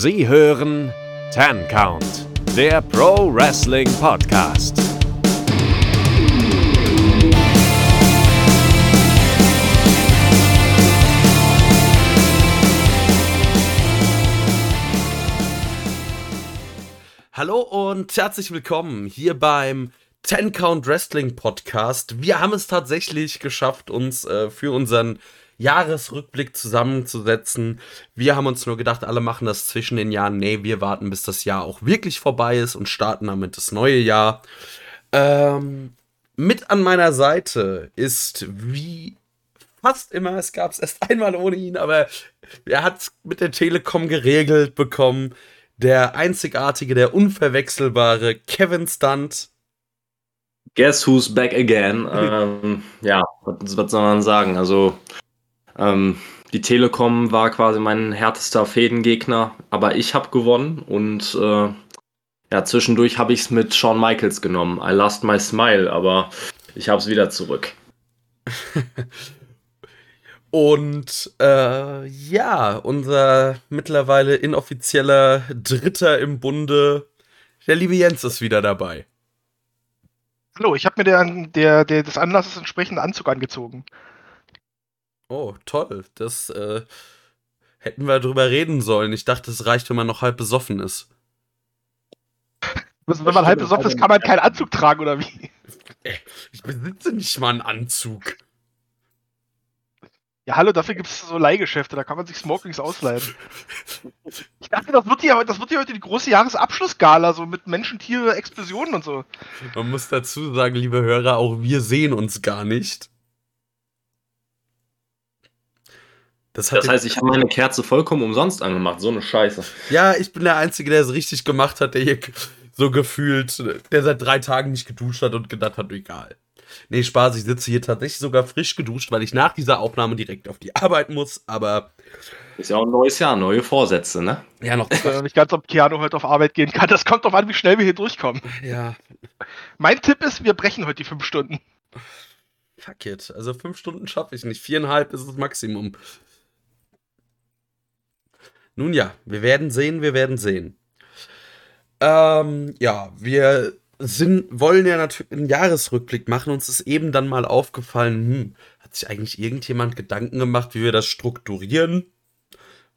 Sie hören Ten Count, der Pro Wrestling Podcast. Hallo und herzlich willkommen hier beim Ten Count Wrestling Podcast. Wir haben es tatsächlich geschafft, uns äh, für unseren Jahresrückblick zusammenzusetzen. Wir haben uns nur gedacht, alle machen das zwischen den Jahren. Nee, wir warten, bis das Jahr auch wirklich vorbei ist und starten damit das neue Jahr. Ähm, mit an meiner Seite ist wie fast immer, es gab es erst einmal ohne ihn, aber er hat es mit der Telekom geregelt bekommen. Der einzigartige, der unverwechselbare Kevin Stunt. Guess who's back again? ähm, ja, was, was, soll man sagen? Also, ähm, die Telekom war quasi mein härtester Fädengegner, aber ich habe gewonnen und äh, ja, zwischendurch habe ich es mit Shawn Michaels genommen. I lost my smile, aber ich habe es wieder zurück. Und äh, ja, unser mittlerweile inoffizieller Dritter im Bunde, der liebe Jens, ist wieder dabei. Hallo, ich habe mir der, der, der des Anlasses entsprechenden Anzug angezogen. Oh, toll. Das äh, hätten wir drüber reden sollen. Ich dachte, es reicht, wenn man noch halb besoffen ist. Wenn man halb besoffen ist, kann man keinen Anzug tragen, oder wie? Ich besitze nicht mal einen Anzug. Ja, hallo, dafür gibt es so Leihgeschäfte, da kann man sich Smokings ausleihen. Ich dachte, das wird ja, das wird ja heute die große Jahresabschlussgala, so mit Menschen, Tiere, Explosionen und so. Man muss dazu sagen, liebe Hörer, auch wir sehen uns gar nicht. Das, das heißt, ich habe meine Kerze vollkommen umsonst angemacht, so eine Scheiße. Ja, ich bin der Einzige, der es richtig gemacht hat, der hier so gefühlt, der seit drei Tagen nicht geduscht hat und gedacht hat, egal. Nee, Spaß, ich sitze hier tatsächlich sogar frisch geduscht, weil ich nach dieser Aufnahme direkt auf die Arbeit muss, aber. Ist ja auch ein neues Jahr, neue Vorsätze, ne? Ja, noch. Ich weiß nicht ganz, ob Keanu heute auf Arbeit gehen kann. Das kommt doch an, wie schnell wir hier durchkommen. Ja. Mein Tipp ist, wir brechen heute die fünf Stunden. Fuck it. Also fünf Stunden schaffe ich nicht. Viereinhalb ist das Maximum. Nun ja, wir werden sehen, wir werden sehen. Ähm, ja, wir sind, wollen ja natürlich einen Jahresrückblick machen. Uns ist eben dann mal aufgefallen, hm, hat sich eigentlich irgendjemand Gedanken gemacht, wie wir das strukturieren?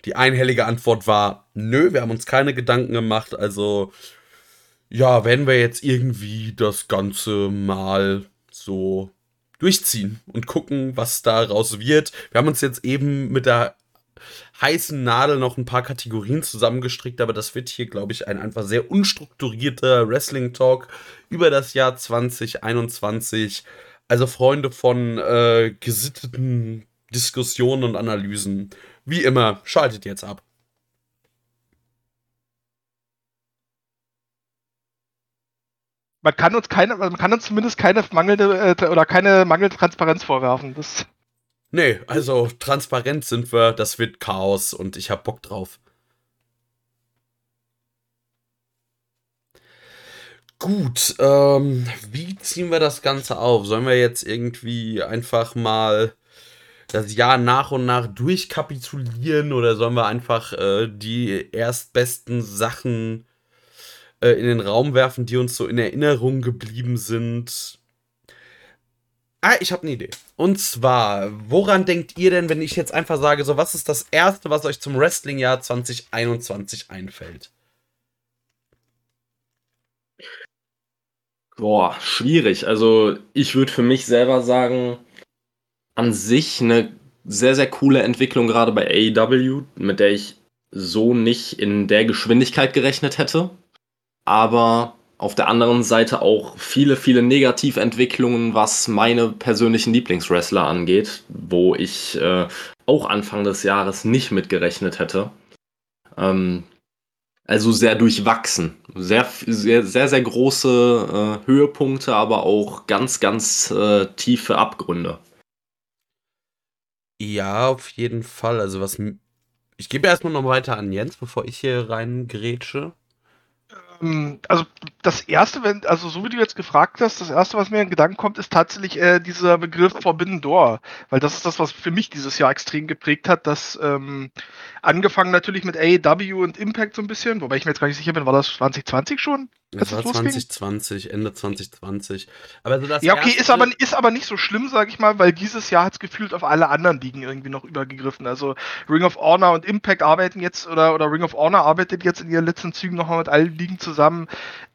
Die einhellige Antwort war, nö, wir haben uns keine Gedanken gemacht. Also, ja, werden wir jetzt irgendwie das Ganze mal so durchziehen und gucken, was daraus wird. Wir haben uns jetzt eben mit der heißen Nadel noch ein paar Kategorien zusammengestrickt, aber das wird hier, glaube ich, ein einfach sehr unstrukturierter Wrestling-Talk über das Jahr 2021. Also Freunde von äh, gesitteten Diskussionen und Analysen. Wie immer, schaltet jetzt ab. Man kann uns keine, man kann uns zumindest keine mangelnde äh, oder keine mangelnde Transparenz vorwerfen. Das Nee, also transparent sind wir, das wird Chaos und ich hab Bock drauf. Gut, ähm, wie ziehen wir das Ganze auf? Sollen wir jetzt irgendwie einfach mal das Jahr nach und nach durchkapitulieren oder sollen wir einfach äh, die erstbesten Sachen äh, in den Raum werfen, die uns so in Erinnerung geblieben sind? Ah, ich habe eine Idee. Und zwar, woran denkt ihr denn, wenn ich jetzt einfach sage, so was ist das Erste, was euch zum Wrestling-Jahr 2021 einfällt? Boah, schwierig. Also ich würde für mich selber sagen, an sich eine sehr, sehr coole Entwicklung gerade bei AEW, mit der ich so nicht in der Geschwindigkeit gerechnet hätte. Aber auf der anderen Seite auch viele, viele Negativentwicklungen, was meine persönlichen Lieblingswrestler angeht, wo ich äh, auch Anfang des Jahres nicht mitgerechnet hätte. Ähm, also sehr durchwachsen. Sehr, sehr, sehr, sehr große äh, Höhepunkte, aber auch ganz, ganz äh, tiefe Abgründe. Ja, auf jeden Fall. Also was. Ich gebe erstmal noch weiter an Jens, bevor ich hier rein grätsche. Ähm, also das erste, wenn, also so wie du jetzt gefragt hast, das erste, was mir in Gedanken kommt, ist tatsächlich äh, dieser Begriff Forbidden Door, weil das ist das, was für mich dieses Jahr extrem geprägt hat, dass ähm, angefangen natürlich mit AEW und Impact so ein bisschen, wobei ich mir jetzt gar nicht sicher bin, war das 2020 schon? Das war 2020, Ende 2020. Aber so das ja, okay, ist aber, ist aber nicht so schlimm, sag ich mal, weil dieses Jahr hat es gefühlt auf alle anderen Ligen irgendwie noch übergegriffen. Also Ring of Honor und Impact arbeiten jetzt, oder, oder Ring of Honor arbeitet jetzt in ihren letzten Zügen nochmal mit allen Ligen zusammen.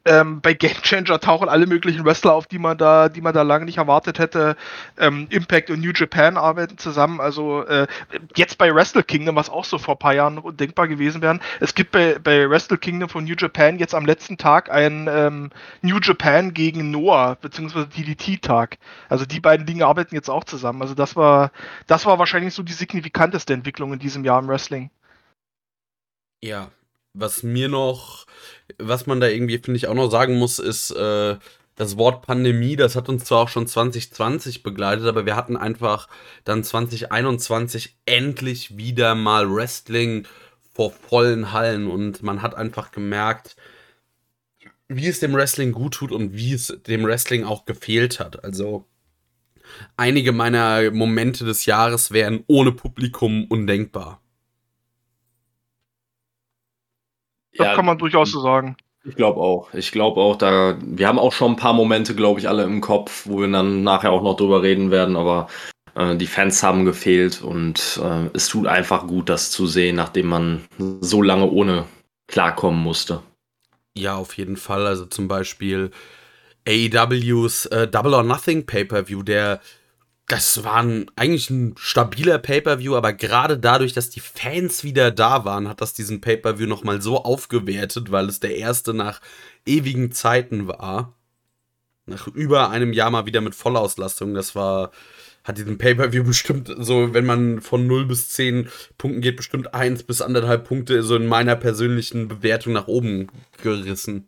Ähm, bei Game Changer tauchen alle möglichen Wrestler auf, die man da, die man da lange nicht erwartet hätte. Ähm, Impact und New Japan arbeiten zusammen. Also äh, jetzt bei Wrestle Kingdom, was auch so vor ein paar Jahren undenkbar gewesen wäre. Es gibt bei, bei Wrestle Kingdom von New Japan jetzt am letzten Tag ein ähm, New Japan gegen Noah, beziehungsweise DDT-Tag. Also die beiden Dinge arbeiten jetzt auch zusammen. Also das war, das war wahrscheinlich so die signifikanteste Entwicklung in diesem Jahr im Wrestling. Ja, was mir noch, was man da irgendwie, finde ich, auch noch sagen muss, ist äh, das Wort Pandemie. Das hat uns zwar auch schon 2020 begleitet, aber wir hatten einfach dann 2021 endlich wieder mal Wrestling vor vollen Hallen und man hat einfach gemerkt, wie es dem Wrestling gut tut und wie es dem Wrestling auch gefehlt hat. Also einige meiner Momente des Jahres wären ohne Publikum undenkbar. Das ja, kann man durchaus so sagen. Ich glaube auch. Ich glaube auch, da wir haben auch schon ein paar Momente, glaube ich, alle im Kopf, wo wir dann nachher auch noch drüber reden werden, aber äh, die Fans haben gefehlt und äh, es tut einfach gut, das zu sehen, nachdem man so lange ohne klarkommen musste. Ja, auf jeden Fall. Also zum Beispiel AEWs äh, Double or Nothing Pay-Per-View, der das war eigentlich ein stabiler Pay-per-View, aber gerade dadurch, dass die Fans wieder da waren, hat das diesen Pay-per-View noch mal so aufgewertet, weil es der erste nach ewigen Zeiten war. Nach über einem Jahr mal wieder mit Vollauslastung. Das war hat diesen Pay-per-View bestimmt so, wenn man von 0 bis 10 Punkten geht, bestimmt 1 bis 1,5 Punkte so in meiner persönlichen Bewertung nach oben gerissen.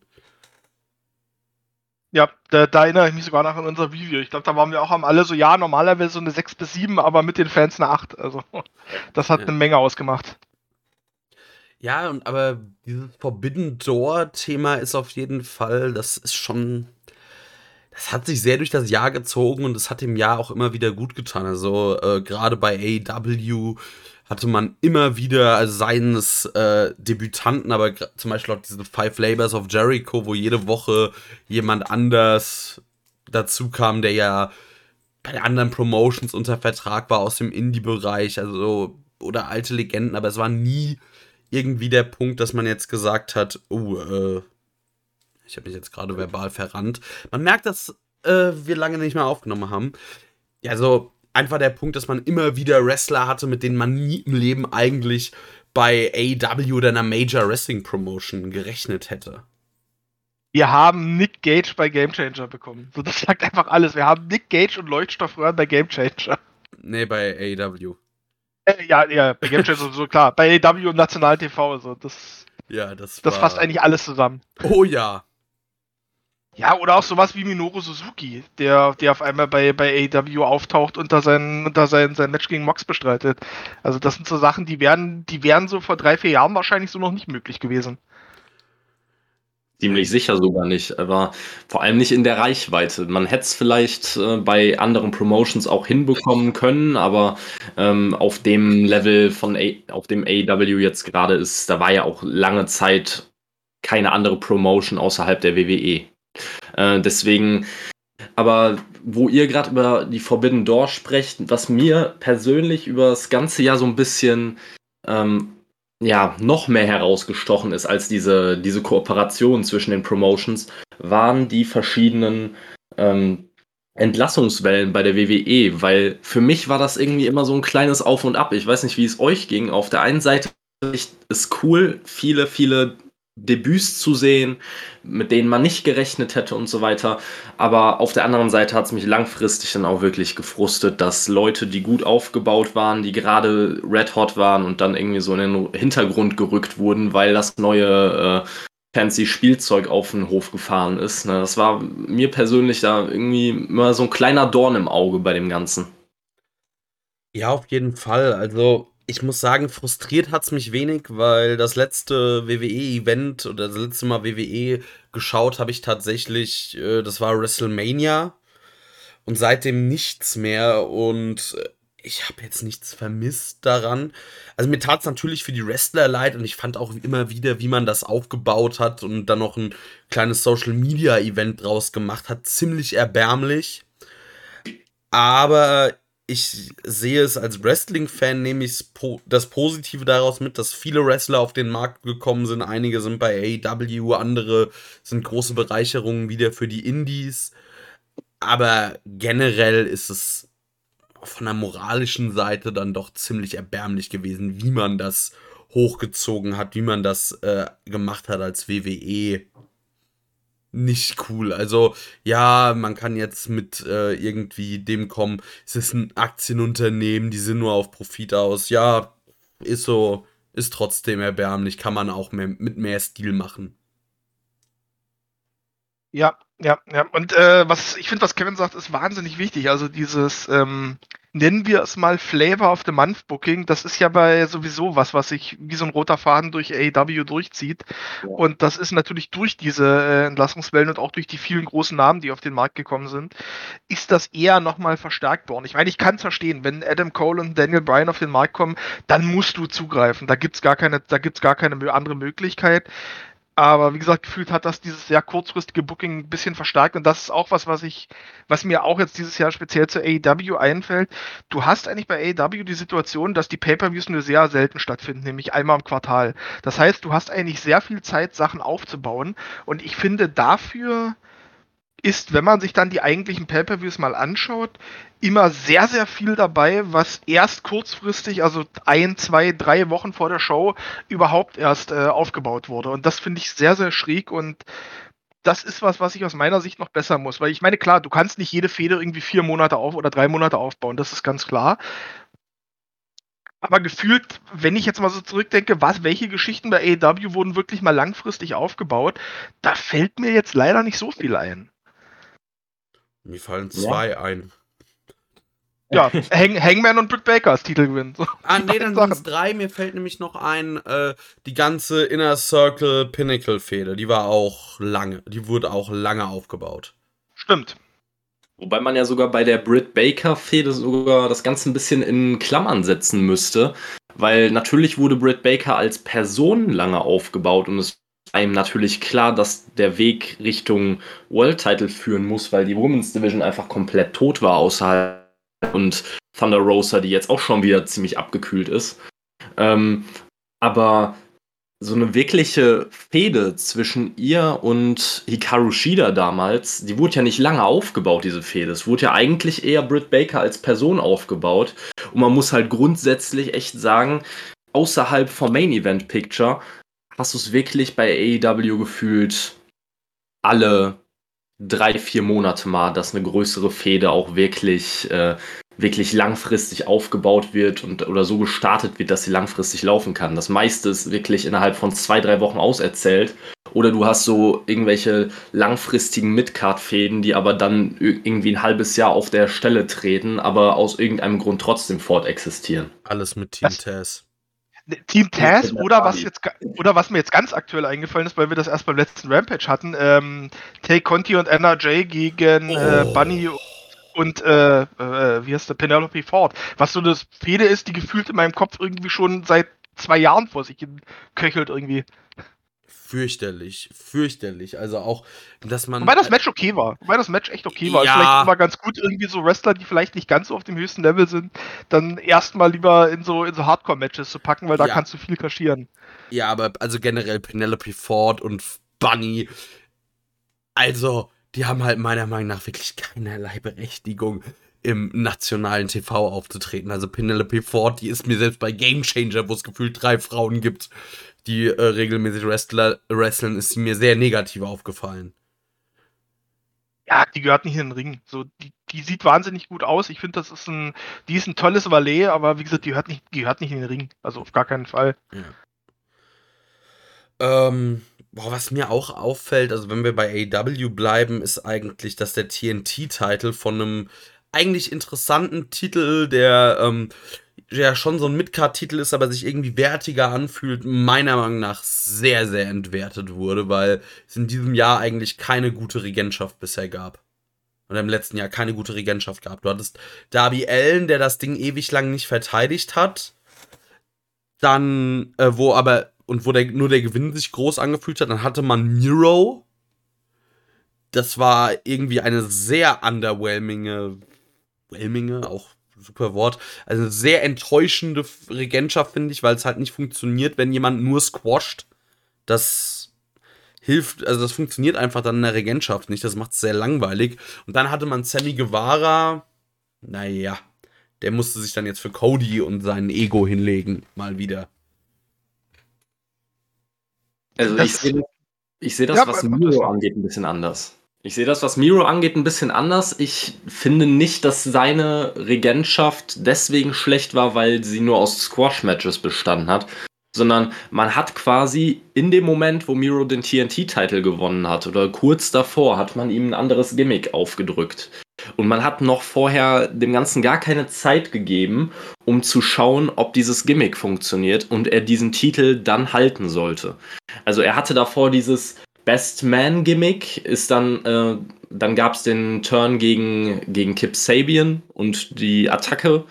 Ja, da, da, erinnere ich mich sogar noch an unser Review. Ich glaube, da waren wir auch am alle so, ja, normalerweise so eine 6 bis 7, aber mit den Fans eine 8. Also, das hat ja. eine Menge ausgemacht. Ja, und aber dieses Forbidden Door-Thema ist auf jeden Fall, das ist schon. Das hat sich sehr durch das Jahr gezogen und es hat dem Jahr auch immer wieder gut getan. Also, äh, gerade bei AEW hatte man immer wieder, also seines äh, Debütanten, aber zum Beispiel auch diese Five Labors of Jericho, wo jede Woche jemand anders dazu kam, der ja bei anderen Promotions unter Vertrag war aus dem Indie-Bereich, also oder alte Legenden, aber es war nie irgendwie der Punkt, dass man jetzt gesagt hat, oh, äh, ich habe mich jetzt gerade verbal verrannt. Man merkt, dass äh, wir lange nicht mehr aufgenommen haben. Ja, also einfach der Punkt, dass man immer wieder Wrestler hatte, mit denen man nie im Leben eigentlich bei AEW oder einer Major Wrestling Promotion gerechnet hätte. Wir haben Nick Gage bei Game Changer bekommen. So, das sagt einfach alles. Wir haben Nick Gage und Leuchtstoffröhren bei Game Changer. Nee, bei AEW. Äh, ja, ja, bei Game Changer sowieso klar. Bei AEW und National TV, so, das. Ja, das, das fasst eigentlich alles zusammen. Oh ja. Ja, oder auch sowas wie Minoru Suzuki, der, der auf einmal bei, bei AEW auftaucht und da sein, da sein, sein Match gegen Mox bestreitet. Also das sind so Sachen, die wären, die wären so vor drei, vier Jahren wahrscheinlich so noch nicht möglich gewesen. Ziemlich sicher sogar nicht, aber vor allem nicht in der Reichweite. Man hätte es vielleicht äh, bei anderen Promotions auch hinbekommen können, aber ähm, auf dem Level von A auf dem AEW jetzt gerade ist, da war ja auch lange Zeit keine andere Promotion außerhalb der WWE. Äh, deswegen, aber wo ihr gerade über die Forbidden Door sprecht, was mir persönlich über das ganze Jahr so ein bisschen ähm, ja, noch mehr herausgestochen ist als diese, diese Kooperation zwischen den Promotions, waren die verschiedenen ähm, Entlassungswellen bei der WWE, weil für mich war das irgendwie immer so ein kleines Auf und Ab. Ich weiß nicht, wie es euch ging. Auf der einen Seite ist cool, viele, viele Debüts zu sehen, mit denen man nicht gerechnet hätte und so weiter. Aber auf der anderen Seite hat es mich langfristig dann auch wirklich gefrustet, dass Leute, die gut aufgebaut waren, die gerade red hot waren und dann irgendwie so in den Hintergrund gerückt wurden, weil das neue äh, fancy Spielzeug auf den Hof gefahren ist. Ne? Das war mir persönlich da irgendwie immer so ein kleiner Dorn im Auge bei dem Ganzen. Ja, auf jeden Fall. Also ich muss sagen, frustriert hat es mich wenig, weil das letzte WWE-Event oder das letzte Mal WWE geschaut habe ich tatsächlich, äh, das war WrestleMania und seitdem nichts mehr und äh, ich habe jetzt nichts vermisst daran. Also mir tat es natürlich für die Wrestler leid und ich fand auch immer wieder, wie man das aufgebaut hat und dann noch ein kleines Social Media Event draus gemacht hat, ziemlich erbärmlich. Aber ich sehe es als Wrestling-Fan, nehme ich das Positive daraus mit, dass viele Wrestler auf den Markt gekommen sind. Einige sind bei AEW, andere sind große Bereicherungen wieder für die Indies. Aber generell ist es von der moralischen Seite dann doch ziemlich erbärmlich gewesen, wie man das hochgezogen hat, wie man das äh, gemacht hat als WWE. Nicht cool. Also, ja, man kann jetzt mit äh, irgendwie dem kommen, es ist ein Aktienunternehmen, die sind nur auf Profit aus. Ja, ist so, ist trotzdem erbärmlich, kann man auch mehr, mit mehr Stil machen. Ja, ja, ja. Und äh, was ich finde, was Kevin sagt, ist wahnsinnig wichtig. Also dieses, ähm, nennen wir es mal Flavor of the Month Booking, das ist ja bei sowieso was, was sich wie so ein roter Faden durch AEW durchzieht. Ja. Und das ist natürlich durch diese äh, Entlassungswellen und auch durch die vielen großen Namen, die auf den Markt gekommen sind, ist das eher nochmal verstärkt worden. Ich meine, ich kann es verstehen, wenn Adam Cole und Daniel Bryan auf den Markt kommen, dann musst du zugreifen. Da gibt's gar keine, da gibt's gar keine andere Möglichkeit. Aber wie gesagt, gefühlt hat das dieses sehr kurzfristige Booking ein bisschen verstärkt und das ist auch was, was ich, was mir auch jetzt dieses Jahr speziell zu AEW einfällt. Du hast eigentlich bei AEW die Situation, dass die Pay-per-Views nur sehr selten stattfinden, nämlich einmal im Quartal. Das heißt, du hast eigentlich sehr viel Zeit, Sachen aufzubauen und ich finde dafür ist, wenn man sich dann die eigentlichen Pay-per-Views mal anschaut, immer sehr, sehr viel dabei, was erst kurzfristig, also ein, zwei, drei Wochen vor der Show, überhaupt erst äh, aufgebaut wurde. Und das finde ich sehr, sehr schräg und das ist was, was ich aus meiner Sicht noch besser muss. Weil ich meine, klar, du kannst nicht jede Feder irgendwie vier Monate auf oder drei Monate aufbauen, das ist ganz klar. Aber gefühlt, wenn ich jetzt mal so zurückdenke, was, welche Geschichten bei AEW wurden wirklich mal langfristig aufgebaut, da fällt mir jetzt leider nicht so viel ein. Mir fallen zwei ja. ein. Ja, Hang, Hangman und Britt Baker als Titelgewinn. So, ah, nee, dann sind es drei. Mir fällt nämlich noch ein, äh, die ganze Inner Circle Pinnacle-Fehde. Die war auch lange, die wurde auch lange aufgebaut. Stimmt. Wobei man ja sogar bei der Britt Baker-Fehde sogar das Ganze ein bisschen in Klammern setzen müsste. Weil natürlich wurde Britt Baker als Person lange aufgebaut und es einem natürlich klar, dass der Weg Richtung World Title führen muss, weil die Women's Division einfach komplett tot war außerhalb und Thunder Rosa, die jetzt auch schon wieder ziemlich abgekühlt ist. Ähm, aber so eine wirkliche Fehde zwischen ihr und Hikaru Shida damals, die wurde ja nicht lange aufgebaut, diese Fehde. Es wurde ja eigentlich eher Britt Baker als Person aufgebaut. Und man muss halt grundsätzlich echt sagen, außerhalb vom Main Event Picture hast du es wirklich bei AEW gefühlt alle drei, vier Monate mal, dass eine größere Fehde auch wirklich, äh, wirklich langfristig aufgebaut wird und oder so gestartet wird, dass sie langfristig laufen kann. Das meiste ist wirklich innerhalb von zwei, drei Wochen auserzählt. Oder du hast so irgendwelche langfristigen Midcard-Fäden, die aber dann irgendwie ein halbes Jahr auf der Stelle treten, aber aus irgendeinem Grund trotzdem fortexistieren. Alles mit Team Tess. Team Taz oder was jetzt oder was mir jetzt ganz aktuell eingefallen ist, weil wir das erst beim letzten Rampage hatten, ähm, Tay Conti und NRJ gegen äh, oh. Bunny und äh, äh, wie heißt der Penelope Ford. Was so eine Fehde ist, die gefühlt in meinem Kopf irgendwie schon seit zwei Jahren vor sich köchelt irgendwie fürchterlich, fürchterlich. Also auch, dass man. Wobei das Match okay war. Wobei das Match echt okay war. Ja. Also vielleicht immer ganz gut, irgendwie so Wrestler, die vielleicht nicht ganz so auf dem höchsten Level sind, dann erstmal lieber in so, in so Hardcore-Matches zu packen, weil da ja. kannst du viel kaschieren. Ja, aber also generell Penelope Ford und Bunny, also, die haben halt meiner Meinung nach wirklich keinerlei Berechtigung im nationalen TV aufzutreten. Also Penelope Ford, die ist mir selbst bei Game Changer, wo es gefühlt drei Frauen gibt, die äh, regelmäßig Wrestler, wresteln, ist sie mir sehr negativ aufgefallen. Ja, die gehört nicht in den Ring. So, die, die sieht wahnsinnig gut aus. Ich finde, das ist ein, die ist ein tolles Valet, aber wie gesagt, die gehört nicht, die gehört nicht in den Ring. Also auf gar keinen Fall. Ja. Ähm, boah, was mir auch auffällt, also wenn wir bei AW bleiben, ist eigentlich, dass der TNT-Titel von einem eigentlich interessanten Titel, der ähm, ja schon so ein Midcard-Titel ist, aber sich irgendwie wertiger anfühlt, meiner Meinung nach sehr, sehr entwertet wurde, weil es in diesem Jahr eigentlich keine gute Regentschaft bisher gab. Oder im letzten Jahr keine gute Regentschaft gab. Du hattest Darby Allen, der das Ding ewig lang nicht verteidigt hat. Dann, äh, wo aber, und wo der, nur der Gewinn sich groß angefühlt hat, dann hatte man Miro. Das war irgendwie eine sehr underwhelminge, whelminge, auch super Wort, also sehr enttäuschende Regentschaft, finde ich, weil es halt nicht funktioniert, wenn jemand nur squasht. Das hilft, also das funktioniert einfach dann in der Regentschaft nicht. Das macht es sehr langweilig. Und dann hatte man Sammy Guevara. Naja, der musste sich dann jetzt für Cody und sein Ego hinlegen, mal wieder. Also ich sehe ich seh das, ja, was Miro angeht, ein bisschen anders. Ich sehe das, was Miro angeht, ein bisschen anders. Ich finde nicht, dass seine Regentschaft deswegen schlecht war, weil sie nur aus Squash-Matches bestanden hat, sondern man hat quasi in dem Moment, wo Miro den TNT-Titel gewonnen hat oder kurz davor, hat man ihm ein anderes Gimmick aufgedrückt. Und man hat noch vorher dem Ganzen gar keine Zeit gegeben, um zu schauen, ob dieses Gimmick funktioniert und er diesen Titel dann halten sollte. Also er hatte davor dieses Best Man Gimmick ist dann, äh, dann gab es den Turn gegen, gegen Kip Sabian und die Attacke.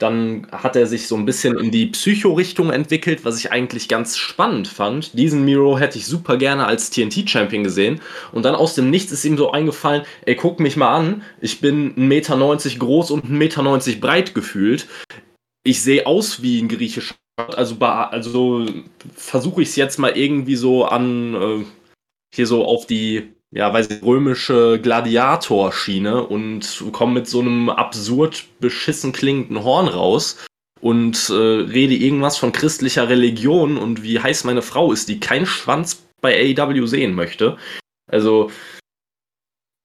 Dann hat er sich so ein bisschen in die Psycho-Richtung entwickelt, was ich eigentlich ganz spannend fand. Diesen Miro hätte ich super gerne als TNT-Champion gesehen. Und dann aus dem Nichts ist ihm so eingefallen, ey, guck mich mal an, ich bin 1,90 Meter groß und 1,90 Meter breit gefühlt. Ich sehe aus wie ein griechischer also, also versuche ich es jetzt mal irgendwie so an äh, hier so auf die, ja, weiß ich, römische Gladiatorschiene und komme mit so einem absurd beschissen klingenden Horn raus und äh, rede irgendwas von christlicher Religion und wie heiß meine Frau ist, die keinen Schwanz bei AEW sehen möchte. Also,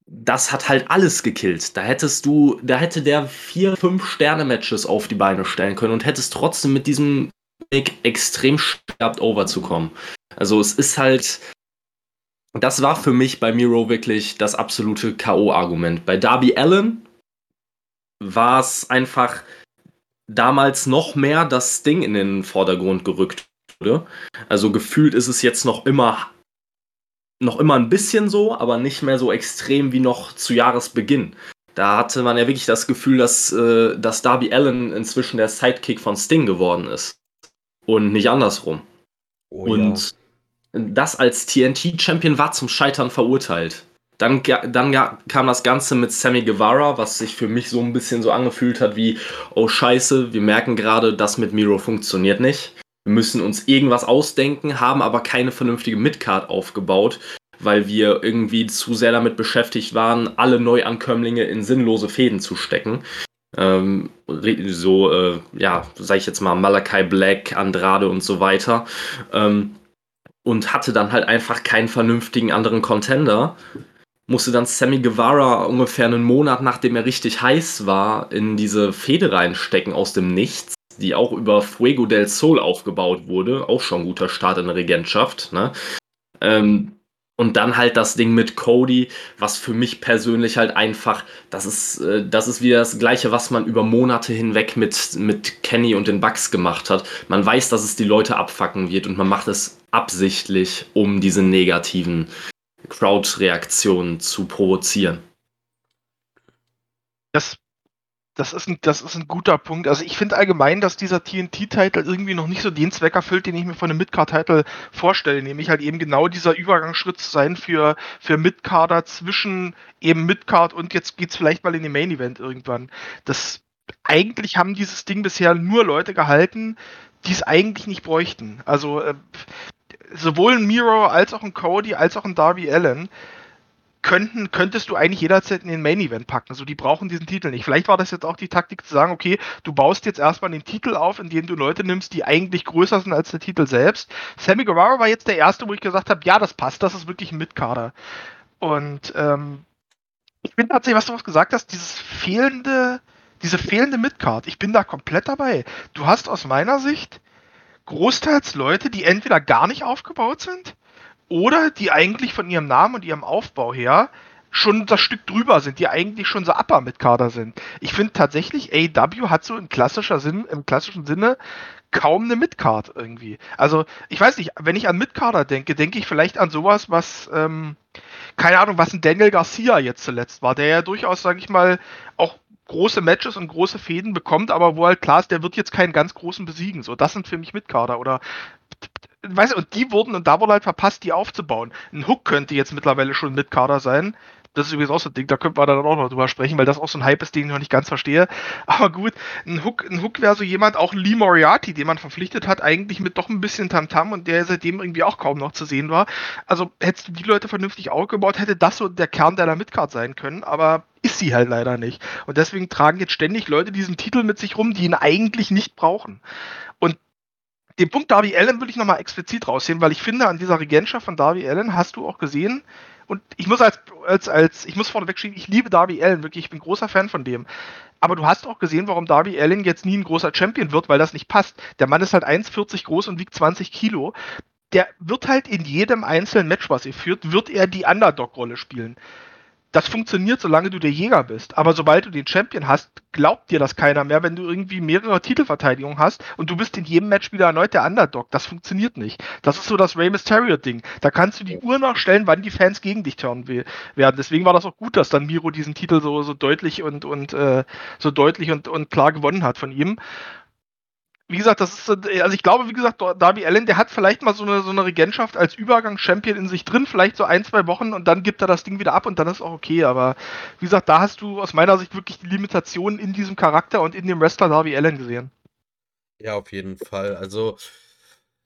das hat halt alles gekillt. Da hättest du, da hätte der vier, fünf Sterne-Matches auf die Beine stellen können und hättest trotzdem mit diesem Weg extrem schwer overzukommen. Also es ist halt, das war für mich bei Miro wirklich das absolute K.O.-Argument. Bei Darby Allen war es einfach damals noch mehr das Ding in den Vordergrund gerückt wurde. Also gefühlt ist es jetzt noch immer noch immer ein bisschen so, aber nicht mehr so extrem wie noch zu Jahresbeginn. Da hatte man ja wirklich das Gefühl, dass, äh, dass Darby Allen inzwischen der Sidekick von Sting geworden ist. Und nicht andersrum. Oh, und das als TNT-Champion war zum Scheitern verurteilt. Dann, dann kam das Ganze mit Sammy Guevara, was sich für mich so ein bisschen so angefühlt hat wie, oh scheiße, wir merken gerade, das mit Miro funktioniert nicht. Wir müssen uns irgendwas ausdenken, haben aber keine vernünftige Midcard aufgebaut, weil wir irgendwie zu sehr damit beschäftigt waren, alle Neuankömmlinge in sinnlose Fäden zu stecken. Ähm, so, äh, ja, sag ich jetzt mal, Malachi Black, Andrade und so weiter. Ähm, und hatte dann halt einfach keinen vernünftigen anderen Contender. Musste dann Sammy Guevara ungefähr einen Monat, nachdem er richtig heiß war, in diese Fehde reinstecken aus dem Nichts, die auch über Fuego del Sol aufgebaut wurde. Auch schon ein guter Start in der Regentschaft. Ne? Ähm, und dann halt das Ding mit Cody, was für mich persönlich halt einfach, das ist, äh, das ist wieder das Gleiche, was man über Monate hinweg mit, mit Kenny und den Bugs gemacht hat. Man weiß, dass es die Leute abfacken wird und man macht es absichtlich, um diese negativen Crowd-Reaktionen zu provozieren. Das das ist, ein, das ist ein guter Punkt. Also ich finde allgemein, dass dieser TNT-Titel irgendwie noch nicht so den Zweck erfüllt, den ich mir von einem Midcard-Titel vorstelle, nämlich halt eben genau dieser Übergangsschritt zu sein für, für Midcarder zwischen eben Midcard und jetzt geht es vielleicht mal in den Main-Event irgendwann. Das eigentlich haben dieses Ding bisher nur Leute gehalten, die es eigentlich nicht bräuchten. Also äh, sowohl ein Miro als auch ein Cody als auch ein Darby Allen könnten, könntest du eigentlich jederzeit in den Main Event packen. Also die brauchen diesen Titel nicht. Vielleicht war das jetzt auch die Taktik zu sagen, okay, du baust jetzt erstmal den Titel auf, indem du Leute nimmst, die eigentlich größer sind als der Titel selbst. Sammy Guevara war jetzt der erste, wo ich gesagt habe, ja, das passt, das ist wirklich ein Mitkader. Und ähm, ich bin tatsächlich, was du was gesagt hast, dieses fehlende, diese fehlende Midcard, ich bin da komplett dabei. Du hast aus meiner Sicht großteils Leute, die entweder gar nicht aufgebaut sind oder die eigentlich von ihrem Namen und ihrem Aufbau her schon das Stück drüber sind, die eigentlich schon so upper mit Kader sind. Ich finde tatsächlich, AEW hat so in klassischer Sinn, im klassischen Sinne kaum eine Midcard irgendwie. Also, ich weiß nicht, wenn ich an Midcarder denke, denke ich vielleicht an sowas, was, ähm, keine Ahnung, was ein Daniel Garcia jetzt zuletzt war, der ja durchaus, sage ich mal, auch große Matches und große Fäden bekommt, aber wo halt klar ist, der wird jetzt keinen ganz großen besiegen. So, das sind für mich Midcarder oder weißt du, und die wurden, und da wurde halt verpasst, die aufzubauen. Ein Hook könnte jetzt mittlerweile schon Midcarder sein. Das ist übrigens auch so ein Ding, da könnte man dann auch noch drüber sprechen, weil das auch so ein Hype ist, den ich noch nicht ganz verstehe. Aber gut, ein Hook, ein Hook wäre so jemand, auch Lee Moriarty, den man verpflichtet hat, eigentlich mit doch ein bisschen Tamtam -Tam und der seitdem irgendwie auch kaum noch zu sehen war. Also hättest du die Leute vernünftig aufgebaut, hätte das so der Kern deiner Midcard sein können, aber ist sie halt leider nicht. Und deswegen tragen jetzt ständig Leute diesen Titel mit sich rum, die ihn eigentlich nicht brauchen. Und den Punkt Darby Allen will ich nochmal explizit rausheben, weil ich finde, an dieser Regentschaft von Darby Allen hast du auch gesehen, und ich muss als, als, als ich muss vorneweg schieben, ich liebe Darby Allen, wirklich, ich bin großer Fan von dem. Aber du hast auch gesehen, warum Darby Allen jetzt nie ein großer Champion wird, weil das nicht passt. Der Mann ist halt 1,40 groß und wiegt 20 Kilo. Der wird halt in jedem einzelnen Match, was er führt, wird er die Underdog-Rolle spielen das funktioniert, solange du der Jäger bist. Aber sobald du den Champion hast, glaubt dir das keiner mehr, wenn du irgendwie mehrere Titelverteidigungen hast und du bist in jedem Match wieder erneut der Underdog. Das funktioniert nicht. Das ist so das Rey Mysterio-Ding. Da kannst du die Uhr nachstellen, wann die Fans gegen dich turnen werden. Deswegen war das auch gut, dass dann Miro diesen Titel so, so deutlich und, und äh, so deutlich und, und klar gewonnen hat von ihm wie gesagt, das ist, also ich glaube, wie gesagt, Darby Allen, der hat vielleicht mal so eine, so eine Regentschaft als Übergangschampion in sich drin, vielleicht so ein, zwei Wochen und dann gibt er das Ding wieder ab und dann ist auch okay. Aber wie gesagt, da hast du aus meiner Sicht wirklich die Limitationen in diesem Charakter und in dem Wrestler Darby Allen gesehen. Ja, auf jeden Fall. Also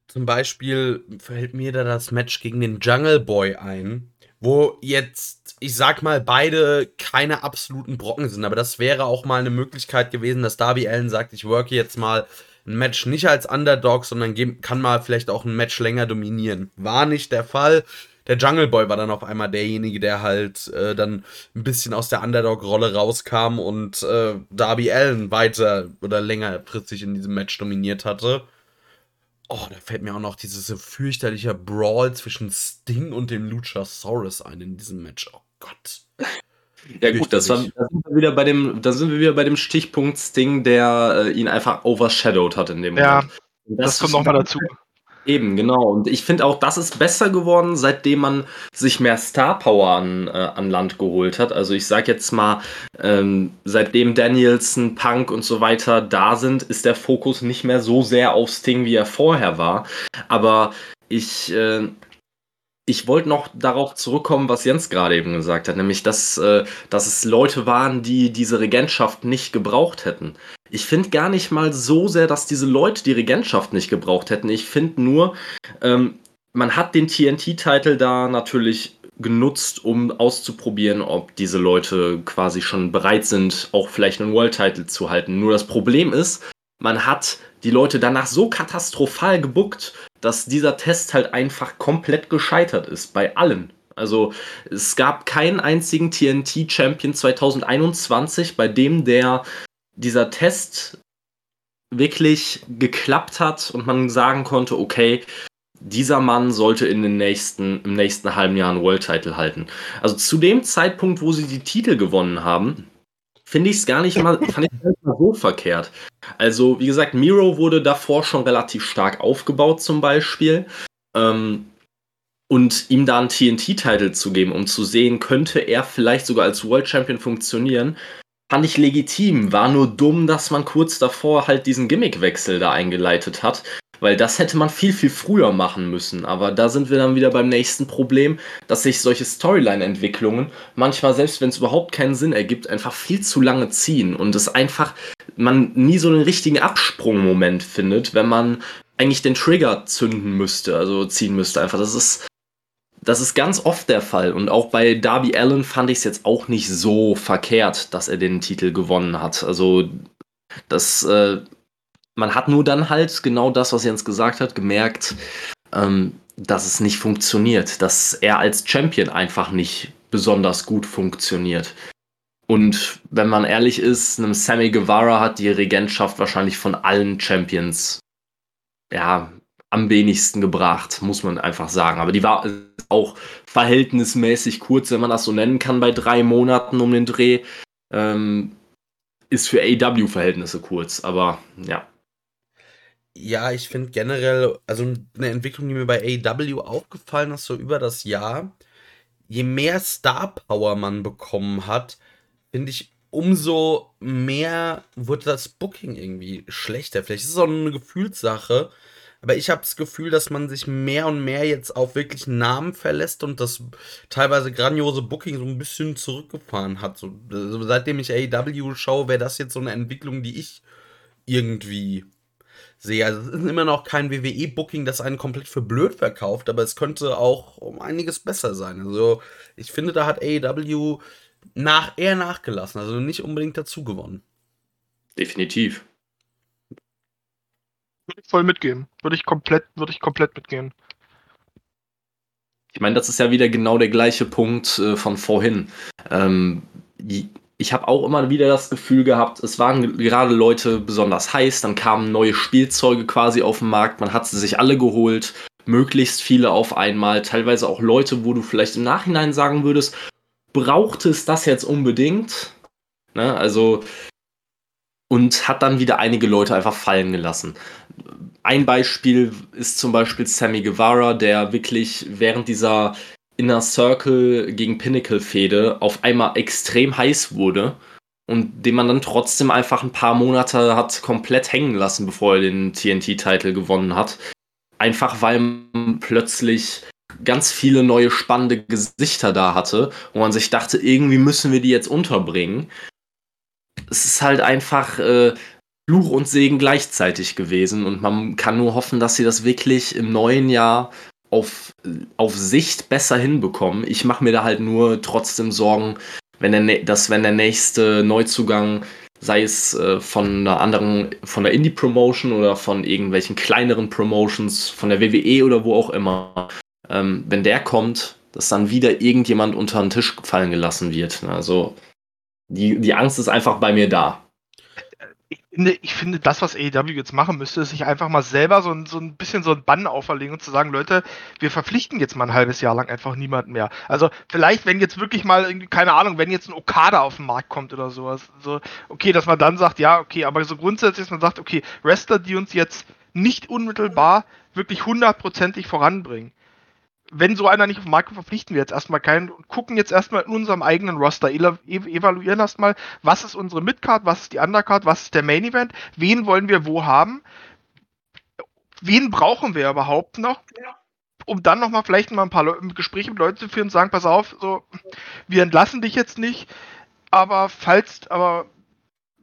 zum Beispiel fällt mir da das Match gegen den Jungle Boy ein, wo jetzt, ich sag mal, beide keine absoluten Brocken sind, aber das wäre auch mal eine Möglichkeit gewesen, dass Darby Allen sagt, ich worke jetzt mal ein Match nicht als Underdog, sondern kann mal vielleicht auch ein Match länger dominieren. War nicht der Fall. Der Jungle Boy war dann auf einmal derjenige, der halt äh, dann ein bisschen aus der Underdog-Rolle rauskam und äh, Darby Allen weiter oder längerfristig in diesem Match dominiert hatte. Oh, da fällt mir auch noch dieses fürchterliche Brawl zwischen Sting und dem Luchasaurus ein in diesem Match. Oh Gott. Ja gut, das war, da sind wir wieder bei dem, da sind wir wieder bei dem Stichpunkt Sting, der äh, ihn einfach overshadowed hat in dem ja, Moment. Ja, das, das kommt nochmal dazu. Eben, genau. Und ich finde auch, das ist besser geworden, seitdem man sich mehr Star Power an, äh, an Land geholt hat. Also ich sag jetzt mal, ähm, seitdem Danielson, Punk und so weiter da sind, ist der Fokus nicht mehr so sehr auf Sting, wie er vorher war. Aber ich äh, ich wollte noch darauf zurückkommen, was Jens gerade eben gesagt hat, nämlich, dass, äh, dass es Leute waren, die diese Regentschaft nicht gebraucht hätten. Ich finde gar nicht mal so sehr, dass diese Leute die Regentschaft nicht gebraucht hätten. Ich finde nur, ähm, man hat den TNT-Titel da natürlich genutzt, um auszuprobieren, ob diese Leute quasi schon bereit sind, auch vielleicht einen World-Title zu halten. Nur das Problem ist, man hat die Leute danach so katastrophal gebuckt, dass dieser Test halt einfach komplett gescheitert ist bei allen. Also es gab keinen einzigen TNT-Champion 2021, bei dem der dieser Test wirklich geklappt hat und man sagen konnte, okay, dieser Mann sollte in den nächsten, im nächsten halben Jahr einen World Title halten. Also zu dem Zeitpunkt, wo sie die Titel gewonnen haben, finde ich es gar nicht mal, so verkehrt. Also, wie gesagt, Miro wurde davor schon relativ stark aufgebaut, zum Beispiel. Ähm, und ihm da einen TNT-Titel zu geben, um zu sehen, könnte er vielleicht sogar als World Champion funktionieren, fand ich legitim. War nur dumm, dass man kurz davor halt diesen Gimmickwechsel da eingeleitet hat, weil das hätte man viel, viel früher machen müssen. Aber da sind wir dann wieder beim nächsten Problem, dass sich solche Storyline-Entwicklungen manchmal, selbst wenn es überhaupt keinen Sinn ergibt, einfach viel zu lange ziehen und es einfach, man nie so einen richtigen Absprungmoment findet, wenn man eigentlich den Trigger zünden müsste, also ziehen müsste einfach. Das ist, das ist ganz oft der Fall. Und auch bei Darby Allen fand ich es jetzt auch nicht so verkehrt, dass er den Titel gewonnen hat. Also das äh, man hat nur dann halt genau das, was Jens gesagt hat, gemerkt, ähm, dass es nicht funktioniert, dass er als Champion einfach nicht besonders gut funktioniert. Und wenn man ehrlich ist, einem Sammy Guevara hat die Regentschaft wahrscheinlich von allen Champions ja am wenigsten gebracht, muss man einfach sagen. Aber die war auch verhältnismäßig kurz, wenn man das so nennen kann, bei drei Monaten um den Dreh. Ähm, ist für AW-Verhältnisse kurz, aber ja. Ja, ich finde generell, also eine Entwicklung, die mir bei AW aufgefallen ist, so über das Jahr, je mehr Star Power man bekommen hat, finde ich, umso mehr wird das Booking irgendwie schlechter. Vielleicht ist es auch eine Gefühlssache, aber ich habe das Gefühl, dass man sich mehr und mehr jetzt auf wirklich Namen verlässt und das teilweise grandiose Booking so ein bisschen zurückgefahren hat. So, also seitdem ich AEW schaue, wäre das jetzt so eine Entwicklung, die ich irgendwie sehe. Also es ist immer noch kein WWE-Booking, das einen komplett für blöd verkauft, aber es könnte auch um einiges besser sein. Also ich finde, da hat AEW nach, eher nachgelassen, also nicht unbedingt dazu gewonnen. Definitiv. Würde ich voll mitgehen. Würde ich komplett, würde ich komplett mitgehen. Ich meine, das ist ja wieder genau der gleiche Punkt äh, von vorhin. Ähm, ich habe auch immer wieder das Gefühl gehabt, es waren gerade Leute besonders heiß, dann kamen neue Spielzeuge quasi auf den Markt, man hat sie sich alle geholt, möglichst viele auf einmal, teilweise auch Leute, wo du vielleicht im Nachhinein sagen würdest, braucht es das jetzt unbedingt? Ne? Also, und hat dann wieder einige Leute einfach fallen gelassen. Ein Beispiel ist zum Beispiel Sammy Guevara, der wirklich während dieser Inner Circle gegen Pinnacle-Fehde auf einmal extrem heiß wurde und den man dann trotzdem einfach ein paar Monate hat komplett hängen lassen, bevor er den TNT-Titel gewonnen hat. Einfach weil man plötzlich ganz viele neue spannende Gesichter da hatte, wo man sich dachte, irgendwie müssen wir die jetzt unterbringen. Es ist halt einfach äh, Fluch und Segen gleichzeitig gewesen und man kann nur hoffen, dass sie das wirklich im neuen Jahr auf, auf Sicht besser hinbekommen. Ich mache mir da halt nur trotzdem Sorgen, wenn der, dass wenn der nächste Neuzugang, sei es äh, von einer anderen, von der Indie-Promotion oder von irgendwelchen kleineren Promotions, von der WWE oder wo auch immer, ähm, wenn der kommt, dass dann wieder irgendjemand unter den Tisch fallen gelassen wird. Also die, die Angst ist einfach bei mir da finde, ich finde, das, was AEW jetzt machen müsste, ist sich einfach mal selber so ein, so ein bisschen so ein Bann auferlegen und zu sagen, Leute, wir verpflichten jetzt mal ein halbes Jahr lang einfach niemanden mehr. Also vielleicht, wenn jetzt wirklich mal keine Ahnung, wenn jetzt ein Okada auf den Markt kommt oder sowas, so, okay, dass man dann sagt, ja, okay, aber so grundsätzlich, dass man sagt, okay, Wrestler, die uns jetzt nicht unmittelbar wirklich hundertprozentig voranbringen wenn so einer nicht auf kommt, verpflichten wir jetzt erstmal keinen und gucken jetzt erstmal in unserem eigenen Roster, evaluieren erstmal, was ist unsere Midcard, was ist die Undercard, was ist der Main Event, wen wollen wir wo haben, wen brauchen wir überhaupt noch, um dann nochmal vielleicht mal ein paar Le Gespräche mit Leuten zu führen und sagen, pass auf, so, wir entlassen dich jetzt nicht, aber falls, aber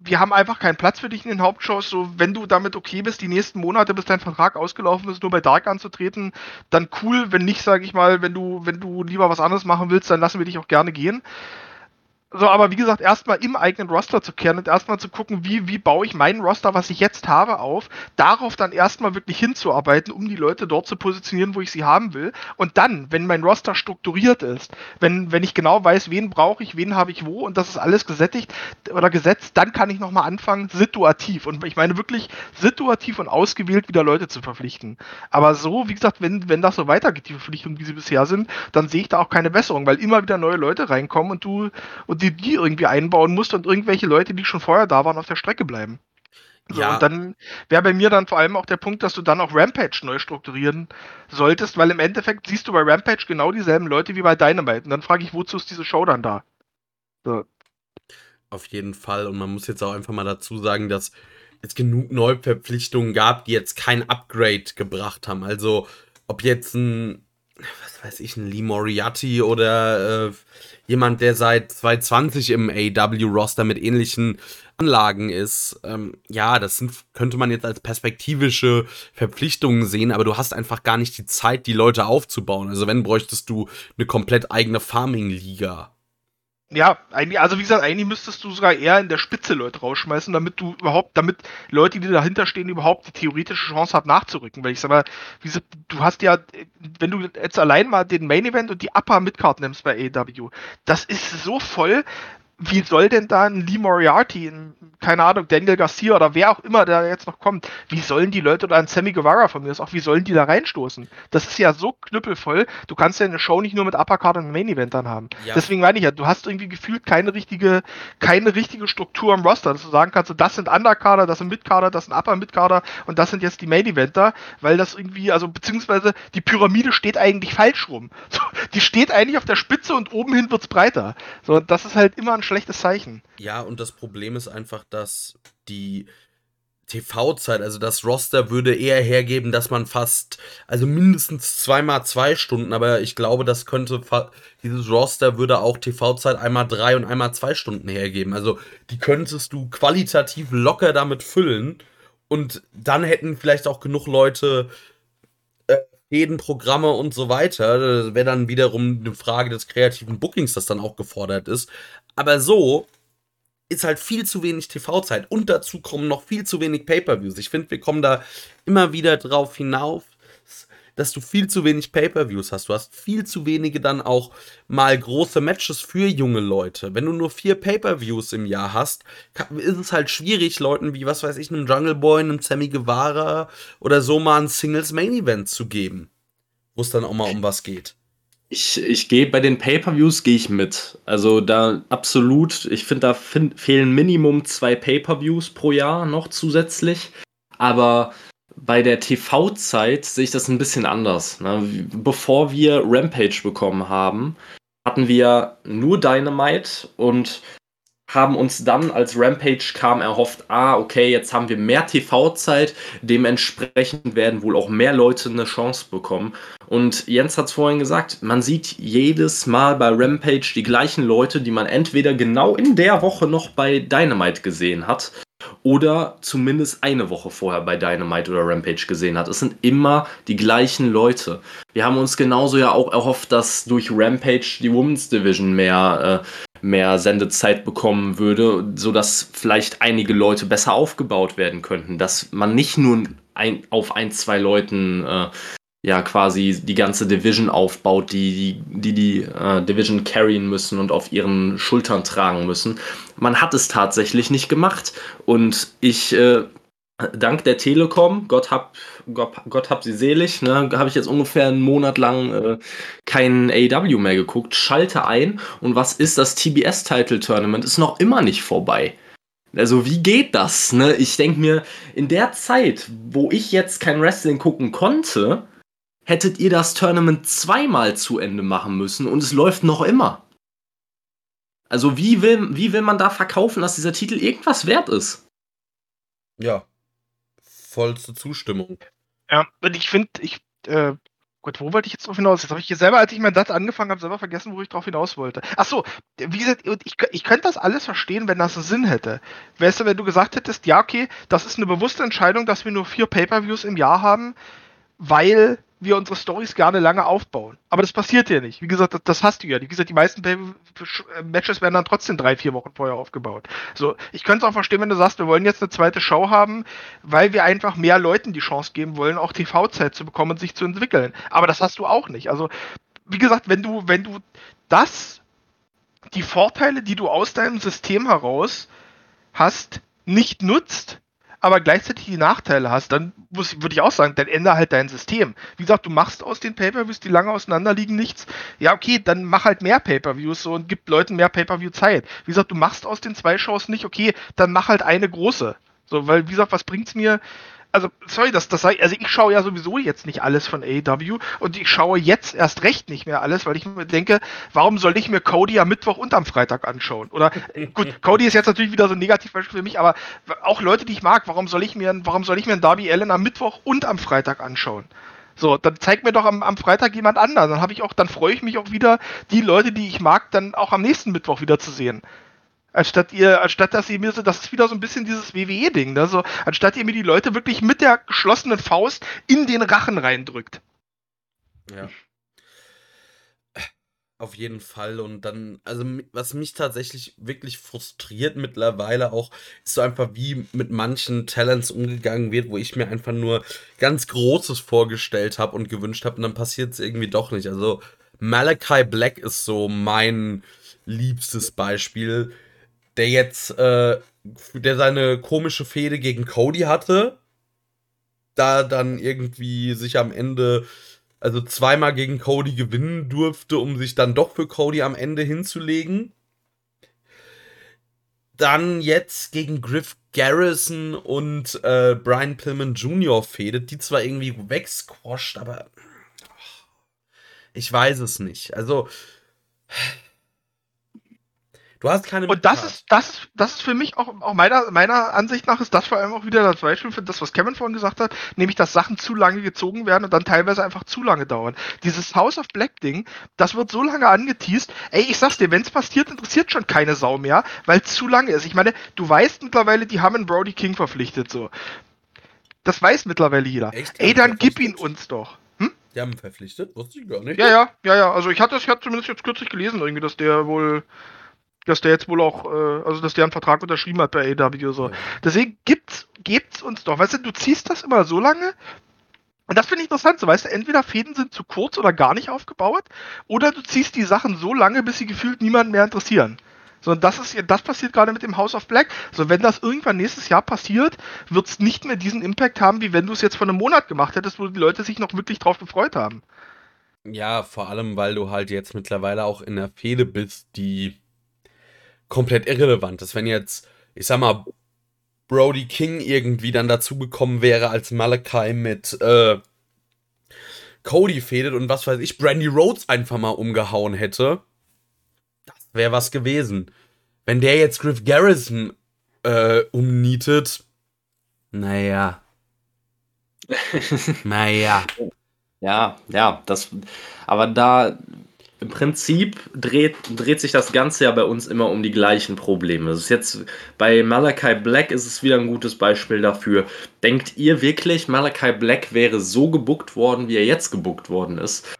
wir haben einfach keinen Platz für dich in den Hauptshows. So, wenn du damit okay bist, die nächsten Monate, bis dein Vertrag ausgelaufen ist, nur bei Dark anzutreten, dann cool. Wenn nicht, sage ich mal, wenn du, wenn du lieber was anderes machen willst, dann lassen wir dich auch gerne gehen. So, aber wie gesagt, erstmal im eigenen Roster zu kehren und erstmal zu gucken, wie, wie baue ich meinen Roster, was ich jetzt habe, auf, darauf dann erstmal wirklich hinzuarbeiten, um die Leute dort zu positionieren, wo ich sie haben will. Und dann, wenn mein Roster strukturiert ist, wenn, wenn ich genau weiß, wen brauche ich, wen habe ich wo und das ist alles gesättigt oder gesetzt, dann kann ich nochmal anfangen, situativ. Und ich meine wirklich situativ und ausgewählt wieder Leute zu verpflichten. Aber so, wie gesagt, wenn, wenn das so weitergeht, die Verpflichtungen, wie sie bisher sind, dann sehe ich da auch keine Besserung, weil immer wieder neue Leute reinkommen und du und die, die irgendwie einbauen musst und irgendwelche Leute, die schon vorher da waren, auf der Strecke bleiben. So, ja. Und dann wäre bei mir dann vor allem auch der Punkt, dass du dann auch Rampage neu strukturieren solltest, weil im Endeffekt siehst du bei Rampage genau dieselben Leute wie bei Dynamite. Und dann frage ich, wozu ist diese Show dann da? So. Auf jeden Fall. Und man muss jetzt auch einfach mal dazu sagen, dass es genug Neuverpflichtungen gab, die jetzt kein Upgrade gebracht haben. Also, ob jetzt ein, was weiß ich, ein Lee Moriarty oder äh, jemand, der seit 2020 im AW-Roster mit ähnlichen Anlagen ist. Ähm, ja, das sind, könnte man jetzt als perspektivische Verpflichtungen sehen, aber du hast einfach gar nicht die Zeit, die Leute aufzubauen. Also wenn bräuchtest du eine komplett eigene Farming-Liga. Ja, eigentlich, also wie gesagt, eigentlich müsstest du sogar eher in der Spitze Leute rausschmeißen, damit du überhaupt, damit Leute, die dahinter stehen, überhaupt die theoretische Chance haben nachzurücken. Weil ich sag mal, wie gesagt, du hast ja, wenn du jetzt allein mal den Main Event und die Upper Midcard nimmst bei AEW, das ist so voll, wie soll denn da ein Lee Moriarty, ein, keine Ahnung, Daniel Garcia oder wer auch immer, der jetzt noch kommt, wie sollen die Leute oder ein Sammy Guevara von mir ist auch, wie sollen die da reinstoßen? Das ist ja so knüppelvoll, du kannst ja eine Show nicht nur mit Uppercard und Main Eventern haben. Ja. Deswegen meine ich ja, du hast irgendwie gefühlt keine richtige, keine richtige Struktur am Roster, dass du sagen kannst, das sind Undercarder, das sind Midcarder, das sind Upper Midcarder und das sind jetzt die Main Eventer, weil das irgendwie, also beziehungsweise die Pyramide steht eigentlich falsch rum. So, die steht eigentlich auf der Spitze und oben hin wird's breiter. So, das ist halt immer ein schlechtes Zeichen. Ja, und das Problem ist einfach, dass die TV-Zeit, also das Roster würde eher hergeben, dass man fast, also mindestens zweimal zwei Stunden, aber ich glaube, das könnte, dieses Roster würde auch TV-Zeit einmal drei und einmal zwei Stunden hergeben. Also die könntest du qualitativ locker damit füllen und dann hätten vielleicht auch genug Leute jeden Programme und so weiter. Das wäre dann wiederum eine Frage des kreativen Bookings, das dann auch gefordert ist. Aber so ist halt viel zu wenig TV-Zeit und dazu kommen noch viel zu wenig Pay-per-Views. Ich finde, wir kommen da immer wieder drauf hinauf, dass du viel zu wenig Pay-per-Views hast. Du hast viel zu wenige dann auch mal große Matches für junge Leute. Wenn du nur vier Pay-per-Views im Jahr hast, ist es halt schwierig, Leuten wie, was weiß ich, einem Jungle Boy, einem Sammy Guevara oder so mal ein Singles Main Event zu geben, wo es dann auch mal um was geht. Ich, ich gehe bei den Pay-per-Views gehe ich mit. Also da absolut, ich finde, da find, fehlen Minimum zwei Pay-per-Views pro Jahr noch zusätzlich. Aber bei der TV-Zeit sehe ich das ein bisschen anders. Ne? Bevor wir Rampage bekommen haben, hatten wir nur Dynamite und haben uns dann, als Rampage kam, erhofft, ah, okay, jetzt haben wir mehr TV-Zeit, dementsprechend werden wohl auch mehr Leute eine Chance bekommen. Und Jens hat es vorhin gesagt, man sieht jedes Mal bei Rampage die gleichen Leute, die man entweder genau in der Woche noch bei Dynamite gesehen hat oder zumindest eine Woche vorher bei Dynamite oder Rampage gesehen hat. Es sind immer die gleichen Leute. Wir haben uns genauso ja auch erhofft, dass durch Rampage die Women's Division mehr, äh, mehr Sendezeit bekommen würde, sodass vielleicht einige Leute besser aufgebaut werden könnten. Dass man nicht nur ein, auf ein, zwei Leuten äh, ja quasi die ganze Division aufbaut, die die, die, äh, Division carryen müssen und auf ihren Schultern tragen müssen. Man hat es tatsächlich nicht gemacht und ich äh, dank der Telekom, Gott hab, Gott, Gott hab sie selig, ne, habe ich jetzt ungefähr einen Monat lang äh, kein AW mehr geguckt, schalte ein und was ist das TBS Title Tournament? Ist noch immer nicht vorbei. Also wie geht das? Ne? Ich denke mir, in der Zeit, wo ich jetzt kein Wrestling gucken konnte, hättet ihr das Tournament zweimal zu Ende machen müssen und es läuft noch immer. Also wie will, wie will man da verkaufen, dass dieser Titel irgendwas wert ist? Ja, vollste Zustimmung. Ja, und ich finde, ich, äh, Gott, wo wollte ich jetzt drauf hinaus? Jetzt habe ich hier selber, als ich meinen Satz angefangen habe, selber vergessen, wo ich drauf hinaus wollte. Ach so, wie gesagt, ich, ich könnte das alles verstehen, wenn das einen Sinn hätte. Weißt du, wenn du gesagt hättest, ja, okay, das ist eine bewusste Entscheidung, dass wir nur vier Pay-Per-Views im Jahr haben, weil wir unsere Stories gerne lange aufbauen. Aber das passiert ja nicht. Wie gesagt, das, das hast du ja. Wie gesagt, die meisten Matches werden dann trotzdem drei, vier Wochen vorher aufgebaut. So, ich könnte es auch verstehen, wenn du sagst, wir wollen jetzt eine zweite Show haben, weil wir einfach mehr Leuten die Chance geben wollen, auch TV-Zeit zu bekommen und sich zu entwickeln. Aber das hast du auch nicht. Also, wie gesagt, wenn du, wenn du das, die Vorteile, die du aus deinem System heraus hast, nicht nutzt, aber gleichzeitig die Nachteile hast, dann würde ich auch sagen, dann ändere halt dein System. Wie gesagt, du machst aus den Pay-Per-Views, die lange auseinander liegen, nichts. Ja, okay, dann mach halt mehr Pay-Per-Views so und gib Leuten mehr Pay-Per-View-Zeit. Wie gesagt, du machst aus den zwei Shows nicht, okay, dann mach halt eine große. So, weil, wie gesagt, was bringt's mir, also, sorry, das, das sei, also ich schaue ja sowieso jetzt nicht alles von AEW und ich schaue jetzt erst recht nicht mehr alles, weil ich mir denke, warum soll ich mir Cody am Mittwoch und am Freitag anschauen? Oder, gut, Cody ist jetzt natürlich wieder so ein Negativbeispiel für mich, aber auch Leute, die ich mag, warum soll ich mir, warum soll ich mir einen Darby Allen am Mittwoch und am Freitag anschauen? So, dann zeigt mir doch am, am Freitag jemand anderen. Dann habe ich auch, dann freue ich mich auch wieder, die Leute, die ich mag, dann auch am nächsten Mittwoch wieder zu sehen. Anstatt ihr, anstatt dass ihr mir so, das ist wieder so ein bisschen dieses WWE-Ding, ne? So, anstatt ihr mir die Leute wirklich mit der geschlossenen Faust in den Rachen reindrückt. Ja. Auf jeden Fall. Und dann, also was mich tatsächlich wirklich frustriert mittlerweile auch, ist so einfach, wie mit manchen Talents umgegangen wird, wo ich mir einfach nur ganz Großes vorgestellt habe und gewünscht habe und dann passiert es irgendwie doch nicht. Also Malachi Black ist so mein liebstes Beispiel der jetzt, äh, der seine komische Fehde gegen Cody hatte, da dann irgendwie sich am Ende, also zweimal gegen Cody gewinnen durfte, um sich dann doch für Cody am Ende hinzulegen. Dann jetzt gegen Griff Garrison und äh, Brian Pillman Jr. fädet, die zwar irgendwie wegsquasht, aber ich weiß es nicht. Also Du hast keine Und das ist, das ist, das ist für mich auch, auch meiner, meiner Ansicht nach ist das vor allem auch wieder das Beispiel für das, was Kevin vorhin gesagt hat, nämlich, dass Sachen zu lange gezogen werden und dann teilweise einfach zu lange dauern. Dieses House of Black Ding, das wird so lange angeteased, ey, ich sag's dir, wenn's passiert, interessiert schon keine Sau mehr, weil es zu lange ist. Ich meine, du weißt mittlerweile, die haben einen Brody King verpflichtet, so. Das weiß mittlerweile jeder. Echt? Ey, dann gib ihn uns doch. Hm? Die haben ihn verpflichtet? Wusste ich gar nicht. Ja, ja, ja, ja. Also ich hatte es, ich hatte zumindest jetzt kürzlich gelesen, irgendwie, dass der wohl, dass der jetzt wohl auch, äh, also dass der einen Vertrag unterschrieben hat bei AW so. Ja. Deswegen gibt's, gebt's uns doch. Weißt du, du ziehst das immer so lange. Und das finde ich interessant, so weißt du, entweder Fäden sind zu kurz oder gar nicht aufgebaut, oder du ziehst die Sachen so lange, bis sie gefühlt niemanden mehr interessieren. So, und das ist das passiert gerade mit dem House of Black. So, wenn das irgendwann nächstes Jahr passiert, wird's nicht mehr diesen Impact haben, wie wenn du es jetzt vor einem Monat gemacht hättest, wo die Leute sich noch wirklich drauf gefreut haben. Ja, vor allem, weil du halt jetzt mittlerweile auch in der Fehde bist, die komplett irrelevant ist. Wenn jetzt, ich sag mal, Brody King irgendwie dann dazugekommen wäre, als Malachi mit äh, Cody fädet und was weiß ich, Brandy Rhodes einfach mal umgehauen hätte, das wäre was gewesen. Wenn der jetzt Griff Garrison äh, umnietet, naja. naja. Ja, ja, das, aber da im Prinzip dreht, dreht sich das Ganze ja bei uns immer um die gleichen Probleme. Es ist jetzt bei Malachi Black ist es wieder ein gutes Beispiel dafür. Denkt ihr wirklich, Malachi Black wäre so gebuckt worden, wie er jetzt gebuckt worden ist,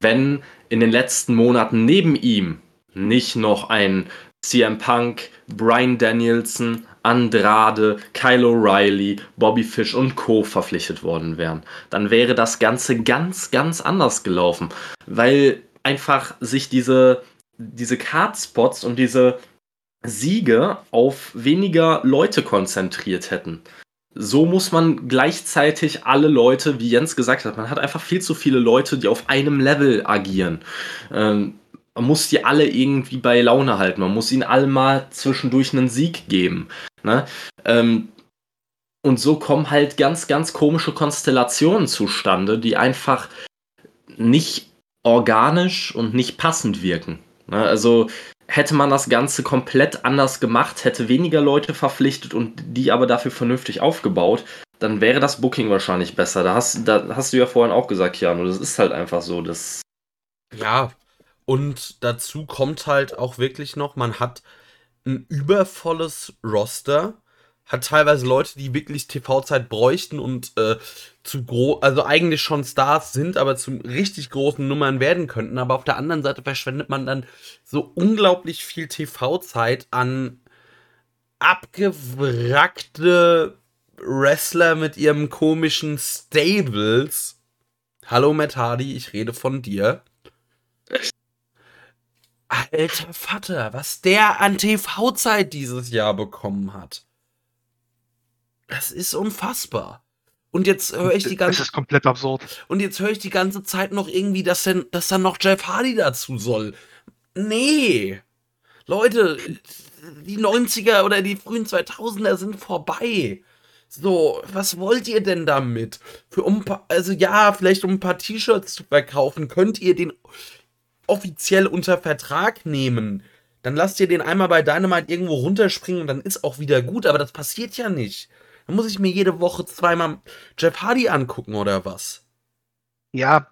wenn in den letzten Monaten neben ihm nicht noch ein CM Punk, Brian Danielson, Andrade, Kyle O'Reilly, Bobby Fish und Co. verpflichtet worden wären. Dann wäre das Ganze ganz, ganz anders gelaufen. Weil einfach sich diese, diese Card-Spots und diese Siege auf weniger Leute konzentriert hätten. So muss man gleichzeitig alle Leute, wie Jens gesagt hat, man hat einfach viel zu viele Leute, die auf einem Level agieren. Ähm, man muss die alle irgendwie bei Laune halten. Man muss ihnen alle mal zwischendurch einen Sieg geben. Ne? Ähm, und so kommen halt ganz, ganz komische Konstellationen zustande, die einfach nicht organisch und nicht passend wirken. Ne? Also hätte man das Ganze komplett anders gemacht, hätte weniger Leute verpflichtet und die aber dafür vernünftig aufgebaut, dann wäre das Booking wahrscheinlich besser. Da hast, da hast du ja vorhin auch gesagt, Keanu, das ist halt einfach so. Das Ja, und dazu kommt halt auch wirklich noch, man hat ein übervolles Roster, hat teilweise Leute, die wirklich TV-Zeit bräuchten und äh, zu groß, also eigentlich schon Stars sind, aber zu richtig großen Nummern werden könnten. Aber auf der anderen Seite verschwendet man dann so unglaublich viel TV-Zeit an abgewrackte Wrestler mit ihrem komischen Stables. Hallo Matt Hardy, ich rede von dir. Alter Vater, was der an TV-Zeit dieses Jahr bekommen hat. Das ist unfassbar. Und jetzt höre ich die das ganze ist komplett absurd. und jetzt höre ich die ganze Zeit noch irgendwie, dass denn, dass dann noch Jeff Hardy dazu soll. Nee. Leute, die 90er oder die frühen 2000er sind vorbei. So, was wollt ihr denn damit? Für um, also ja, vielleicht um ein paar T-Shirts zu verkaufen, könnt ihr den offiziell unter Vertrag nehmen. Dann lasst ihr den einmal bei Dynamite irgendwo runterspringen und dann ist auch wieder gut, aber das passiert ja nicht. Dann muss ich mir jede Woche zweimal Jeff Hardy angucken oder was? Ja,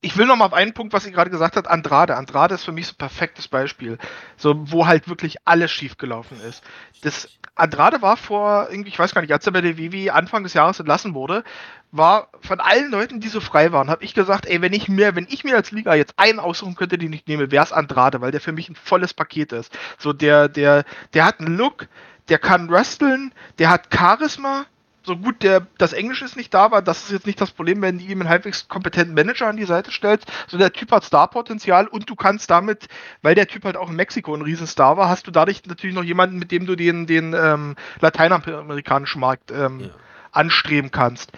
ich will noch mal auf einen Punkt, was sie gerade gesagt hat, Andrade. Andrade ist für mich so ein perfektes Beispiel, so wo halt wirklich alles schiefgelaufen ist. Das Andrade war vor irgendwie, ich weiß gar nicht, als er bei der WWE Anfang des Jahres entlassen wurde, war von allen Leuten, die so frei waren, habe ich gesagt, ey, wenn ich mir, wenn ich mir als Liga jetzt einen aussuchen könnte, den ich nehme, wäre es Andrade, weil der für mich ein volles Paket ist. So der, der, der hat einen Look, der kann wresteln, der hat Charisma, so gut der, das Englisch ist nicht da war, das ist jetzt nicht das Problem, wenn du ihm einen halbwegs kompetenten Manager an die Seite stellst. So der Typ hat Starpotenzial und du kannst damit, weil der Typ halt auch in Mexiko ein Riesenstar war, hast du dadurch natürlich noch jemanden, mit dem du den, den ähm, lateinamerikanischen Markt ähm, ja. anstreben kannst.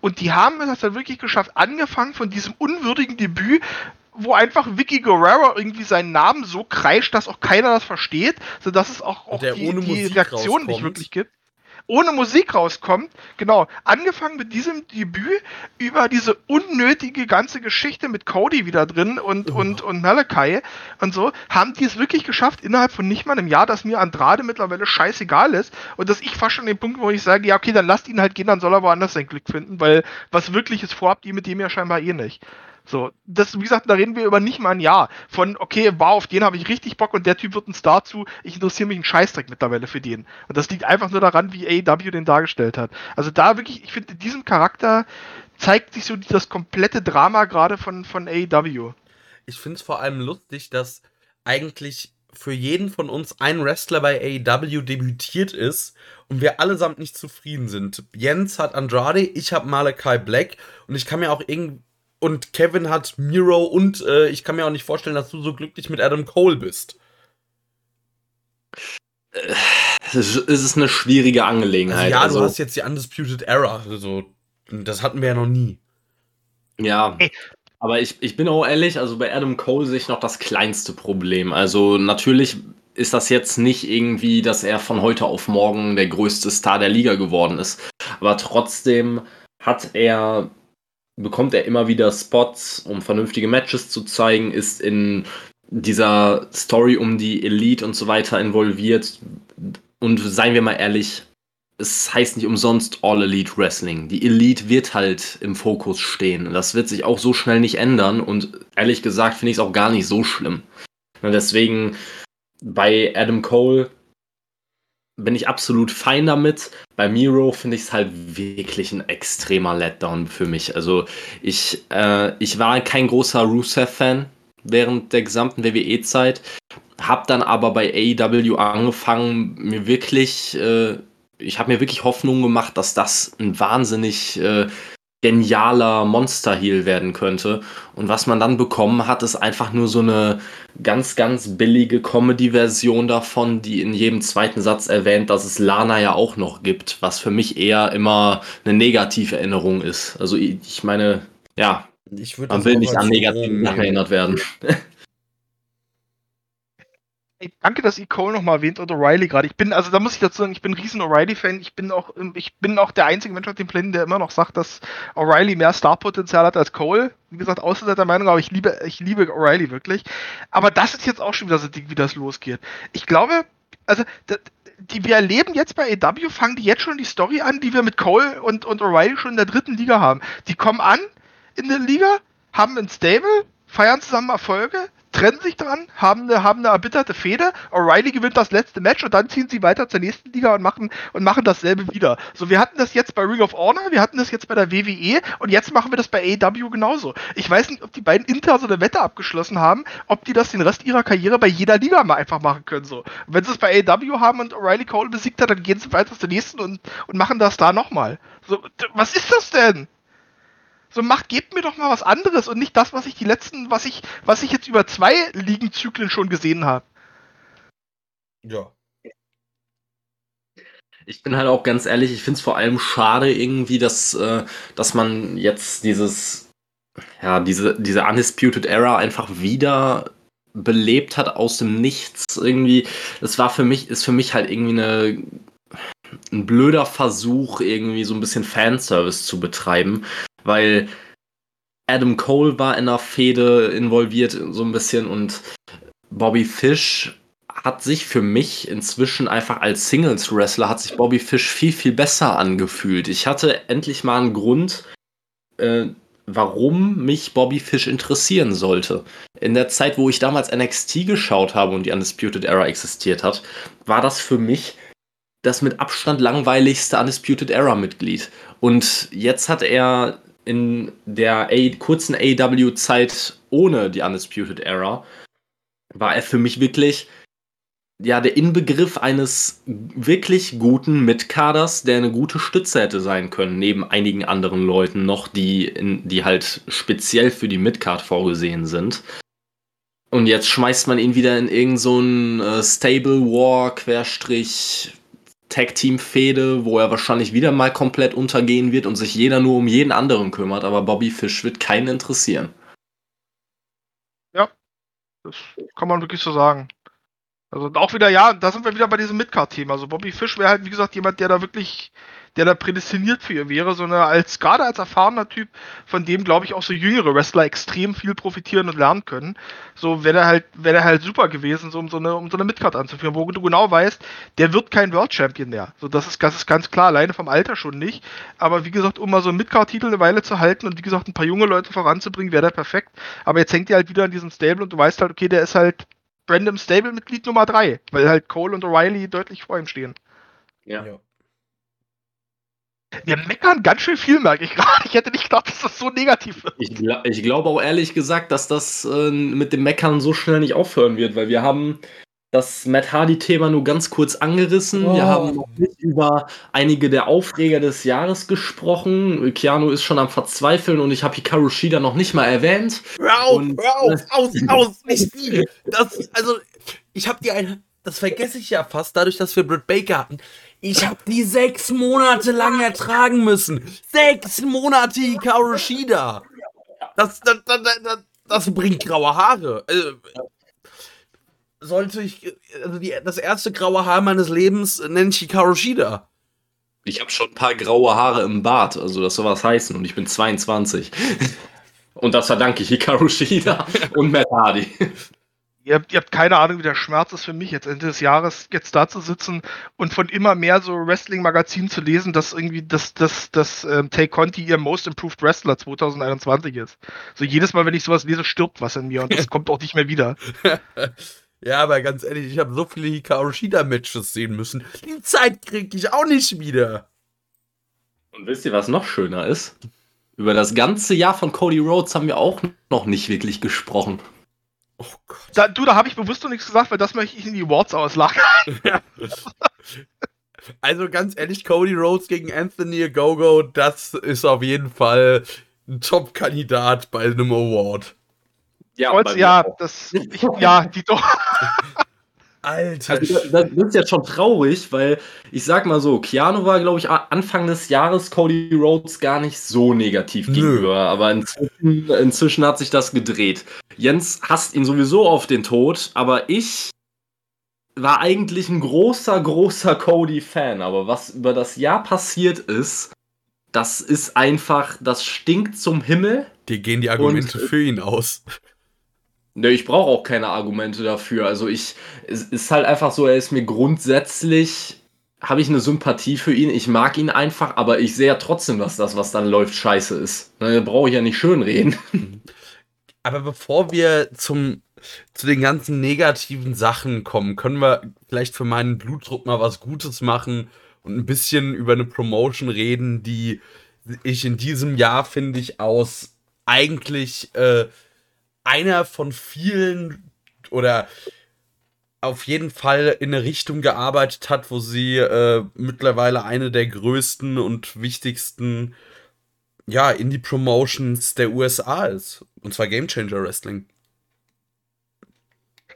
Und die haben es dann wirklich geschafft, angefangen von diesem unwürdigen Debüt, wo einfach Vicky Guerrero irgendwie seinen Namen so kreischt, dass auch keiner das versteht, sodass es auch, auch die, die Reaktion nicht wirklich gibt ohne Musik rauskommt. Genau, angefangen mit diesem Debüt über diese unnötige ganze Geschichte mit Cody wieder drin und, oh. und, und Malachi und so, haben die es wirklich geschafft, innerhalb von nicht mal einem Jahr, dass mir Andrade mittlerweile scheißegal ist und dass ich fast schon den Punkt, wo ich sage, ja, okay, dann lasst ihn halt gehen, dann soll er woanders sein Glück finden, weil was wirkliches vorhabt ihr mit dem ja scheinbar eh nicht. So, das, wie gesagt, da reden wir über nicht mal ein Jahr. Von, okay, wow, auf den habe ich richtig Bock und der Typ wird ein Star zu. Ich interessiere mich einen Scheißdreck mittlerweile für den. Und das liegt einfach nur daran, wie AEW den dargestellt hat. Also da wirklich, ich finde, in diesem Charakter zeigt sich so das komplette Drama gerade von, von AEW. Ich finde es vor allem lustig, dass eigentlich für jeden von uns ein Wrestler bei AEW debütiert ist und wir allesamt nicht zufrieden sind. Jens hat Andrade, ich habe Malachi Black und ich kann mir auch irgendwie und Kevin hat Miro und äh, ich kann mir auch nicht vorstellen, dass du so glücklich mit Adam Cole bist. Es ist eine schwierige Angelegenheit. Also ja, also, du hast jetzt die Undisputed Era. Also, das hatten wir ja noch nie. Ja. Aber ich, ich bin auch ehrlich, also bei Adam Cole sehe ich noch das kleinste Problem. Also natürlich ist das jetzt nicht irgendwie, dass er von heute auf morgen der größte Star der Liga geworden ist. Aber trotzdem hat er bekommt er immer wieder Spots, um vernünftige Matches zu zeigen, ist in dieser Story um die Elite und so weiter involviert. Und seien wir mal ehrlich, es heißt nicht umsonst All Elite Wrestling. Die Elite wird halt im Fokus stehen. Das wird sich auch so schnell nicht ändern. Und ehrlich gesagt finde ich es auch gar nicht so schlimm. Deswegen bei Adam Cole bin ich absolut fein damit. Bei Miro finde ich es halt wirklich ein extremer Letdown für mich. Also ich, äh, ich war kein großer Rusev-Fan während der gesamten WWE-Zeit, Hab dann aber bei AEW angefangen, mir wirklich, äh, ich habe mir wirklich Hoffnung gemacht, dass das ein wahnsinnig äh, genialer Monster-Heal werden könnte. Und was man dann bekommen hat, ist einfach nur so eine ganz, ganz billige Comedy-Version davon, die in jedem zweiten Satz erwähnt, dass es Lana ja auch noch gibt, was für mich eher immer eine negative Erinnerung ist. Also ich meine, ja, man will nicht an negative Sachen erinnert werden. danke, dass ihr Cole nochmal erwähnt und O'Reilly gerade. Ich bin, also da muss ich dazu sagen, ich bin ein riesen O'Reilly-Fan. Ich bin auch, ich bin auch der einzige Mensch auf dem Planeten, der immer noch sagt, dass O'Reilly mehr Starpotenzial hat als Cole. Wie gesagt, außer der Meinung, aber ich liebe, ich liebe O'Reilly wirklich. Aber das ist jetzt auch schon wieder so Ding, wie das losgeht. Ich glaube, also, die, wir erleben jetzt bei AW, fangen die jetzt schon die Story an, die wir mit Cole und, und O'Reilly schon in der dritten Liga haben. Die kommen an in der Liga, haben ein Stable, feiern zusammen Erfolge, trennen sich dran, haben eine, haben eine erbitterte Fehde. O'Reilly gewinnt das letzte Match und dann ziehen sie weiter zur nächsten Liga und machen, und machen dasselbe wieder. So, wir hatten das jetzt bei Ring of Honor, wir hatten das jetzt bei der WWE und jetzt machen wir das bei AEW genauso. Ich weiß nicht, ob die beiden intern so eine Wette abgeschlossen haben, ob die das den Rest ihrer Karriere bei jeder Liga mal einfach machen können. So. Wenn sie es bei AEW haben und O'Reilly Cole besiegt hat, dann gehen sie weiter zur nächsten und, und machen das da nochmal. So, was ist das denn? So macht, gebt mir doch mal was anderes und nicht das, was ich die letzten, was ich, was ich jetzt über zwei Ligenzyklen schon gesehen habe. Ja. Ich bin halt auch ganz ehrlich, ich finde es vor allem schade irgendwie, dass, äh, dass man jetzt dieses, ja, diese, diese Undisputed Era einfach wieder belebt hat aus dem Nichts irgendwie. Das war für mich, ist für mich halt irgendwie eine, ein blöder Versuch, irgendwie so ein bisschen Fanservice zu betreiben weil Adam Cole war in der Fehde involviert so ein bisschen und Bobby Fish hat sich für mich inzwischen einfach als Singles-Wrestler hat sich Bobby Fish viel, viel besser angefühlt. Ich hatte endlich mal einen Grund, äh, warum mich Bobby Fish interessieren sollte. In der Zeit, wo ich damals NXT geschaut habe und die Undisputed Era existiert hat, war das für mich das mit Abstand langweiligste Undisputed Era-Mitglied. Und jetzt hat er in der A kurzen AEW-Zeit ohne die Undisputed Era war er für mich wirklich ja der Inbegriff eines wirklich guten Mitkaders, der eine gute Stütze hätte sein können, neben einigen anderen Leuten noch, die, in, die halt speziell für die Midcard vorgesehen sind. Und jetzt schmeißt man ihn wieder in irgendein so äh, Stable War Querstrich Tag Team Fehde, wo er wahrscheinlich wieder mal komplett untergehen wird und sich jeder nur um jeden anderen kümmert, aber Bobby Fish wird keinen interessieren. Ja, das kann man wirklich so sagen. Also auch wieder, ja, da sind wir wieder bei diesem Midcard-Thema. Also Bobby Fish wäre halt, wie gesagt, jemand, der da wirklich, der da prädestiniert für ihr wäre, sondern als, gerade als erfahrener Typ, von dem, glaube ich, auch so jüngere Wrestler extrem viel profitieren und lernen können. So wäre er halt, wäre er halt super gewesen, so um so eine, um so eine Midcard anzuführen, wo du genau weißt, der wird kein World Champion mehr. So, das ist, das ist ganz klar, alleine vom Alter schon nicht. Aber wie gesagt, um mal so einen Midcard-Titel eine Weile zu halten und wie gesagt, ein paar junge Leute voranzubringen, wäre der perfekt. Aber jetzt hängt er halt wieder in diesem Stable und du weißt halt, okay, der ist halt random Stable-Mitglied Nummer 3, weil halt Cole und O'Reilly deutlich vor ihm stehen. Ja. Wir meckern ganz schön viel, merke ich gerade. Ich hätte nicht gedacht, dass das so negativ wird. Ich, gla ich glaube auch ehrlich gesagt, dass das äh, mit dem Meckern so schnell nicht aufhören wird, weil wir haben das Matt Hardy-Thema nur ganz kurz angerissen. Oh. Wir haben noch nicht über einige der Aufreger des Jahres gesprochen. Keanu ist schon am Verzweifeln und ich habe Hikaru Shida noch nicht mal erwähnt. Hör auf, Und- hör auf, aus, aus, nicht viel. Das, also, ich habe die ein, das vergesse ich ja fast, dadurch, dass wir Britt Baker hatten. Ich habe die sechs Monate lang ertragen müssen. Sechs Monate Hikaru Shida. Das, das, das, das, das bringt graue Haare. Also, sollte ich, also die, das erste graue Haar meines Lebens nenne ich Hikaru Shida. Ich habe schon ein paar graue Haare im Bart, also das soll was heißen und ich bin 22. Und das verdanke ich Hikaru Shida und Matt Hardy. Ihr habt, ihr habt keine Ahnung, wie der Schmerz ist für mich, jetzt Ende des Jahres jetzt da zu sitzen und von immer mehr so Wrestling-Magazinen zu lesen, dass irgendwie das, das, das ähm, Tay Conti ihr Most Improved Wrestler 2021 ist. So jedes Mal, wenn ich sowas lese, stirbt was in mir und das kommt auch nicht mehr wieder. Ja, aber ganz ehrlich, ich habe so viele Hikaru Shida-Matches sehen müssen. Die Zeit kriege ich auch nicht wieder. Und wisst ihr, was noch schöner ist? Über das ganze Jahr von Cody Rhodes haben wir auch noch nicht wirklich gesprochen. Oh Gott. Da, du, da habe ich bewusst noch nichts gesagt, weil das möchte ich in die Awards auslagern. Also ganz ehrlich, Cody Rhodes gegen Anthony Gogo, das ist auf jeden Fall ein Top-Kandidat bei einem Award. Ja, ja, das, ich, ja, die doch. Alter. Also, das, das ist jetzt schon traurig, weil ich sag mal so, Keanu war, glaube ich, Anfang des Jahres Cody Rhodes gar nicht so negativ Nö. gegenüber, aber inzwischen, inzwischen hat sich das gedreht. Jens hasst ihn sowieso auf den Tod, aber ich war eigentlich ein großer, großer Cody-Fan, aber was über das Jahr passiert ist, das ist einfach, das stinkt zum Himmel. Dir gehen die Argumente Und- für ihn aus. Ne, ich brauche auch keine Argumente dafür. Also ich, es ist halt einfach so, er ist mir grundsätzlich, habe ich eine Sympathie für ihn. Ich mag ihn einfach, aber ich sehe ja trotzdem, dass das, was dann läuft, scheiße ist. Ne, brauche ich ja nicht schönreden. Aber bevor wir zum, zu den ganzen negativen Sachen kommen, können wir vielleicht für meinen Blutdruck mal was Gutes machen und ein bisschen über eine Promotion reden, die ich in diesem Jahr, finde ich, aus eigentlich äh, einer von vielen oder auf jeden Fall in eine Richtung gearbeitet hat, wo sie äh, mittlerweile eine der größten und wichtigsten ja, Indie-Promotions der USA ist. Und zwar Game Changer Wrestling.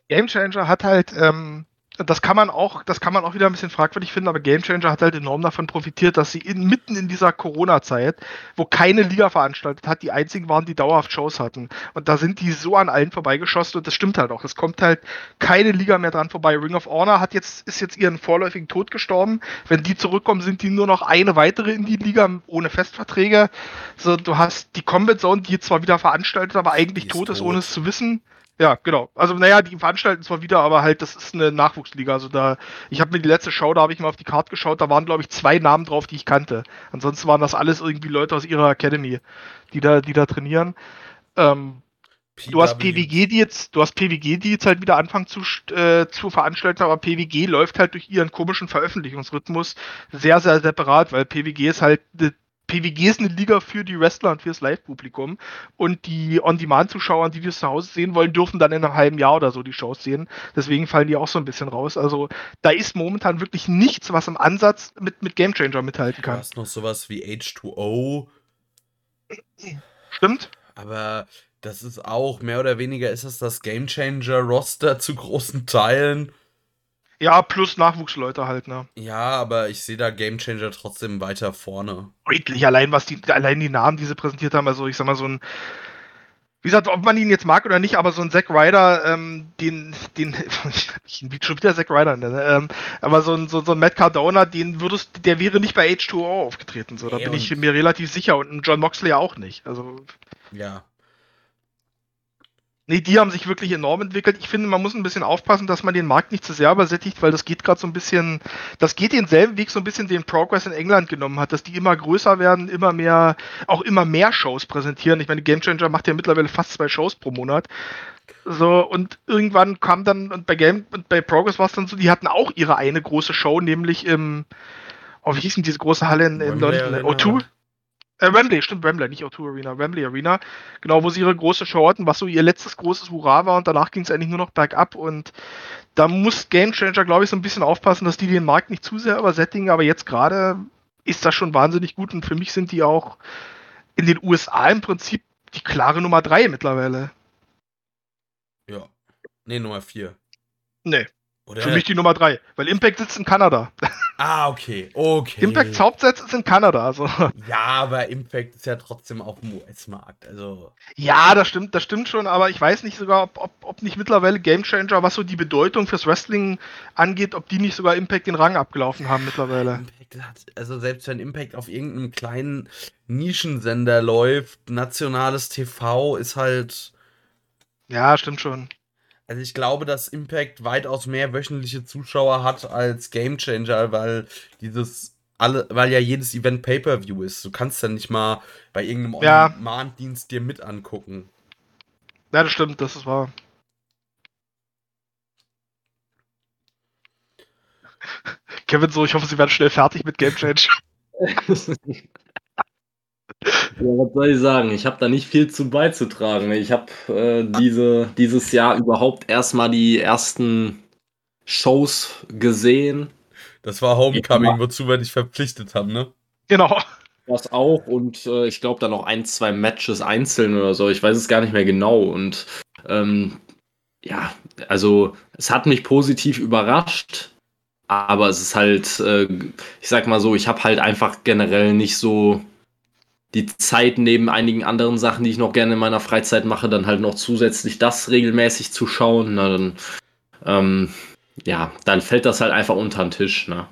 Game Changer hat halt, ähm, das kann man auch, das kann man auch wieder ein bisschen fragwürdig finden, aber Game Changer hat halt enorm davon profitiert, dass sie in, mitten in dieser Corona-Zeit, wo keine Liga veranstaltet hat, die einzigen waren, die dauerhaft Shows hatten. Und da sind die so an allen vorbeigeschossen und das stimmt halt auch. Es kommt halt keine Liga mehr dran vorbei. Ring of Honor hat jetzt, ist jetzt ihren vorläufigen Tod gestorben. Wenn die zurückkommen, sind die nur noch eine weitere in die Liga ohne Festverträge. So, du hast die Combat Zone, die zwar wieder veranstaltet, aber eigentlich Die ist tot ist, tot. ohne es zu wissen. Ja, genau. Also, naja, die veranstalten zwar wieder, aber halt, das ist eine Nachwuchsliga. Also da, ich habe mir die letzte Show, da habe ich mal auf die Karte geschaut, da waren, glaube ich, zwei Namen drauf, die ich kannte. Ansonsten waren das alles irgendwie Leute aus ihrer Academy, die da, die da trainieren. Ähm, du hast PWG, die jetzt, du hast PWG, die jetzt halt wieder anfangen zu, äh, zu veranstalten, aber PWG läuft halt durch ihren komischen Veröffentlichungsrhythmus sehr, sehr separat, weil PWG ist halt eine PWG ist eine Liga für die Wrestler und fürs Live-Publikum. Und die On-Demand-Zuschauer, die das zu Hause sehen wollen, dürfen dann in einem halben Jahr oder so die Shows sehen. Deswegen fallen die auch so ein bisschen raus. Also da ist momentan wirklich nichts, was im Ansatz mit, mit Game Changer mithalten Du kann. hast noch sowas wie H2O, Stimmt? aber das ist auch mehr oder weniger ist es das Game Changer Roster zu großen Teilen. Ja, plus Nachwuchsleute halt, ne? Ja, aber ich sehe da Game Changer trotzdem weiter vorne. Deutlich, allein was die, allein die Namen, die sie präsentiert haben, also ich sag mal so ein, wie gesagt, ob man ihn jetzt mag oder nicht, aber so ein Zack Ryder, ähm, den, den, ich will schon wieder Zack Ryder nenne, ähm, aber so ein, so, so ein Matt Cardona, den würdest, der wäre nicht bei H2O aufgetreten, so, da Nee, bin ich mir relativ sicher und ein John Moxley auch nicht, also, Ja. Nee, die haben sich wirklich enorm entwickelt. Ich finde, man muss ein bisschen aufpassen, dass man den Markt nicht zu sehr übersättigt, weil das geht gerade so ein bisschen, das geht denselben Weg so ein bisschen, den Progress in England genommen hat, dass die immer größer werden, immer mehr, auch immer mehr Shows präsentieren. Ich meine, Game Changer macht ja mittlerweile fast zwei Shows pro Monat. So, und irgendwann kam dann, und bei Game, und bei Progress war es dann so, die hatten auch ihre eine große Show, nämlich im, oh, wie hieß denn diese große Halle in, in London? Arena. O2? Äh, Wembley, stimmt, Wembley, nicht O2 Arena, Wembley Arena. Genau, wo sie ihre große Show hatten, was so ihr letztes großes Hurra war und danach ging es eigentlich nur noch bergab und da muss Game Changer, glaube ich, so ein bisschen aufpassen, dass die den Markt nicht zu sehr übersättigen, aber jetzt gerade ist das schon wahnsinnig gut und für mich sind die auch in den USA im Prinzip die klare Nummer 3 mittlerweile. Ja. Nee, Nummer 4. Nee, Oder? für mich die Nummer 3, weil Impact sitzt in Kanada. ah, okay. Okay. Impacts Hauptsitz ist in Kanada, also. Ja, aber Impact ist ja trotzdem auf dem US-Markt. Also. Ja, das stimmt, das stimmt schon, aber ich weiß nicht sogar, ob, ob, ob nicht mittlerweile Game Changer, was so die Bedeutung fürs Wrestling angeht, ob die nicht sogar Impact den Rang abgelaufen haben mittlerweile. Impact hat, also selbst wenn Impact auf irgendeinem kleinen Nischensender läuft, nationales TV ist halt. Ja, stimmt schon. Also ich glaube, dass Impact weitaus mehr wöchentliche Zuschauer hat als Game Changer, weil dieses alle, weil ja jedes Event Pay-Per-View ist. Du kannst dann nicht mal bei irgendeinem Ja. On-Demand-Dienst dir mit angucken. Ja, das stimmt, das ist wahr. Kevin, so, ich hoffe, Sie werden schnell fertig mit Game Change. Ja, was soll ich sagen? Ich habe da nicht viel zu beizutragen. Ich habe äh, diese, dieses Jahr überhaupt erstmal die ersten Shows gesehen. Das war Homecoming, Ja. wozu wir dich verpflichtet haben, ne? Genau. Das auch und äh, ich glaube dann noch ein, zwei Matches einzeln oder so. Ich weiß es gar nicht mehr genau. Und ähm, ja, also es hat mich positiv überrascht, aber es ist halt, äh, ich sag mal so, ich habe halt einfach generell nicht so die Zeit neben einigen anderen Sachen, die ich noch gerne in meiner Freizeit mache, dann halt noch zusätzlich das regelmäßig zu schauen. Na, dann, ähm, ja, dann fällt das halt einfach unter den Tisch. Ne?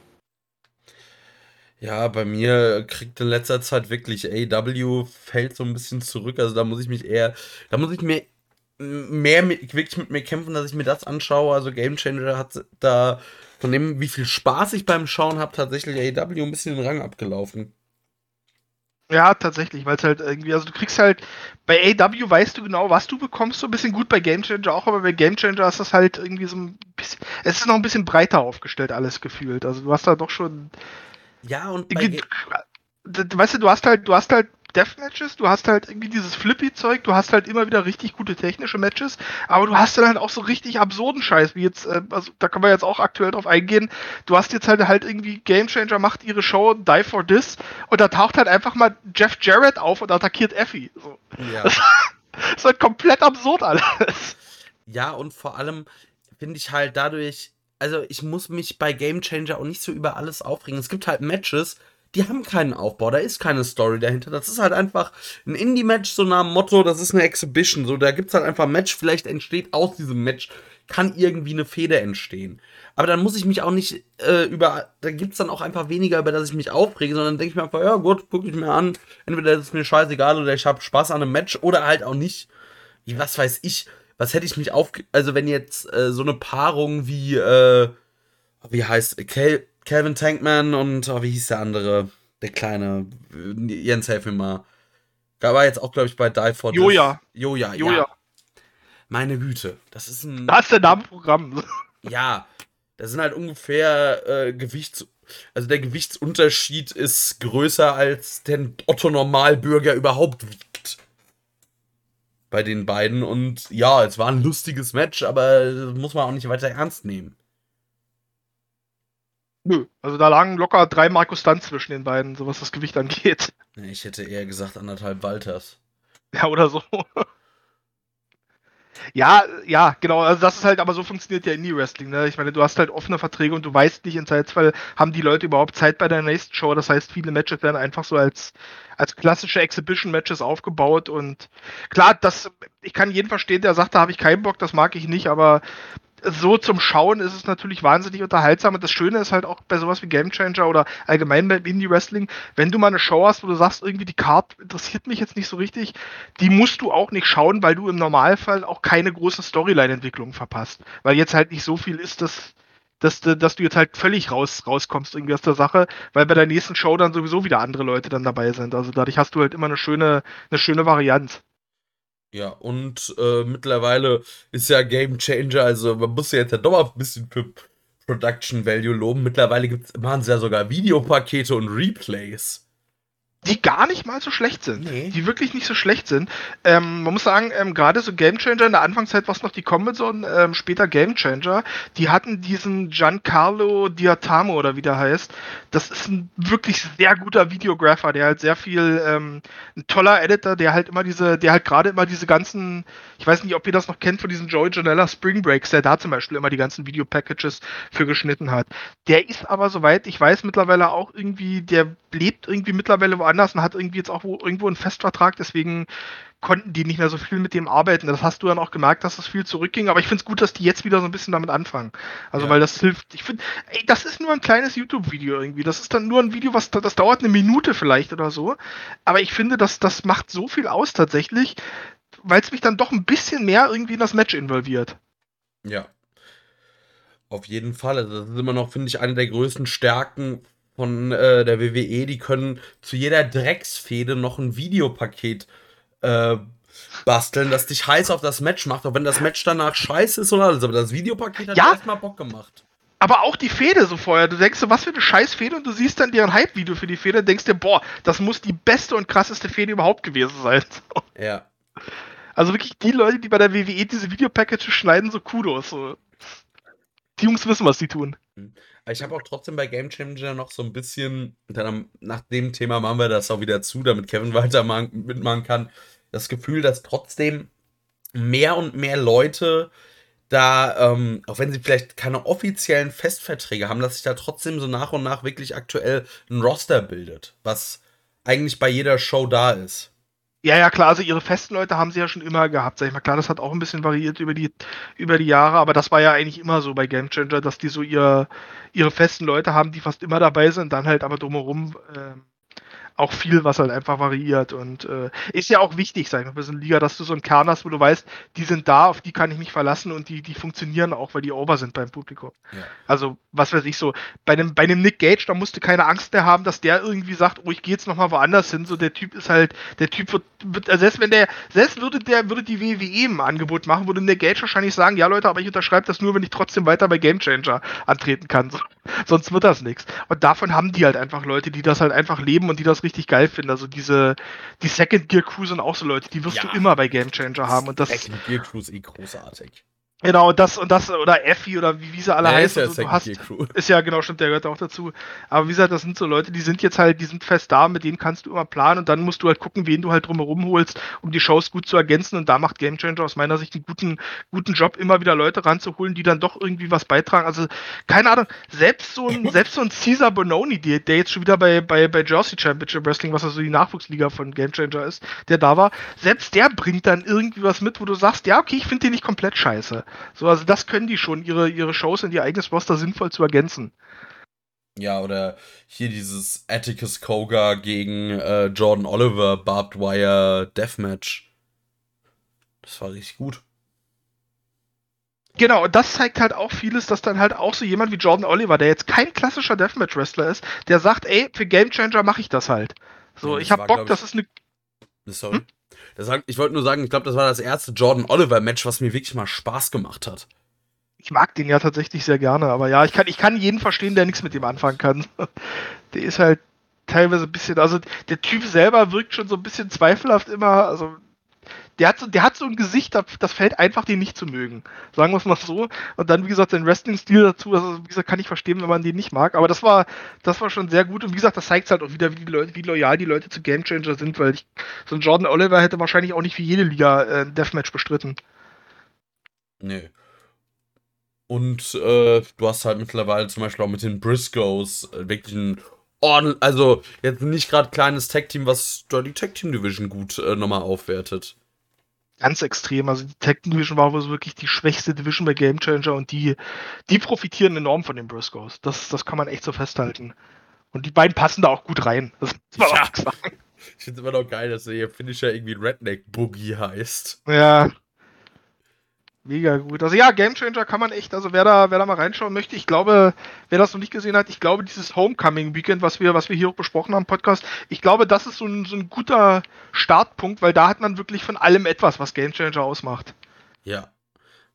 Ja, bei mir kriegt in letzter Zeit wirklich AW fällt so ein bisschen zurück. Also da muss ich mich eher, da muss ich mir mehr mit, wirklich mit mir kämpfen, dass ich mir das anschaue. Also Game Changer hat da von dem, wie viel Spaß ich beim Schauen habe, tatsächlich AW ein bisschen den Rang abgelaufen. Ja, tatsächlich, weil es halt irgendwie, also du kriegst halt, bei AW weißt du genau, was du bekommst, so ein bisschen gut bei Game Changer auch, aber bei Game Changer ist das halt irgendwie so ein bisschen, es ist noch ein bisschen breiter aufgestellt, alles gefühlt. Also du hast da doch schon, Ja, und weißt du, du hast halt, du hast halt Deathmatches, du hast halt irgendwie dieses Flippy-Zeug, du hast halt immer wieder richtig gute technische Matches, aber du hast dann halt auch so richtig absurden Scheiß, wie jetzt, äh, also da können wir jetzt auch aktuell drauf eingehen. Du hast jetzt halt halt irgendwie Game Changer macht ihre Show Die for This und da taucht halt einfach mal Jeff Jarrett auf und attackiert Effie. So. ja. Das ist halt komplett absurd alles. Ja, und vor allem finde ich halt dadurch, also ich muss mich bei Game Changer auch nicht so über alles aufregen. Es gibt halt Matches, die haben keinen Aufbau, da ist keine Story dahinter. Das ist halt einfach ein Indie-Match, so nach dem Motto, das ist eine Exhibition. So, da gibt es halt einfach ein Match, vielleicht entsteht aus diesem Match, kann irgendwie eine Feder entstehen. Aber dann muss ich mich auch nicht äh, über, da gibt es dann auch einfach weniger, über das ich mich aufrege, sondern denke ich mir einfach, ja gut, gucke ich mir an. Entweder ist es mir scheißegal oder ich habe Spaß an einem Match oder halt auch nicht. Wie, was weiß ich, was hätte ich mich auf, also wenn jetzt äh, so eine Paarung wie, äh, wie heißt, Cal Calvin Tankman und, oh, wie hieß der andere, der kleine, äh, Jens, helf mir mal. Da war jetzt auch, glaube ich, bei Die for. Joja. Joja, Joja. ja. Meine Güte, das ist ein, Da ist der Name Programm. ja, das sind halt ungefähr äh, Gewichts, Also der Gewichtsunterschied ist größer, als der Otto-Normalbürger überhaupt wiegt. Bei den beiden. Und ja, es war ein lustiges Match, aber muss man auch nicht weiter ernst nehmen. Nö, also da lagen locker drei Markus Stunt zwischen den beiden, so was das Gewicht angeht. Ich hätte eher gesagt anderthalb Walters. Ja, oder so. Ja, ja, genau. Also das ist halt, aber so funktioniert ja Indie-Wrestling. Ne? Ich meine, du hast halt offene Verträge und du weißt nicht, in Zeitfall haben die Leute überhaupt Zeit bei der nächsten Show. Das heißt, viele Matches werden einfach so als, als klassische Exhibition-Matches aufgebaut. Und klar, das, ich kann jeden verstehen, der sagt, da habe ich keinen Bock, das mag ich nicht, aber so zum Schauen ist es natürlich wahnsinnig unterhaltsam. Und das Schöne ist halt auch bei sowas wie Game Changer oder allgemein beim Indie-Wrestling, wenn du mal eine Show hast, wo du sagst, irgendwie die Card interessiert mich jetzt nicht so richtig, die musst du auch nicht schauen, weil du im Normalfall auch keine großen Storyline-Entwicklungen verpasst. Weil jetzt halt nicht so viel ist, dass, dass, dass du jetzt halt völlig raus, rauskommst irgendwie aus der Sache, weil bei der nächsten Show dann sowieso wieder andere Leute dann dabei sind. Also dadurch hast du halt immer eine schöne, eine schöne Variante. Ja, und äh, mittlerweile ist ja Game Changer, also man muss ja jetzt ja doch mal ein bisschen für Production Value loben. Mittlerweile gibt's, machen sie ja sogar Videopakete und Replays die gar nicht mal so schlecht sind. Nee. Die wirklich nicht so schlecht sind. Ähm, man muss sagen, ähm, gerade so Game Changer, in der Anfangszeit war es noch die Commodore, ähm, später Game Changer, die hatten diesen Giancarlo Diatamo oder wie der heißt. Das ist ein wirklich sehr guter Videographer, der halt sehr viel, ähm, ein toller Editor, der halt immer diese, der halt gerade immer diese ganzen, ich weiß nicht, ob ihr das noch kennt von diesen Joey Janella Spring Breaks, der da zum Beispiel immer die ganzen Videopackages für geschnitten hat. Der ist aber, soweit ich weiß, mittlerweile auch irgendwie, der lebt irgendwie mittlerweile woanders und hat irgendwie jetzt auch wo, irgendwo einen Festvertrag, deswegen konnten die nicht mehr so viel mit dem arbeiten. Das hast du dann auch gemerkt, dass das viel zurückging, aber ich finde es gut, dass die jetzt wieder so ein bisschen damit anfangen. Also, ja. weil das hilft. Ich finde, ey, das ist nur ein kleines YouTube-Video irgendwie. Das ist dann nur ein Video, was das dauert eine Minute vielleicht oder so. Aber ich finde, dass das macht so viel aus tatsächlich, weil es mich dann doch ein bisschen mehr irgendwie in das Match involviert. Ja. Auf jeden Fall. Also das ist immer noch, finde ich, eine der größten Stärken von äh, der WWE, die können zu jeder Drecksfehde noch ein Videopaket äh, basteln, das dich heiß auf das Match macht, auch wenn das Match danach scheiße ist oder alles. Aber das Videopaket hat ja. erstmal Bock gemacht. Aber auch die Fehde so vorher. Du denkst so, was für eine scheiß Fehde und du siehst dann deren Hype-Video für die Fehde und denkst dir, boah, das muss die beste und krasseste Fehde überhaupt gewesen sein. Ja. Also wirklich die Leute, die bei der WWE diese Videopackages schneiden, so Kudos. So. Die Jungs wissen, was sie tun. Ich habe auch trotzdem bei Game Changer noch so ein bisschen, dann nach dem Thema machen wir das auch wieder zu, damit Kevin weiter mitmachen kann, das Gefühl, dass trotzdem mehr und mehr Leute da, ähm, auch wenn sie vielleicht keine offiziellen Festverträge haben, dass sich da trotzdem so nach und nach wirklich aktuell ein Roster bildet, was eigentlich bei jeder Show da ist. Ja, ja, klar, also ihre festen Leute haben sie ja schon immer gehabt, sag ich mal. Klar, das hat auch ein bisschen variiert über die, über die Jahre, aber das war ja eigentlich immer so bei Game Changer, dass die so ihr, ihre festen Leute haben, die fast immer dabei sind, dann halt aber drumherum äh, auch viel, was halt einfach variiert. Und äh, ist ja auch wichtig, sag ich mal, für so eine Liga, dass du so einen Kern hast, wo du weißt, die sind da, auf die kann ich mich verlassen und die, die funktionieren auch, weil die over sind beim Publikum. Ja. Also, was weiß ich so, bei einem, bei einem Nick Gage, da musst du keine Angst mehr haben, dass der irgendwie sagt, oh, ich gehe jetzt nochmal woanders hin. So, der Typ ist halt, der Typ wird, wird also selbst wenn der, selbst würde der, würde die WWE im Angebot machen, würde Nick Gage wahrscheinlich sagen, ja Leute, aber ich unterschreibe das nur, wenn ich trotzdem weiter bei Game Changer antreten kann. So, sonst wird das nichts. Und davon haben die halt einfach Leute, die das halt einfach leben und die das richtig geil finden. Also diese, die Second Gear Crew sind auch so Leute, die wirst ja. du immer bei Game Changer haben. Und das, Second Gear Crew ist eh großartig. Genau, das und das, oder Effi oder wie, wie sie alle ja, heißen. Ist, ja also, hast, ist ja genau, stimmt, der gehört auch dazu. Aber wie gesagt, das sind so Leute, die sind jetzt halt, die sind fest da, mit denen kannst du immer planen und dann musst du halt gucken, wen du halt drumherum holst, um die Shows gut zu ergänzen. Und da macht Game Changer aus meiner Sicht einen guten, guten Job, immer wieder Leute ranzuholen, die dann doch irgendwie was beitragen. Also, keine Ahnung, selbst so ein, selbst so ein Caesar Bononi, der, der jetzt schon wieder bei, bei, bei Jersey Championship Wrestling, was also die Nachwuchsliga von Game Changer ist, der da war, selbst der bringt dann irgendwie was mit, wo du sagst, ja, okay, ich finde den nicht komplett scheiße. So, also das können die schon, ihre, ihre Shows in ihr eigenes Roster sinnvoll zu ergänzen. Ja, oder hier dieses Atticus Koga gegen äh, Jordan Oliver Barbed Wire Deathmatch. Das war richtig gut. Genau, und das zeigt halt auch vieles, dass dann halt auch so jemand wie Jordan Oliver, der jetzt kein klassischer Deathmatch-Wrestler ist, der sagt, ey, für Game Changer mache ich das halt. So, ja, ich hab Bock, ich, das ist eine. Sorry. Hm? Das, ich wollte nur sagen, ich glaube, das war das erste Jordan Oliver Match, was mir wirklich mal Spaß gemacht hat. Ich mag den ja tatsächlich sehr gerne, aber ja, ich kann, ich kann jeden verstehen, der nichts mit dem anfangen kann. Der ist halt teilweise ein bisschen, also der Typ selber wirkt schon so ein bisschen zweifelhaft immer, also der hat so, der hat so ein Gesicht, das fällt einfach den nicht zu mögen. Sagen wir es mal so. Und dann, wie gesagt, sein Wrestling-Stil dazu, also wie gesagt, kann ich verstehen, wenn man den nicht mag. Aber das war, das war schon sehr gut. Und wie gesagt, das zeigt halt auch wieder, wie, die Leute, wie loyal die Leute zu Gamechanger sind, weil ich, so ein Jordan Oliver hätte wahrscheinlich auch nicht für jede Liga äh, ein Deathmatch bestritten. Nee. Und äh, du hast halt mittlerweile zum Beispiel auch mit den Briscoes äh, wirklich ein also jetzt nicht gerade kleines Tech-Team, was da die Tech-Team-Division gut äh, nochmal aufwertet ganz extrem. Also die Tech Division war wohl wirklich die schwächste Division bei Game Changer und die, die profitieren enorm von den Briscoes. Das, das kann man echt so festhalten. Und die beiden passen da auch gut rein. Das muss man ja. auch sagen. Ich finde es immer noch geil, dass der hier Finisher irgendwie Redneck Boogie heißt. Ja, Mega gut. Also ja, Game Changer kann man echt, also wer da, wer da mal reinschauen möchte, ich glaube, wer das noch nicht gesehen hat, ich glaube, dieses Homecoming Weekend, was wir, was wir hier auch besprochen haben Podcast, ich glaube, das ist so ein, so ein guter Startpunkt, weil da hat man wirklich von allem etwas, was Game Changer ausmacht. Ja.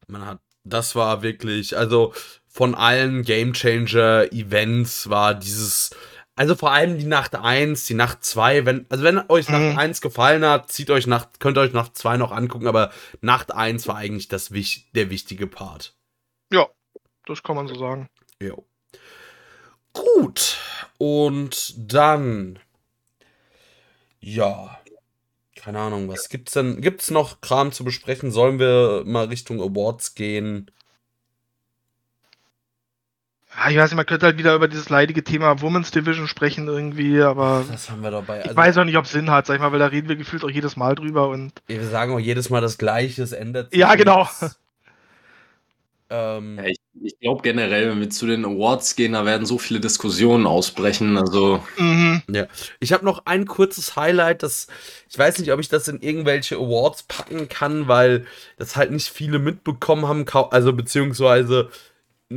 Man hat, das war wirklich, also von allen Game Changer Events war dieses also vor allem die Nacht 1, die Nacht 2, wenn, also wenn euch mhm. Nacht 1 gefallen hat, zieht euch Nacht, könnt ihr euch Nacht 2 noch angucken, aber Nacht 1 war eigentlich das, der wichtige Part. Ja, das kann man so sagen. Jo. Gut. Und dann. Ja. Keine Ahnung, was gibt's denn? Gibt's noch Kram zu besprechen? Sollen wir mal Richtung Awards gehen? Ja, ich weiß nicht, man könnte halt wieder über dieses leidige Thema Women's Division sprechen irgendwie, aber. Das haben wir dabei. Also, ich weiß auch nicht, ob es Sinn hat, sag ich mal, weil da reden wir gefühlt auch jedes Mal drüber und. Wir sagen auch jedes Mal das Gleiche, es ändert sich. Ja, genau. Ähm, ja, ich, ich glaube generell, wenn wir zu den Awards gehen, da werden so viele Diskussionen ausbrechen. Also. Mhm. Ja. Ich habe noch ein kurzes Highlight, das ich weiß nicht, ob ich das in irgendwelche Awards packen kann, weil das halt nicht viele mitbekommen haben, also beziehungsweise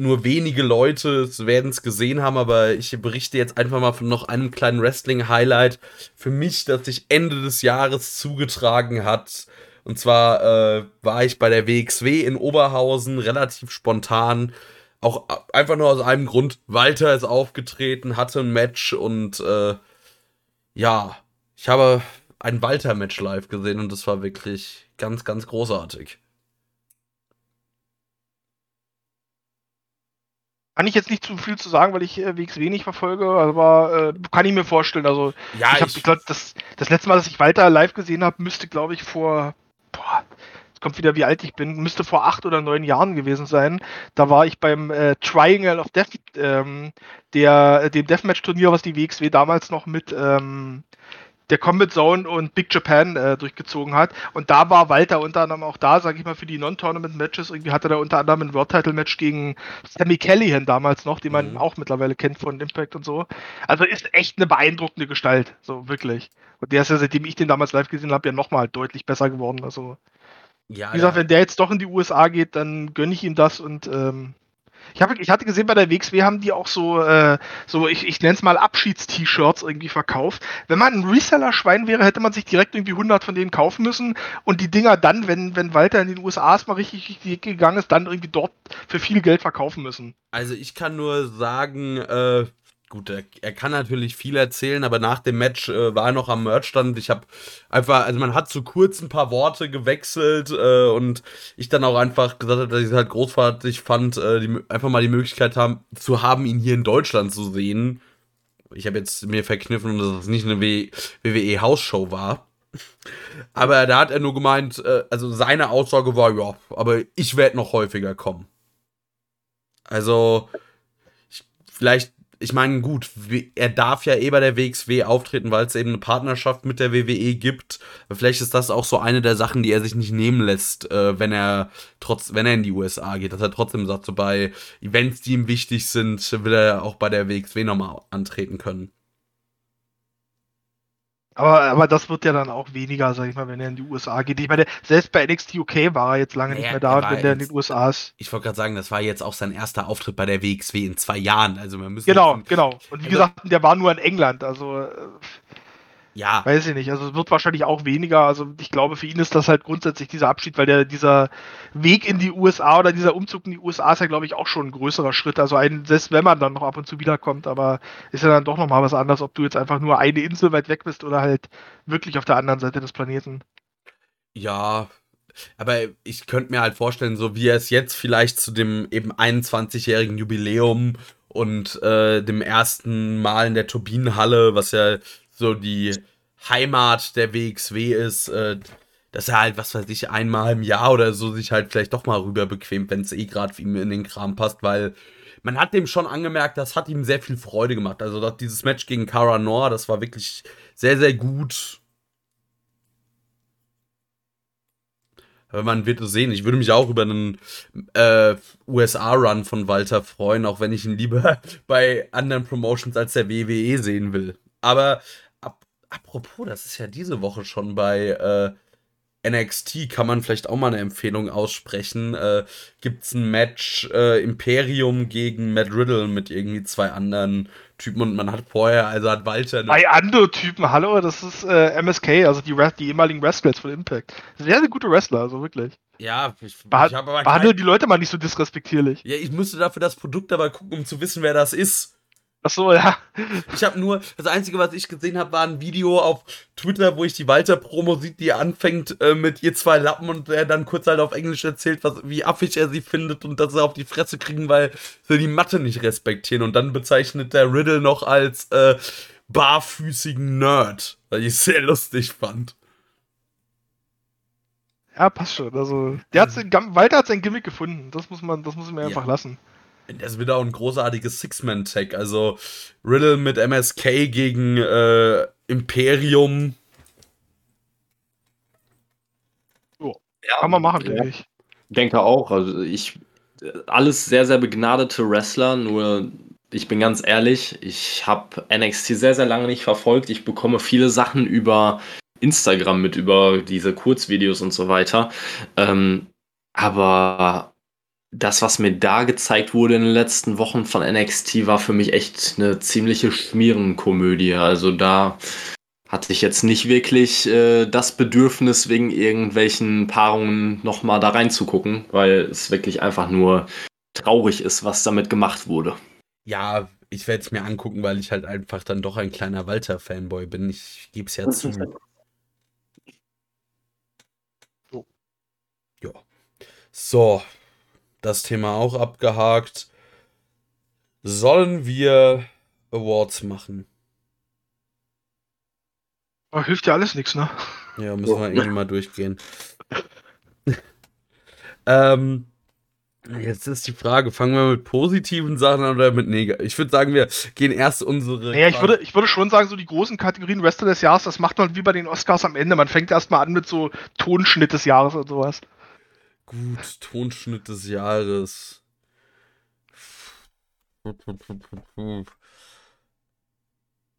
nur wenige Leute werden es gesehen haben, aber ich berichte jetzt einfach mal von noch einem kleinen Wrestling-Highlight für mich, das sich Ende des Jahres zugetragen hat. Und zwar äh, war ich bei der WXW in Oberhausen relativ spontan. Auch einfach nur aus einem Grund. Walter ist aufgetreten, hatte ein Match und äh, ja, ich habe ein Walter-Match live gesehen und das war wirklich ganz, ganz großartig. Kann ich jetzt nicht zu viel zu sagen, weil ich äh, WXW nicht verfolge, aber äh, kann ich mir vorstellen. Also, ja, ich, hab, ich glaube, das, das letzte Mal, dass ich Walter live gesehen habe, müsste, glaube ich, vor. Boah, es kommt wieder, wie alt ich bin, müsste vor acht oder neun Jahren gewesen sein. Da war ich beim äh, Triangle of Death, ähm, der, dem Deathmatch-Turnier, was die WXW damals noch mit. Ähm, der Combat Zone und Big Japan äh, durchgezogen hat. Und da war Walter unter anderem auch da, sage ich mal, für die Non-Tournament-Matches. Irgendwie hatte er unter anderem ein World-Title-Match gegen Sammy Callahan damals noch, den man mhm. auch mittlerweile kennt von Impact und so. Also ist echt eine beeindruckende Gestalt, so wirklich. Und der ist ja, seitdem ich den damals live gesehen habe, ja nochmal deutlich besser geworden. Also, ja, wie gesagt, ja. wenn der jetzt doch in die USA geht, dann gönne ich ihm das und ähm, ich, hab, ich hatte gesehen, bei der WXW haben die auch so, äh, so ich, ich nenne es mal Abschieds-T-Shirts irgendwie verkauft. Wenn man ein Reseller-Schwein wäre, hätte man sich direkt irgendwie 100 von denen kaufen müssen und die Dinger dann, wenn, wenn Walter in den USA erstmal richtig, richtig gegangen ist, dann irgendwie dort für viel Geld verkaufen müssen. Also ich kann nur sagen, äh, gut, er, er, kann natürlich viel erzählen, aber nach dem Match äh, war er noch am Merchstand. Ich habe einfach, also man hat zu kurz ein paar Worte gewechselt äh, und ich dann auch einfach gesagt habe, dass ich es halt großartig fand, äh, die, einfach mal die Möglichkeit haben, zu haben, ihn hier in Deutschland zu sehen. Ich habe jetzt mir verkniffen, dass es nicht eine WWE-Hausshow war. Aber da hat er nur gemeint, äh, also seine Aussage war, ja, aber ich werde noch häufiger kommen. Also, ich, vielleicht ich meine, gut, er darf ja eh bei der WXW auftreten, weil es eben eine Partnerschaft mit der WWE gibt. Vielleicht ist das auch so eine der Sachen, die er sich nicht nehmen lässt, äh, wenn er trotz, wenn er in die USA geht, dass er trotzdem sagt, so bei Events, die ihm wichtig sind, will er auch bei der WXW nochmal antreten können. Aber, aber das wird ja dann auch weniger, sag ich mal, wenn er in die USA geht. Ich meine, selbst bei NXT UK war er jetzt lange naja, nicht mehr da, wenn der in den USA ist. Ich wollte gerade sagen, das war jetzt auch sein erster Auftritt bei der WXW in zwei Jahren. Also wir müssen genau, genau. Und wie also, gesagt, der war nur in England. Also äh, Ja, Weiß ich nicht. Also es wird wahrscheinlich auch weniger. Also ich glaube, für ihn ist das halt grundsätzlich dieser Abschied, weil der dieser Weg in die USA oder dieser Umzug in die USA ist ja, glaube ich, auch schon ein größerer Schritt. Also ein, selbst wenn man dann noch ab und zu wiederkommt, aber ist ja dann doch nochmal was anderes, ob du jetzt einfach nur eine Insel weit weg bist oder halt wirklich auf der anderen Seite des Planeten. ja. Aber ich könnte mir halt vorstellen, so wie er es jetzt vielleicht zu dem eben 21-jährigen Jubiläum und äh, dem ersten Mal in der Turbinenhalle, was ja so die Heimat der WXW ist, äh, dass er halt, was weiß ich, einmal im Jahr oder so sich halt vielleicht doch mal rüber bequemt, wenn es eh gerade ihm in den Kram passt, weil man hat dem schon angemerkt, das hat ihm sehr viel Freude gemacht. Also das, dieses Match gegen Cara Noir, das war wirklich sehr, sehr gut. Aber man wird es sehen. Ich würde mich auch über einen äh, USA-Run von Walter freuen, auch wenn ich ihn lieber bei anderen Promotions als der WWE sehen will. Aber apropos, das ist ja diese Woche schon bei äh, NXT, kann man vielleicht auch mal eine Empfehlung aussprechen. Äh, Gibt es ein Match äh, Imperium gegen Matt Riddle mit irgendwie zwei anderen Typen und man hat vorher, also hat Walter Bei andere Typen, hallo, das ist äh, MSK, also die, die ehemaligen Wrestlers von Impact. Sehr, sehr gute Wrestler, also wirklich. Ja, ich, ich habe aber behandle die Leute mal nicht so disrespektierlich. Ja, ich müsste dafür das Produkt aber gucken, um zu wissen, wer das ist. Achso, ja. Ich habe nur, das Einzige, was ich gesehen habe, war ein Video auf Twitter, wo ich die Walter-Promo sieht, die anfängt äh, mit ihr zwei Lappen und er dann kurz halt auf Englisch erzählt, was, wie affig er sie findet und dass sie auf die Fresse kriegen, weil sie die Matte nicht respektieren. Und dann bezeichnet der Riddle noch als äh, barfüßigen Nerd, was ich sehr lustig fand. Ja, passt schon. Also, der hat, Walter hat sein Gimmick gefunden. Das muss man, das muss man Ja. einfach lassen. Das ist wieder auch ein großartiges Six-Man-Tag. Also Riddle mit MSK gegen äh, Imperium. Kann man machen, ja. denke ich. denke auch. Also ich alles sehr, sehr begnadete Wrestler, nur ich bin ganz ehrlich, ich habe NXT sehr, sehr lange nicht verfolgt. Ich bekomme viele Sachen über Instagram mit, über diese Kurzvideos und so weiter. Ähm, aber das, was mir da gezeigt wurde in den letzten Wochen von NXT, war für mich echt eine ziemliche Schmierenkomödie. Also da hatte ich jetzt nicht wirklich äh, das Bedürfnis, wegen irgendwelchen Paarungen nochmal da reinzugucken, weil es wirklich einfach nur traurig ist, was damit gemacht wurde. Ja, ich werde es mir angucken, weil ich halt einfach dann doch ein kleiner Walter-Fanboy bin. Ich gebe es ja zu. So. Ja. So, das Thema auch abgehakt. Sollen wir Awards machen? Aber hilft ja alles nichts, ne? Ja, müssen wir irgendwie mal durchgehen. ähm, jetzt ist die Frage, fangen wir mit positiven Sachen an oder mit negativen? Ich würde sagen, wir gehen erst unsere. Naja, ich würde, ich würde schon sagen, so die großen Kategorien Wrestler des Jahres, das macht man wie bei den Oscars am Ende. Man fängt erstmal an mit so Tonschnitt des Jahres und sowas. Gut, Tonschnitt des Jahres.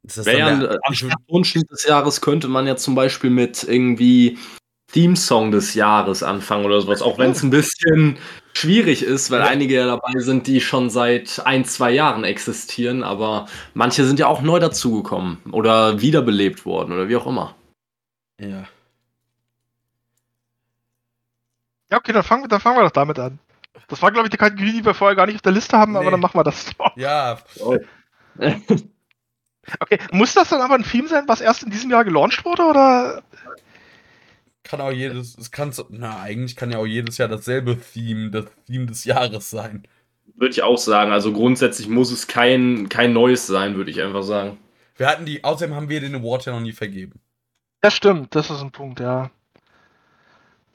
Wäre am Tonschnitt des Jahres könnte man ja zum Beispiel mit irgendwie Theme-Song des Jahres anfangen oder sowas, auch wenn es ein bisschen schwierig ist, weil Ja. einige ja dabei sind, die schon seit ein, zwei Jahren existieren, aber manche sind ja auch neu dazugekommen oder wiederbelebt worden oder wie auch immer. ja. Ja, okay, dann fangen, wir- dann fangen wir doch damit an. Das war, glaube ich, die Kategorie, die wir vorher gar nicht auf der Liste haben, aber Nee. dann machen wir das. ja, Okay, muss das dann aber ein Theme sein, was erst in diesem Jahr gelauncht wurde, oder? kann auch jedes, es kann, so- na, eigentlich kann ja auch jedes Jahr dasselbe Theme, das Theme des Jahres sein. Würde ich auch sagen. Also grundsätzlich muss es kein, kein neues sein, würde ich einfach sagen. Wir hatten die, außerdem haben wir den Award ja noch nie vergeben. Ja, stimmt, das ist ein Punkt, ja.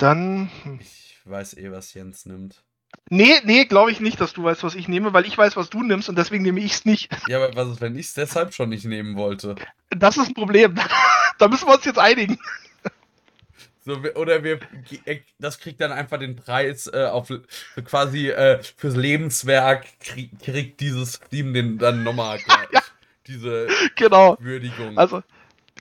Dann. Ich weiß eh, was Jens nimmt. Nee, nee, glaube ich nicht, dass du weißt, was ich nehme, weil ich weiß, was du nimmst und deswegen nehme ich es nicht. Ja, aber was ist, wenn ich es deshalb schon nicht nehmen wollte? Das ist ein Problem. da müssen wir uns jetzt einigen. So, oder wir, das kriegt dann einfach den Preis äh, auf quasi äh, fürs Lebenswerk krieg, kriegt dieses Theme den dann nochmal gleich. Diese genau. Würdigung. Also,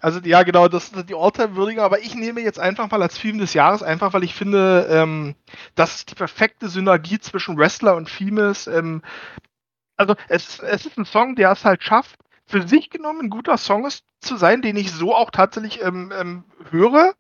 also ja, genau, das ist die All-Time-Würdigung, aber ich nehme jetzt einfach mal als Theme des Jahres, einfach weil ich finde, ähm, das ist die perfekte Synergie zwischen Wrestler und Theme ist. Ähm, also es, es ist ein Song, der es halt schafft, für sich genommen ein guter Song ist zu sein, den ich so auch tatsächlich ähm, ähm, höre,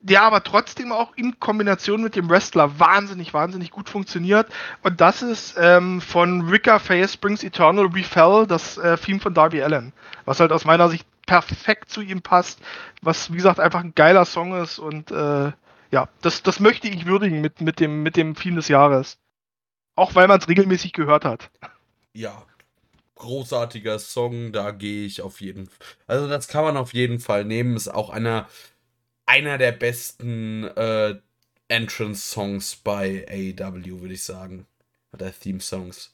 der aber trotzdem auch in Kombination mit dem Wrestler wahnsinnig, wahnsinnig gut funktioniert. Und das ist ähm, von Ricka Face Brings Eternal Refell, das äh, Theme von Darby Allen. Was halt aus meiner Sicht perfekt zu ihm passt, was wie gesagt einfach ein geiler Song ist und äh, ja, das, das möchte ich würdigen mit, mit, dem, mit dem Theme des Jahres. Auch weil man es regelmäßig gehört hat. Ja, großartiger Song, da gehe ich auf jeden Fall. Also das kann man auf jeden Fall nehmen, ist auch einer, einer der besten äh, Entrance-Songs bei AEW, würde ich sagen. Oder Theme-Songs.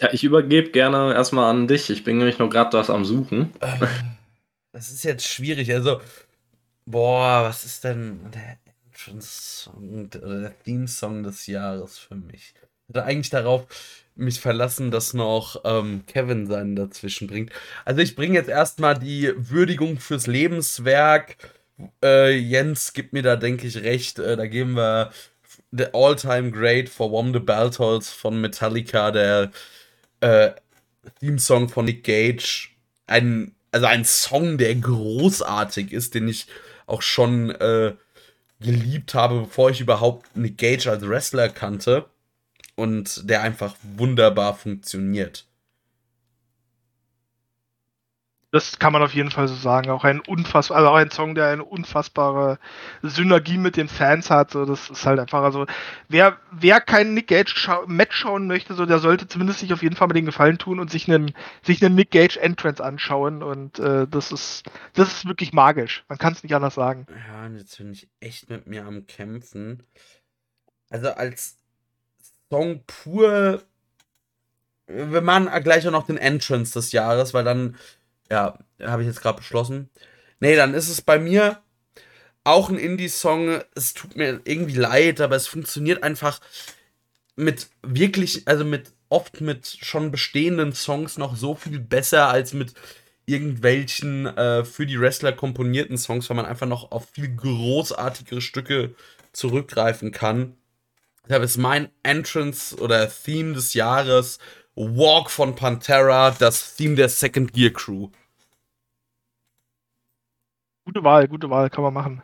Ja, ich übergebe gerne erstmal an dich. Ich bin nämlich noch gerade was am Suchen. Äh, das ist jetzt schwierig. Also, boah, was ist denn der Entrance-Song oder der Theme-Song des Jahres für mich? Ich hatte eigentlich darauf mich verlassen, dass noch ähm, Kevin seinen dazwischen bringt. Also, ich bringe jetzt erstmal die Würdigung fürs Lebenswerk. Äh, Jens gibt mir da, denke ich, recht. Äh, da geben wir The All-Time Great for Wom the Beltolls von Metallica, der äh, Theme-Song von Nick Gage. Ein, also ein Song, der großartig ist, den ich auch schon äh, geliebt habe, bevor ich überhaupt Nick Gage als Wrestler kannte. Und der einfach wunderbar funktioniert. Das kann man auf jeden Fall so sagen. Auch ein unfassbar, also auch ein Song, der eine unfassbare Synergie mit den Fans hat. So, das ist halt einfach, also wer, wer kein Nick Gage Match schauen möchte, so der sollte zumindest sich auf jeden Fall mal den Gefallen tun und sich einen, sich einen Nick Gage Entrance anschauen. Und äh, das ist, das ist wirklich magisch. Man kann es nicht anders sagen. Ja, und jetzt bin ich echt mit mir am Kämpfen. Also als Song pur. Wir machen gleich auch noch den Entrance des Jahres, weil dann ja, habe ich jetzt gerade beschlossen. Nee, dann ist es bei mir auch ein Indie-Song. Es tut mir irgendwie leid, aber es funktioniert einfach mit wirklich, also mit oft mit schon bestehenden Songs noch so viel besser als mit irgendwelchen äh, für die Wrestler komponierten Songs, weil man einfach noch auf viel großartigere Stücke zurückgreifen kann. Deshalb ist mein Entrance oder Theme des Jahres Walk von Pantera, das Theme der Second Gear Crew. Gute Wahl, gute Wahl, kann man machen.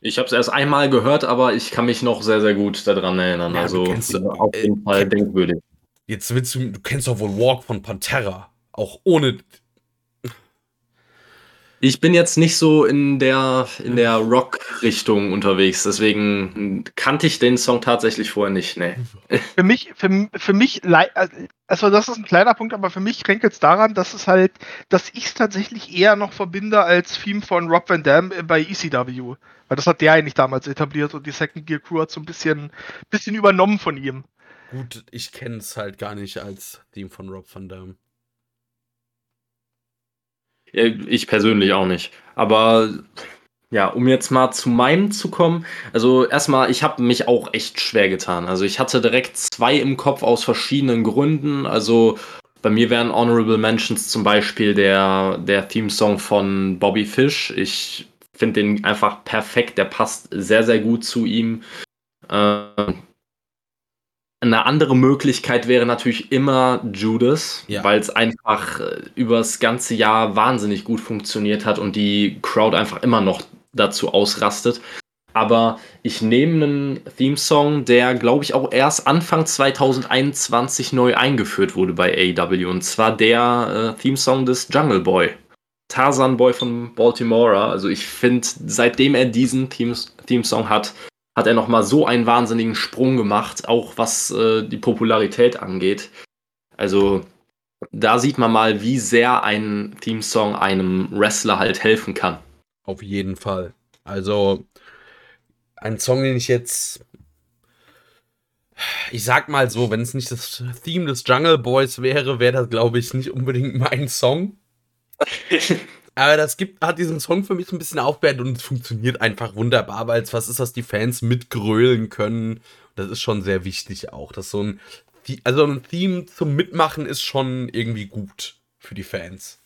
Ich habe es erst einmal gehört, aber ich kann mich noch sehr, sehr gut daran erinnern. Ja, also auf jeden äh, Fall kenn- denkwürdig. Jetzt willst du, du kennst doch wohl Walk von Pantera. Auch ohne. Ich bin jetzt nicht so in der, in der Rock-Richtung unterwegs, deswegen kannte ich den Song tatsächlich vorher nicht. Nee. Für mich, für, für mich, also das ist ein kleiner Punkt, aber für mich kränkelt es daran, dass es halt, dass ich es tatsächlich eher noch verbinde als Theme von Rob Van Dam bei ECW. Weil das hat der eigentlich damals etabliert und die Second Gear Crew hat so ein bisschen, bisschen übernommen von ihm. Gut, ich kenne es halt gar nicht als Theme von Rob Van Dam. Ja, Ich persönlich auch nicht. Aber ja, um jetzt mal zu meinem zu kommen. Also erstmal, ich habe mich auch echt schwer getan. Also ich hatte direkt zwei im Kopf aus verschiedenen Gründen. Also bei mir wären Honorable Mentions zum Beispiel der, der Theme-Song von Bobby Fish. Ich finde den einfach perfekt. Der passt sehr, sehr gut zu ihm. Ähm, eine andere Möglichkeit wäre natürlich immer Judas, Ja. weil es einfach äh, übers ganze Jahr wahnsinnig gut funktioniert hat und die Crowd einfach immer noch dazu ausrastet. Aber ich nehme einen Theme-Song, der, glaube ich, auch erst Anfang 2021 neu eingeführt wurde bei AEW. Und zwar der äh, Theme-Song des Jungle Boy. Tarzan Boy von Baltimore. Also ich finde, seitdem er diesen Themes- Theme-Song hat, hat er nochmal so einen wahnsinnigen Sprung gemacht, auch was äh, die Popularität angeht. Also da sieht man mal, wie sehr ein Theme-Song einem Wrestler halt helfen kann. Auf jeden Fall. Also, ein Song, den ich jetzt. Ich sag mal so, wenn es nicht das Theme des Jungle Boys wäre, wäre das, glaube ich, nicht unbedingt mein Song. Aber das gibt, hat diesen Song für mich ein bisschen aufgewertet und es funktioniert einfach wunderbar, weil es was ist, was die Fans mitgrölen können. Das ist schon sehr wichtig auch. Dass so ein, also ein Theme zum Mitmachen ist schon irgendwie gut für die Fans.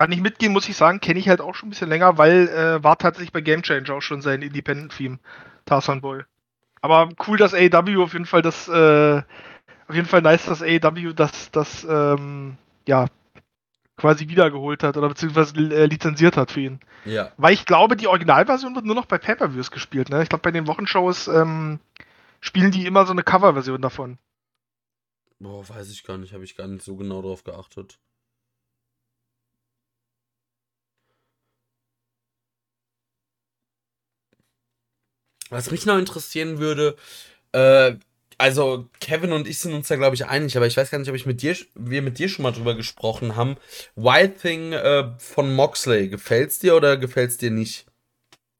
Kann ich mitgehen, muss ich sagen, kenne ich halt auch schon ein bisschen länger, weil äh, war tatsächlich bei Game Changer auch schon sein Independent-Theme, Tarzan Boy. Aber cool, dass AEW auf jeden Fall das, äh, auf jeden Fall nice, dass AEW das, das, ähm, ja, quasi wiedergeholt hat oder beziehungsweise äh, lizenziert hat für ihn. Ja. Weil ich glaube, die Originalversion wird nur noch bei Pay-Per-Views gespielt, ne? Ich glaube, bei den Wochenshows ähm, spielen die immer so eine Coverversion davon. Boah, weiß ich gar nicht, habe ich gar nicht so genau drauf geachtet. Was mich noch interessieren würde, äh, also Kevin und ich sind uns da glaube ich einig, aber ich weiß gar nicht, ob ich mit dir, wir mit dir schon mal drüber gesprochen haben. Wild Thing äh, von Moxley, gefällt's dir oder gefällt's dir nicht?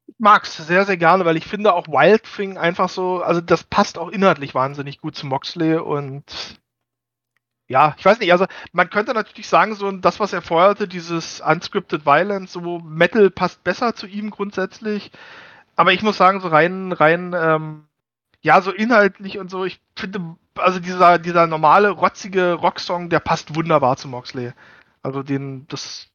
Ich mag's sehr, sehr gerne, weil ich finde auch Wild Thing einfach so, also das passt auch inhaltlich wahnsinnig gut zu Moxley und ja, ich weiß nicht, also man könnte natürlich sagen, so das, was er hatte, dieses Unscripted Violence, so Metal passt besser zu ihm grundsätzlich. Aber ich muss sagen, so rein, rein, ähm, ja, so inhaltlich und so, ich finde, also dieser, dieser normale, rotzige Rocksong, der passt wunderbar zu Moxley. Also den, das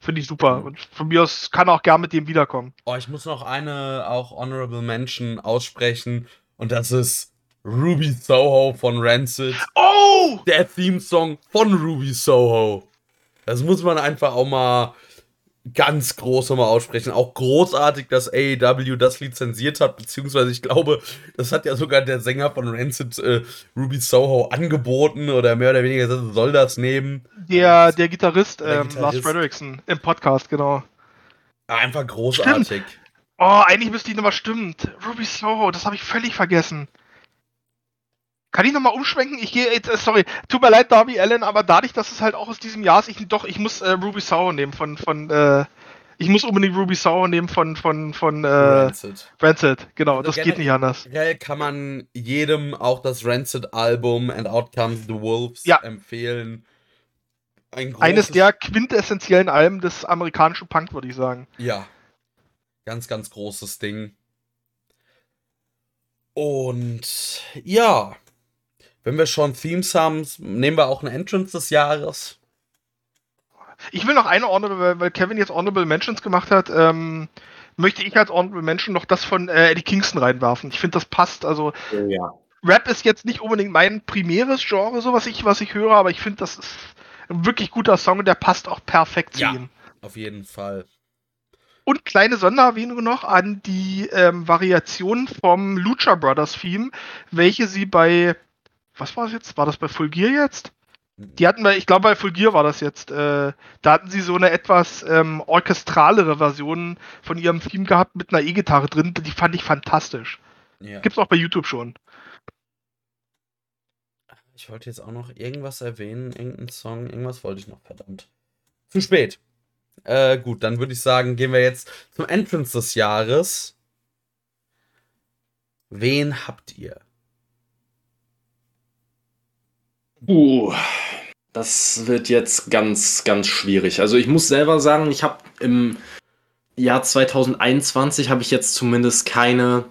finde ich super. Und von mir aus kann auch gern mit dem wiederkommen. Oh, ich muss noch eine auch Honorable Mention aussprechen und das ist Ruby Soho von Rancid. Oh! Der Theme-Song von Ruby Soho. Das muss man einfach auch mal ganz groß nochmal aussprechen. Auch großartig, dass AEW das lizenziert hat, beziehungsweise ich glaube, das hat ja sogar der Sänger von Rancid äh, Ruby Soho angeboten oder mehr oder weniger gesagt, soll das nehmen. Der, der Gitarrist, Der ähm, Lars Gitarrist. Fredrickson, im Podcast, genau. Einfach großartig. Oh, eigentlich müsste die Nummer stimmt. Ruby Soho, das habe ich völlig vergessen. Kann ich nochmal umschwenken? Ich gehe jetzt, äh, sorry, tut mir leid, Darby Allen, aber dadurch, dass es halt auch aus diesem Jahr ist, ich doch, ich muss äh, Ruby Soho nehmen von, von, äh, ich muss unbedingt Ruby Soho nehmen von, von, von, äh, Rancid. Rancid. Genau, Also das geht nicht anders. Generell kann man jedem auch das Rancid-Album And Out Comes the Wolves Ja. empfehlen. Ein Eines der quintessentiellen Alben des amerikanischen Punk, würde ich sagen. Ja. Ganz, ganz großes Ding. Und ja, wenn wir schon Themes haben, nehmen wir auch ein Entrance des Jahres. Ich will noch eine Honorable, weil- Kevin jetzt Honorable Mentions gemacht hat, ähm, möchte ich als Honorable Mention noch das von äh, Eddie Kingston reinwerfen. Ich finde, das passt. Also, Oh ja. Rap ist jetzt nicht unbedingt mein primäres Genre, so was ich, was ich höre, aber ich finde, das ist ein wirklich guter Song und der passt auch perfekt zu Ja. ihm. Auf jeden Fall. Und kleine Sondererwähnung noch an die ähm, Variation vom Lucha Brothers Theme, welche sie bei, was war das jetzt? War das bei Full Gear jetzt? Die hatten bei, ich glaube bei Full Gear war das jetzt, äh, da hatten sie so eine etwas ähm, orchestralere Version von ihrem Theme gehabt mit einer E-Gitarre drin, die fand ich fantastisch. Ja. Gibt's auch bei YouTube schon. Ich wollte jetzt auch noch irgendwas erwähnen, irgendeinen Song, irgendwas wollte ich noch, verdammt. Zu spät. Äh, gut, dann würde ich sagen, gehen wir jetzt zum Entrance des Jahres. Wen habt ihr? Uh, das wird jetzt ganz, ganz schwierig. Also ich muss selber sagen, ich habe im Jahr 2021 habe ich jetzt zumindest keine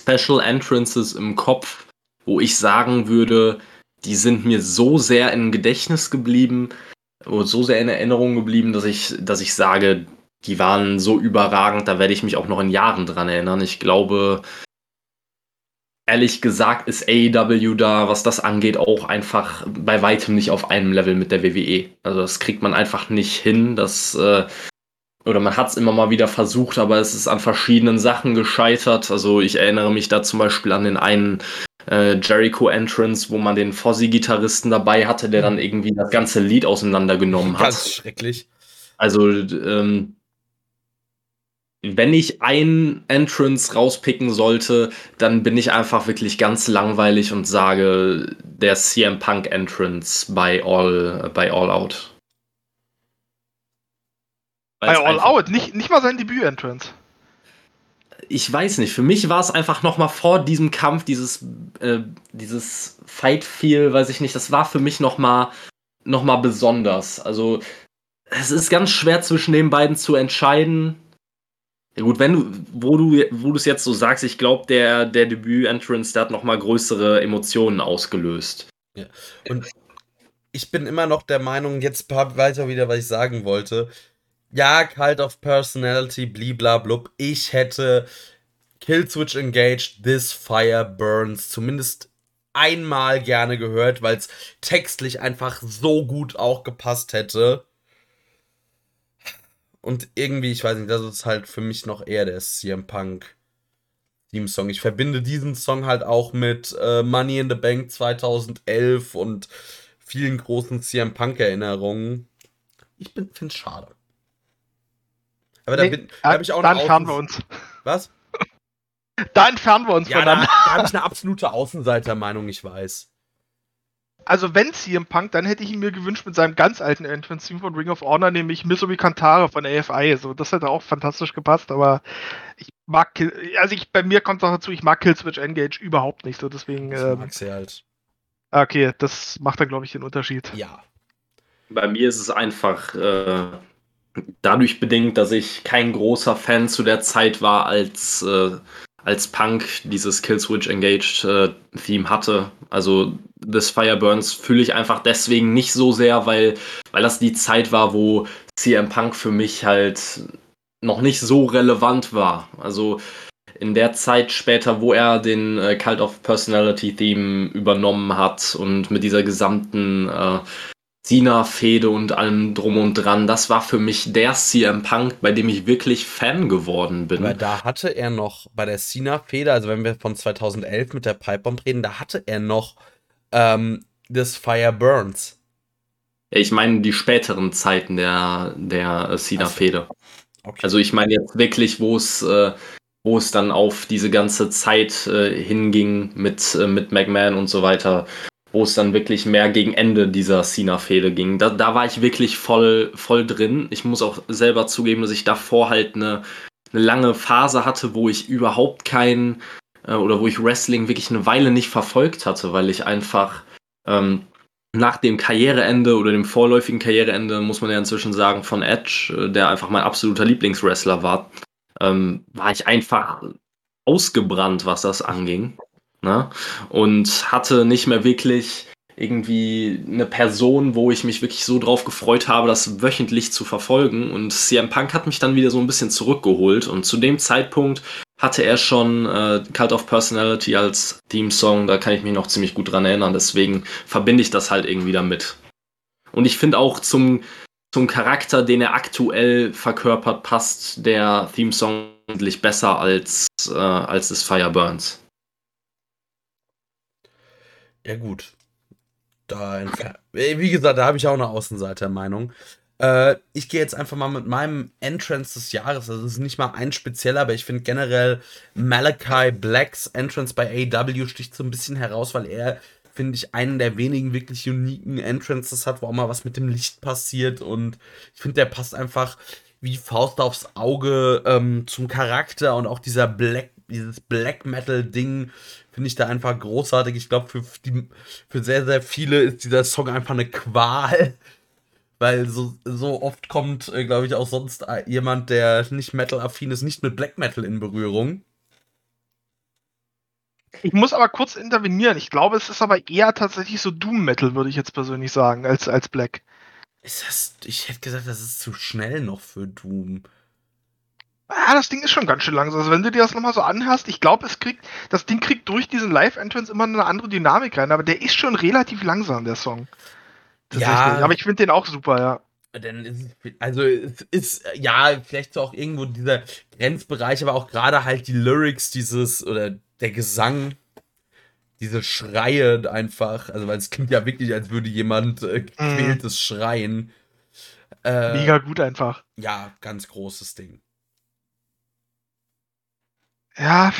Special Entrances im Kopf, wo ich sagen würde, die sind mir so sehr im Gedächtnis geblieben, oder so sehr in Erinnerung geblieben, dass ich, dass ich sage, die waren so überragend, da werde ich mich auch noch in Jahren dran erinnern. Ich glaube, ehrlich gesagt ist AEW da, was das angeht, auch einfach bei weitem nicht auf einem Level mit der WWE. Also das kriegt man einfach nicht hin. Das, äh, oder man hat es immer mal wieder versucht, aber es ist an verschiedenen Sachen gescheitert. Also ich erinnere mich da zum Beispiel an den einen äh, Jericho-Entrance, wo man den Fozzy-Gitarristen dabei hatte, der dann irgendwie das ganze Lied auseinandergenommen hat. Ganz schrecklich. Also, ähm, wenn ich ein Entrance rauspicken sollte, dann bin ich einfach wirklich ganz langweilig und sage der CM Punk Entrance bei All, bei All Out. Bei All Out, nicht, nicht mal sein Debüt-Entrance. Ich weiß nicht, für mich war es einfach nochmal vor diesem Kampf, dieses, äh, dieses Fight-Feel, weiß ich nicht, das war für mich nochmal noch mal besonders. Also, es ist ganz schwer zwischen den beiden zu entscheiden. Ja gut, wenn du, wo du, wo du es jetzt so sagst, ich glaube, der, der Debüt-Entrance, der hat nochmal größere Emotionen ausgelöst. Und ich bin immer noch der Meinung, jetzt ich wieder, was ich sagen wollte. Ja, Cult of Personality, bliblablub. Ich hätte Killswitch Engaged, This Fire Burns zumindest einmal gerne gehört, weil es textlich einfach so gut auch gepasst hätte. Und irgendwie, ich weiß nicht, das ist halt für mich noch eher der CM Punk Theme Song. Ich verbinde diesen Song halt auch mit äh, Money in the Bank 2011 und vielen großen CM Punk Erinnerungen. Ich finde es schade. Aber da, nee, da habe ich auch Dann entfernen wir uns. Was? Da entfernen wir uns ja, voneinander. Da, da habe ich eine absolute Außenseitermeinung, ich weiß. Also wenn CM Punk, dann hätte ich ihn mir gewünscht mit seinem ganz alten Entrance-Team von Ring of Honor, nämlich Misery Kantare von AFI. So, das hätte auch fantastisch gepasst, aber ich mag Kill, also ich, bei mir kommt auch dazu, ich mag Killswitch Engage überhaupt nicht, so deswegen. Das ähm, mag sie halt. Okay, das macht dann, glaube ich, den Unterschied. Ja. Bei mir ist es einfach äh, dadurch bedingt, dass ich kein großer Fan zu der Zeit war, als, äh, als Punk dieses Killswitch Engaged äh, Theme hatte. Also das Fireburns fühle ich einfach deswegen nicht so sehr, weil, weil das die Zeit war, wo CM Punk für mich halt noch nicht so relevant war. Also in der Zeit später, wo er den äh, Cult of Personality Theme übernommen hat und mit dieser gesamten äh, Cena-Fehde und allem drum und dran, das war für mich der CM Punk, bei dem ich wirklich Fan geworden bin. Weil da hatte er noch bei der Cena-Fehde, also wenn wir von 2011 mit der Pipebomb reden, da hatte er noch ähm, das Fire Burns. Ich meine die späteren Zeiten der, der äh, Cena-Fehde. Okay. Also ich meine jetzt wirklich, wo es äh, wo es dann auf diese ganze Zeit äh, hinging mit, äh, mit McMahon und so weiter, wo es dann wirklich mehr gegen Ende dieser Cena-Fehde ging. Da, da war ich wirklich voll, voll drin. Ich muss auch selber zugeben, dass ich davor halt eine, eine lange Phase hatte, wo ich überhaupt kein äh, oder wo ich Wrestling wirklich eine Weile nicht verfolgt hatte, weil ich einfach ähm, nach dem Karriereende oder dem vorläufigen Karriereende, muss man ja inzwischen sagen, von Edge, äh, der einfach mein absoluter Lieblingswrestler war, ähm, war ich einfach ausgebrannt, was das anging. Ne? Und hatte nicht mehr wirklich irgendwie eine Person, wo ich mich wirklich so drauf gefreut habe, das wöchentlich zu verfolgen. Und CM Punk hat mich dann wieder so ein bisschen zurückgeholt. Und zu dem Zeitpunkt hatte er schon äh, Cult of Personality als Theme-Song. Da kann ich mich noch ziemlich gut dran erinnern. Deswegen verbinde ich das halt irgendwie damit. Und ich finde auch zum, zum Charakter, den er aktuell verkörpert, passt der Theme-Song eigentlich besser als, äh, als das Fire Burns. Ja, gut. Da Wie gesagt, da habe ich auch eine Außenseitermeinung. Äh, ich gehe jetzt einfach mal mit meinem Entrance des Jahres. Also, es ist nicht mal ein spezieller, aber ich finde generell Malachi Blacks Entrance bei AW sticht so ein bisschen heraus, weil er finde ich, einen der wenigen wirklich uniken Entrances hat, wo auch mal was mit dem Licht passiert. Und ich finde, der passt einfach wie Faust aufs Auge ähm, zum Charakter und auch dieser Black, dieses Black Metal-Ding finde ich da einfach großartig. Ich glaube, für, für sehr, sehr viele ist dieser Song einfach eine Qual. Weil so, so oft kommt, äh, glaube ich, auch sonst äh, jemand, der nicht Metal-affin ist, nicht mit Black Metal in Berührung. Ich muss aber kurz intervenieren. Ich glaube, es ist aber eher tatsächlich so Doom Metal, würde ich jetzt persönlich sagen, als, als Black. Ist das. Ich hätte gesagt, das ist zu schnell noch für Doom. Ja, das Ding ist schon ganz schön langsam. Also wenn du dir das nochmal so anhörst, ich glaube, es kriegt, das Ding kriegt durch diesen Live-Entrance immer eine andere Dynamik rein, aber der ist schon relativ langsam, der Song. Ja. Aber ich finde den auch super, ja. Denn ist, also es ist ja vielleicht so auch irgendwo dieser Grenzbereich, aber auch gerade halt die Lyrics dieses oder der Gesang, diese Schreie einfach, also weil es klingt ja wirklich, als würde jemand äh, gequältes mhm. Schreien. Äh, Mega gut einfach. Ja, ganz großes Ding. Ja,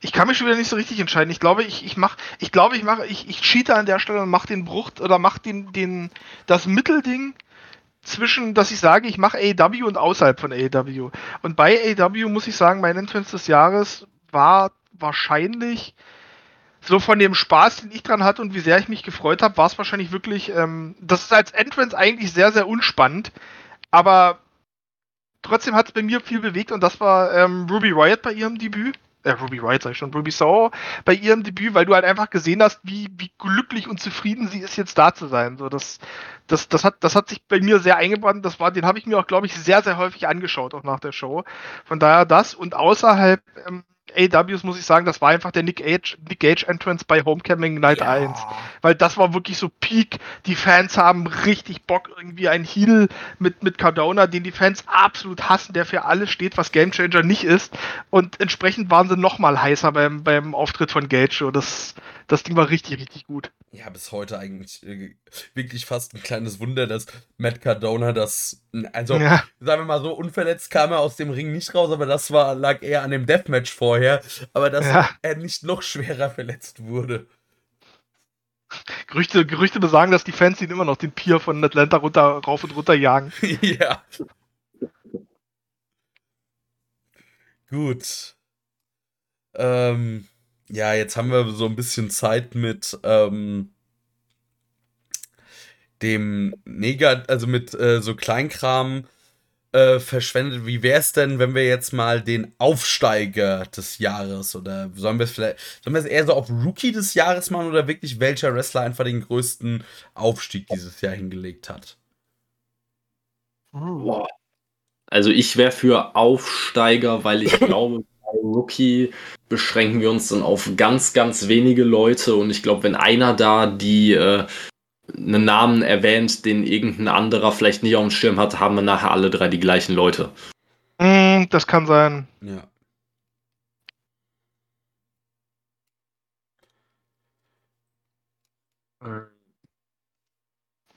ich kann mich schon wieder nicht so richtig entscheiden. Ich glaube, ich, ich mach, ich glaube, ich mache, ich, ich cheate an der Stelle und mache den Bruch oder mache den, den, das Mittelding zwischen, dass ich sage, ich mache AW und außerhalb von AW. Und bei AW muss ich sagen, mein Entrance des Jahres war wahrscheinlich so von dem Spaß, den ich dran hatte und wie sehr ich mich gefreut habe, war es wahrscheinlich wirklich, ähm, das ist als Entrance eigentlich sehr, sehr unspannend, aber trotzdem hat es bei mir viel bewegt und das war ähm, Ruby Riot bei ihrem Debüt. äh, Ruby Wright sag ich schon, Ruby Soho bei ihrem Debüt, weil du halt einfach gesehen hast, wie, wie glücklich und zufrieden sie ist, jetzt da zu sein. So, das, das, das, hat, das hat sich bei mir sehr eingebrannt. Das war, den habe ich mir auch, glaube ich, sehr, sehr häufig angeschaut, auch nach der Show. Von daher das und außerhalb ähm, AWs muss ich sagen, das war einfach der Nick Gage, Nick Gage Entrance bei Homecoming Night ja. 1. Weil das war wirklich so Peak. Die Fans haben richtig Bock, irgendwie ein Heal mit, mit Cardona, den die Fans absolut hassen, der für alles steht, was Gamechanger nicht ist. Und entsprechend waren sie nochmal heißer beim, beim Auftritt von Gage. Und das, das Ding war richtig, richtig gut. Ja, bis heute eigentlich äh, wirklich fast ein kleines Wunder, dass Matt Cardona das, also ja. sagen wir mal so, unverletzt kam er aus dem Ring nicht raus, aber das war, lag eher an dem Deathmatch vorher, aber dass ja. er nicht noch schwerer verletzt wurde. Gerüchte, Gerüchte besagen, dass die Fans ihn immer noch den Pier von Atlanta runter, rauf und runter jagen. ja. Gut. Ähm, ja, jetzt haben wir so ein bisschen Zeit mit ähm, dem Negat, also mit äh, so Kleinkram äh, verschwendet. Wie wäre es denn, wenn wir jetzt mal den Aufsteiger des Jahres oder sollen wir es vielleicht, sollen wir es eher so auf Rookie des Jahres machen oder wirklich welcher Wrestler einfach den größten Aufstieg dieses Jahr hingelegt hat? Also ich wäre für Aufsteiger, weil ich glaube, bei Rookie beschränken wir uns dann auf ganz, ganz wenige Leute. Und ich glaube, wenn einer da die äh, einen Namen erwähnt, den irgendein anderer vielleicht nicht auf dem Schirm hat, haben wir nachher alle drei die gleichen Leute. Mm, das kann sein. Ja.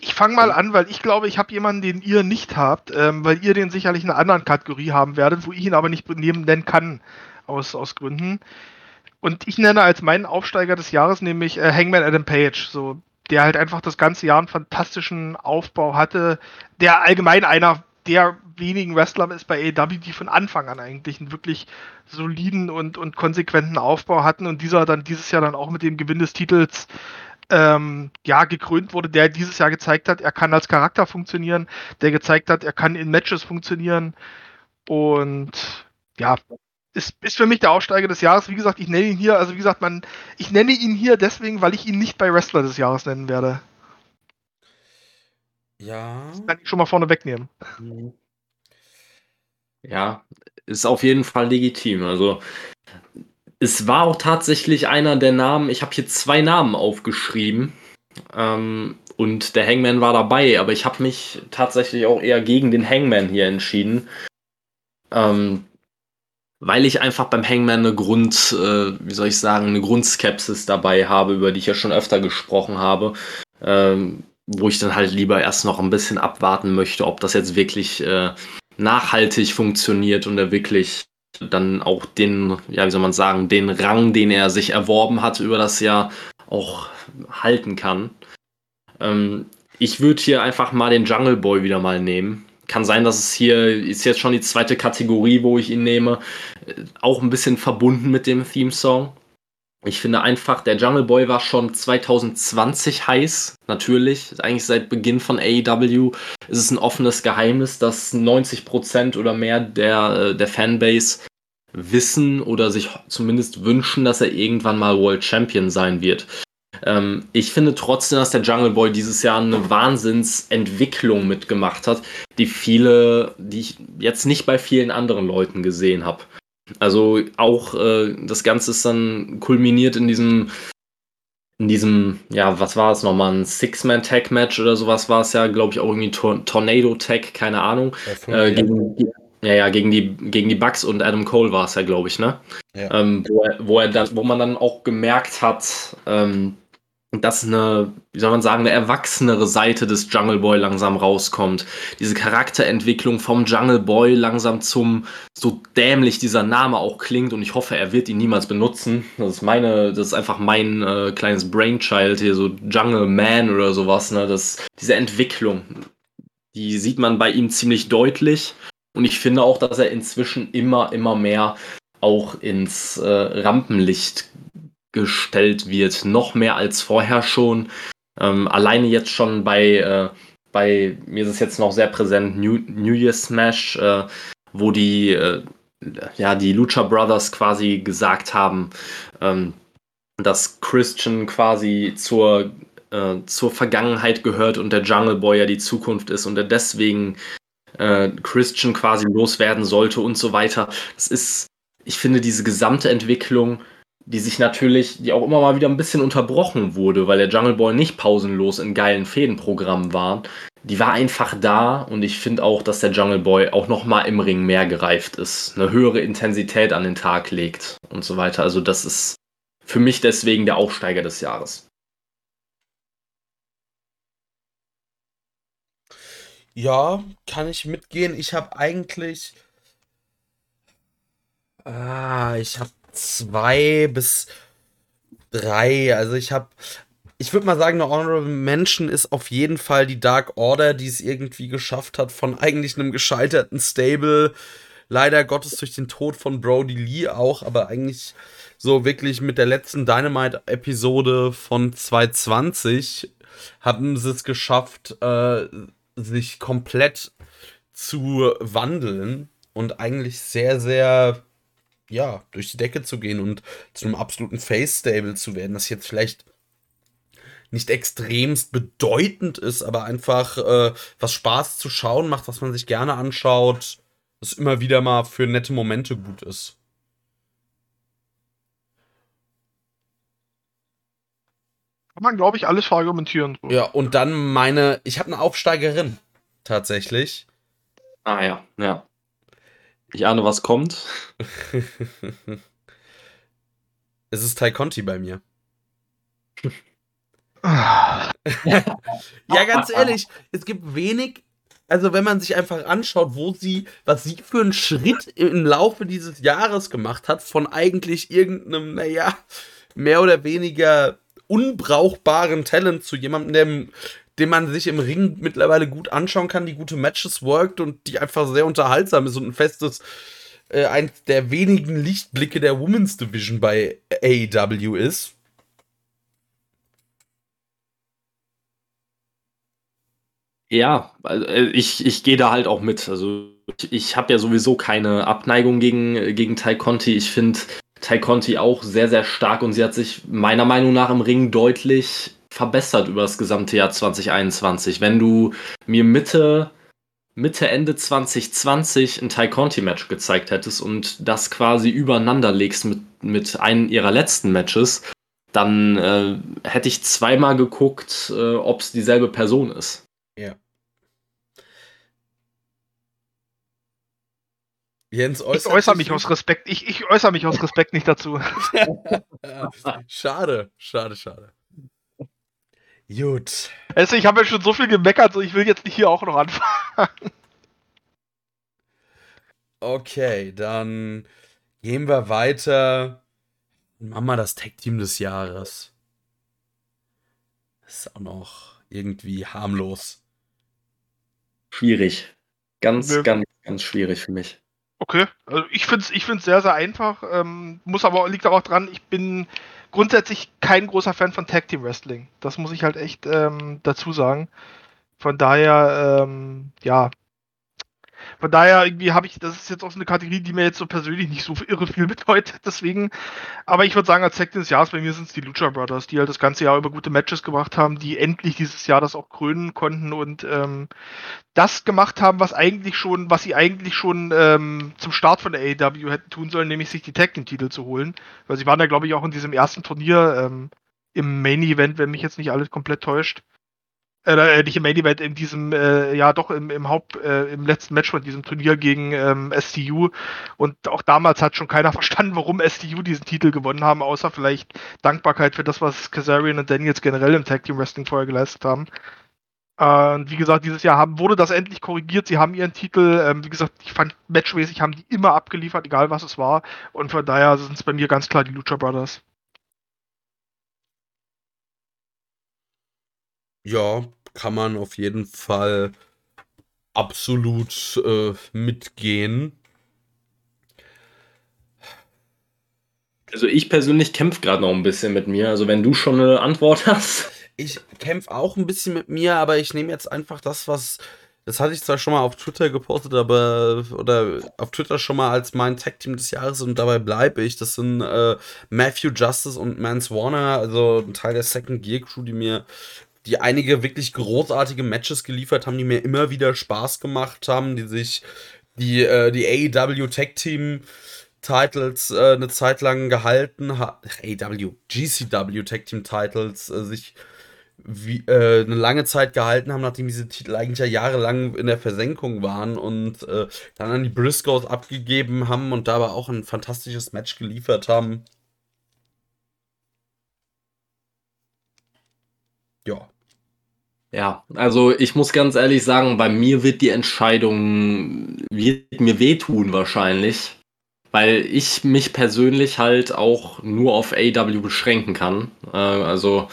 Ich fange mal an, weil ich glaube, ich habe jemanden, den ihr nicht habt, ähm, weil ihr den sicherlich in einer anderen Kategorie haben werdet, wo ich ihn aber nicht nennen kann, aus, aus Gründen. Und ich nenne als meinen Aufsteiger des Jahres nämlich äh, Hangman Adam Page, so, der halt einfach das ganze Jahr einen fantastischen Aufbau hatte, der allgemein einer der wenigen Wrestler ist bei AEW, die von Anfang an eigentlich einen wirklich soliden und, und konsequenten Aufbau hatten und dieser dann dieses Jahr dann auch mit dem Gewinn des Titels ähm, ja, gekrönt wurde, der dieses Jahr gezeigt hat, er kann als Charakter funktionieren, der gezeigt hat, er kann in Matches funktionieren. Und ja, ist, ist für mich der Aufsteiger des Jahres. Wie gesagt, ich nenne ihn hier, also wie gesagt, man, ich nenne ihn hier deswegen, weil ich ihn nicht bei Wrestler des Jahres nennen werde. Ja. Das kann ich schon mal vorne wegnehmen. Ja, ist auf jeden Fall legitim. Also es war auch tatsächlich einer der Namen, ich habe hier zwei Namen aufgeschrieben. Ähm, und der Hangman war dabei, aber ich habe mich tatsächlich auch eher gegen den Hangman hier entschieden. Ähm, weil ich einfach beim Hangman eine Grund, äh, wie soll ich sagen, eine Grundskepsis dabei habe, über die ich ja schon öfter gesprochen habe, ähm, wo ich dann halt lieber erst noch ein bisschen abwarten möchte, ob das jetzt wirklich äh, nachhaltig funktioniert und er wirklich dann auch den, ja, wie soll man sagen, den Rang, den er sich erworben hat über das Jahr, auch halten kann. Ähm, ich würde hier einfach mal den Jungle Boy wieder mal nehmen. Kann sein, dass es hier ist jetzt schon die zweite Kategorie, wo ich ihn nehme. Äh, auch ein bisschen verbunden mit dem Theme-Song. Ich finde einfach, der Jungle Boy war schon 2020 heiß, natürlich. Eigentlich seit Beginn von AEW ist es ein offenes Geheimnis, dass 90% oder mehr der, äh, der Fanbase wissen oder sich zumindest wünschen, dass er irgendwann mal World Champion sein wird. Ähm, ich finde trotzdem, dass der Jungle Boy dieses Jahr eine Wahnsinnsentwicklung mitgemacht hat, die viele, die ich jetzt nicht bei vielen anderen Leuten gesehen habe. Also auch äh, das Ganze ist dann kulminiert in diesem, in diesem, ja, was war es nochmal, ein Six-Man-Tag-Match oder sowas war es ja, glaube ich, auch irgendwie Tor Tornado-Tag, keine Ahnung. Ja, äh, gegen, ja, ja, gegen die, gegen die Bucks und Adam Cole war es ja, glaube ich, ne? Ja. Ähm, wo, er, wo, er dann, wo man dann auch gemerkt hat, ähm, dass eine, wie soll man sagen, eine erwachsenere Seite des Jungle Boy langsam rauskommt. Diese Charakterentwicklung vom Jungle Boy langsam zum, so dämlich dieser Name auch klingt und ich hoffe, er wird ihn niemals benutzen. Das ist meine, das ist einfach mein äh, kleines Brainchild hier, so Jungle Man oder sowas, ne, das, diese Entwicklung, die sieht man bei ihm ziemlich deutlich und ich finde auch, dass er inzwischen immer, immer mehr auch ins äh, Rampenlicht gestellt wird, noch mehr als vorher schon. Ähm, alleine jetzt schon bei, äh, bei, mir ist es jetzt noch sehr präsent, New, New Year Smash, äh, wo die, äh, ja, die Lucha Brothers quasi gesagt haben, ähm, dass Christian quasi zur, äh, zur Vergangenheit gehört und der Jungle Boy ja die Zukunft ist und er deswegen äh, Christian quasi loswerden sollte und so weiter. Das ist, ich finde, diese gesamte Entwicklung, die sich natürlich, die auch immer mal wieder ein bisschen unterbrochen wurde, weil der Jungle Boy nicht pausenlos in geilen Fädenprogrammen war, die war einfach da und ich finde auch, dass der Jungle Boy auch noch mal im Ring mehr gereift ist, eine höhere Intensität an den Tag legt und so weiter. Also das ist für mich deswegen der Aufsteiger des Jahres. Ja, kann ich mitgehen. Ich habe eigentlich. Ah, ich habe zwei bis drei. Also ich habe. Ich würde mal sagen, eine Honorable Mention ist auf jeden Fall die Dark Order, die es irgendwie geschafft hat, von eigentlich einem gescheiterten Stable, leider Gottes durch den Tod von Brody Lee auch, aber eigentlich so wirklich mit der letzten Dynamite-Episode von 2020 haben sie es geschafft, äh, sich komplett zu wandeln und eigentlich sehr, sehr, ja, durch die Decke zu gehen und zu einem absoluten Face-Stable zu werden, das jetzt vielleicht nicht extremst bedeutend ist, aber einfach äh, was Spaß zu schauen macht, was man sich gerne anschaut, das immer wieder mal für nette Momente gut ist. Kann man, glaube ich, alles verargumentieren. So. Ja, und dann meine, ich habe eine Aufsteigerin, tatsächlich. Ah ja, ja. Ich ahne, was kommt. es ist Tai Conti bei mir. Ja, ganz ehrlich, es gibt wenig, also wenn man sich einfach anschaut, wo sie, was sie für einen Schritt im Laufe dieses Jahres gemacht hat, von eigentlich irgendeinem, naja, mehr oder weniger unbrauchbaren Talent zu jemandem, der, den man sich im Ring mittlerweile gut anschauen kann, die gute Matches worked und die einfach sehr unterhaltsam ist und ein festes, äh, eins der wenigen Lichtblicke der Women's Division bei AEW ist. Ja, also äh, ich, ich gehe da halt auch mit. Also ich, ich habe ja sowieso keine Abneigung gegen, gegen Tai Conti. Ich finde, Tai Conti auch sehr, sehr stark und sie hat sich meiner Meinung nach im Ring deutlich verbessert über das gesamte Jahr 2021. Wenn du mir Mitte, Mitte, Ende 2020 ein Tai Conti-Match gezeigt hättest und das quasi übereinander legst mit, mit einem ihrer letzten Matches, dann äh, hätte ich zweimal geguckt, äh, ob es dieselbe Person ist. Ja. Jens ich äußere mich aus Respekt. Ich, ich äußere mich aus Respekt nicht dazu. schade, schade, schade. Gut. Also ich habe ja schon so viel gemeckert, so ich will jetzt nicht hier auch noch anfangen. Okay, dann gehen wir weiter. Machen wir das Tag-Team des Jahres. Das ist auch noch irgendwie harmlos. Schwierig. Ganz, ja. ganz, ganz schwierig für mich. Okay, also ich finde es ich find's sehr, sehr einfach. Ähm, muss aber liegt aber auch dran, ich bin grundsätzlich kein großer Fan von Tag Team Wrestling. Das muss ich halt echt ähm, dazu sagen. Von daher, ähm, ja, von daher irgendwie habe ich, das ist jetzt auch so eine Kategorie, die mir jetzt so persönlich nicht so irre viel bedeutet, deswegen. Aber ich würde sagen, als Tag des Jahres bei mir sind es die Lucha Brothers, die halt das ganze Jahr über gute Matches gemacht haben, die endlich dieses Jahr das auch krönen konnten und ähm, das gemacht haben, was eigentlich schon, was sie eigentlich schon ähm, zum Start von der AEW hätten tun sollen, nämlich sich die Tag Team Titel zu holen. Weil sie waren ja, glaube ich, auch in diesem ersten Turnier ähm, im Main Event, wenn mich jetzt nicht alles komplett täuscht äh, nicht im Main Event, in diesem, äh, ja doch im, im Haupt, äh, im letzten Match von diesem Turnier gegen ähm, STU. Und auch damals hat schon keiner verstanden, warum STU diesen Titel gewonnen haben, außer vielleicht Dankbarkeit für das, was Kazarian und Daniels generell im Tag Team Wrestling vorher geleistet haben. Äh, und wie gesagt, dieses Jahr haben, wurde das endlich korrigiert. Sie haben ihren Titel, ähm, wie gesagt, ich fand matchmäßig haben die immer abgeliefert, egal was es war. Und von daher sind es bei mir ganz klar die Lucha Brothers. Ja, kann man auf jeden Fall absolut äh, mitgehen. Also ich persönlich kämpfe gerade noch ein bisschen mit mir. Also wenn du schon eine Antwort hast. Ich kämpfe auch ein bisschen mit mir, aber ich nehme jetzt einfach das, was das hatte ich zwar schon mal auf Twitter gepostet, aber oder auf Twitter schon mal als mein Tag Team des Jahres und dabei bleibe ich. Das sind äh, Matthew Justice und Mance Warner, also ein Teil der Second Gear Crew, die mir die einige wirklich großartige Matches geliefert haben, die mir immer wieder Spaß gemacht haben, die sich die, äh, die AEW Tag Team Titles äh, eine Zeit lang gehalten haben, AEW, GCW Tag Team Titles äh, sich wie, äh, eine lange Zeit gehalten haben, nachdem diese Titel eigentlich ja jahrelang in der Versenkung waren und äh, dann an die Briscoes abgegeben haben und dabei auch ein fantastisches Match geliefert haben. Ja. Ja, also ich muss ganz ehrlich sagen, bei mir wird die Entscheidung, wird mir wehtun wahrscheinlich, weil ich mich persönlich halt auch nur auf AW beschränken kann. Äh, also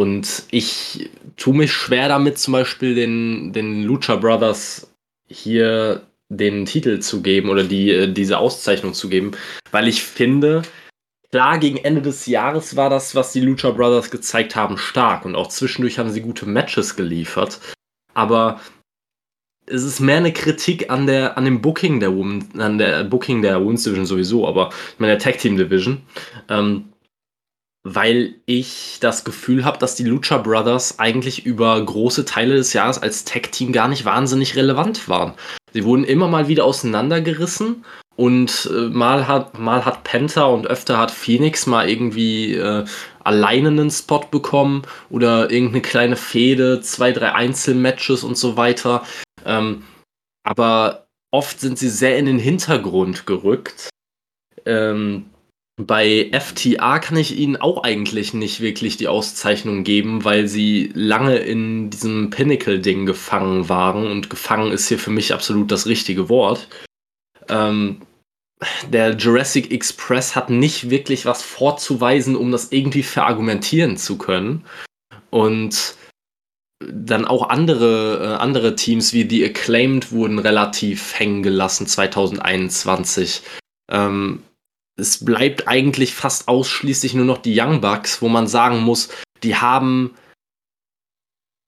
und ich tue mich schwer damit, zum Beispiel den, den Lucha Brothers hier den Titel zu geben oder die, äh, diese Auszeichnung zu geben, weil ich finde, klar, gegen Ende des Jahres war das, was die Lucha Brothers gezeigt haben, stark und auch zwischendurch haben sie gute Matches geliefert. Aber es ist mehr eine Kritik an der an dem Booking der Women, an der Booking der Women's Division sowieso, aber ich meine der Tag Team Division. Ähm, weil ich das Gefühl habe, dass die Lucha Brothers eigentlich über große Teile des Jahres als Tag-Team gar nicht wahnsinnig relevant waren. Sie wurden immer mal wieder auseinandergerissen und äh, mal, hat, mal hat Penta und öfter hat Phoenix mal irgendwie äh, alleine einen Spot bekommen oder irgendeine kleine Fehde, zwei, drei Einzelmatches und so weiter. Ähm, aber oft sind sie sehr in den Hintergrund gerückt. Ähm, bei FTA kann ich ihnen auch eigentlich nicht wirklich die Auszeichnung geben, weil sie lange in diesem Pinnacle-Ding gefangen waren und gefangen ist hier für mich absolut das richtige Wort. Ähm, der Jurassic Express hat nicht wirklich was vorzuweisen, um das irgendwie verargumentieren zu können. Und dann auch andere, äh, andere Teams wie The Acclaimed wurden relativ hängen gelassen 2021. Ähm, es bleibt eigentlich fast ausschließlich nur noch die Young Bucks, wo man sagen muss, die haben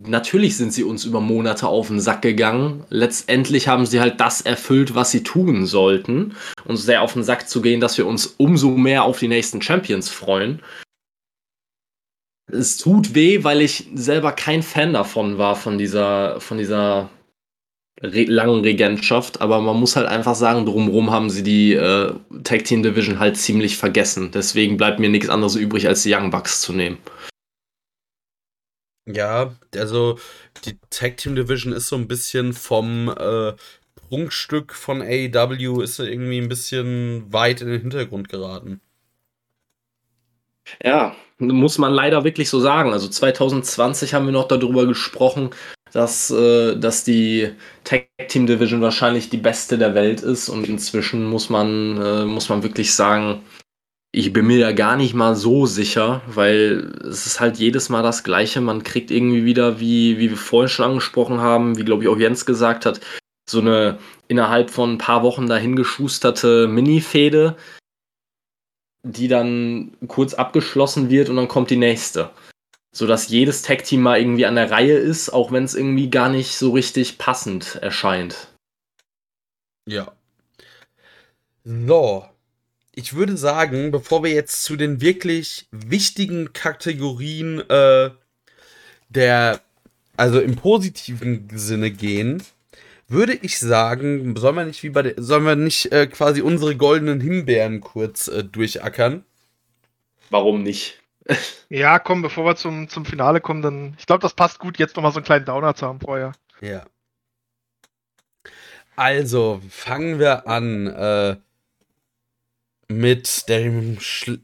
natürlich sind sie uns über Monate auf den Sack gegangen. Letztendlich haben sie halt das erfüllt, was sie tun sollten. Uns sehr auf den Sack zu gehen, dass wir uns umso mehr auf die nächsten Champions freuen. Es tut weh, weil ich selber kein Fan davon war, von dieser, von dieser re langen Regentschaft, aber man muss halt einfach sagen, drumherum haben sie die äh, Tag Team Division halt ziemlich vergessen. Deswegen bleibt mir nichts anderes übrig, als die Young Bucks zu nehmen. Ja, also die Tag Team Division ist so ein bisschen vom äh, Prunkstück von AEW ist irgendwie ein bisschen weit in den Hintergrund geraten. Ja, muss man leider wirklich so sagen. Also 2020 haben wir noch darüber gesprochen, dass, äh, dass die Tag Team Division wahrscheinlich die beste der Welt ist und inzwischen muss man, äh, muss man wirklich sagen, ich bin mir da gar nicht mal so sicher, weil es ist halt jedes Mal das Gleiche. Man kriegt irgendwie wieder, wie, wie wir vorhin schon angesprochen haben, wie glaube ich auch Jens gesagt hat, so eine innerhalb von ein paar Wochen dahingeschusterte Mini-Fehde, die dann kurz abgeschlossen wird und dann kommt die nächste sodass jedes Tag-Team mal irgendwie an der Reihe ist, auch wenn es irgendwie gar nicht so richtig passend erscheint. Ja. So. Ich würde sagen, bevor wir jetzt zu den wirklich wichtigen Kategorien äh, der, also im positiven Sinne gehen, würde ich sagen, sollen wir nicht wie bei der, sollen wir nicht äh, quasi unsere goldenen Himbeeren kurz äh, durchackern? Warum nicht? ja, komm, bevor wir zum, zum Finale kommen, dann. Ich glaube, das passt gut, jetzt nochmal so einen kleinen Downer zu haben vorher. Ja. Also, fangen wir an äh, mit dem,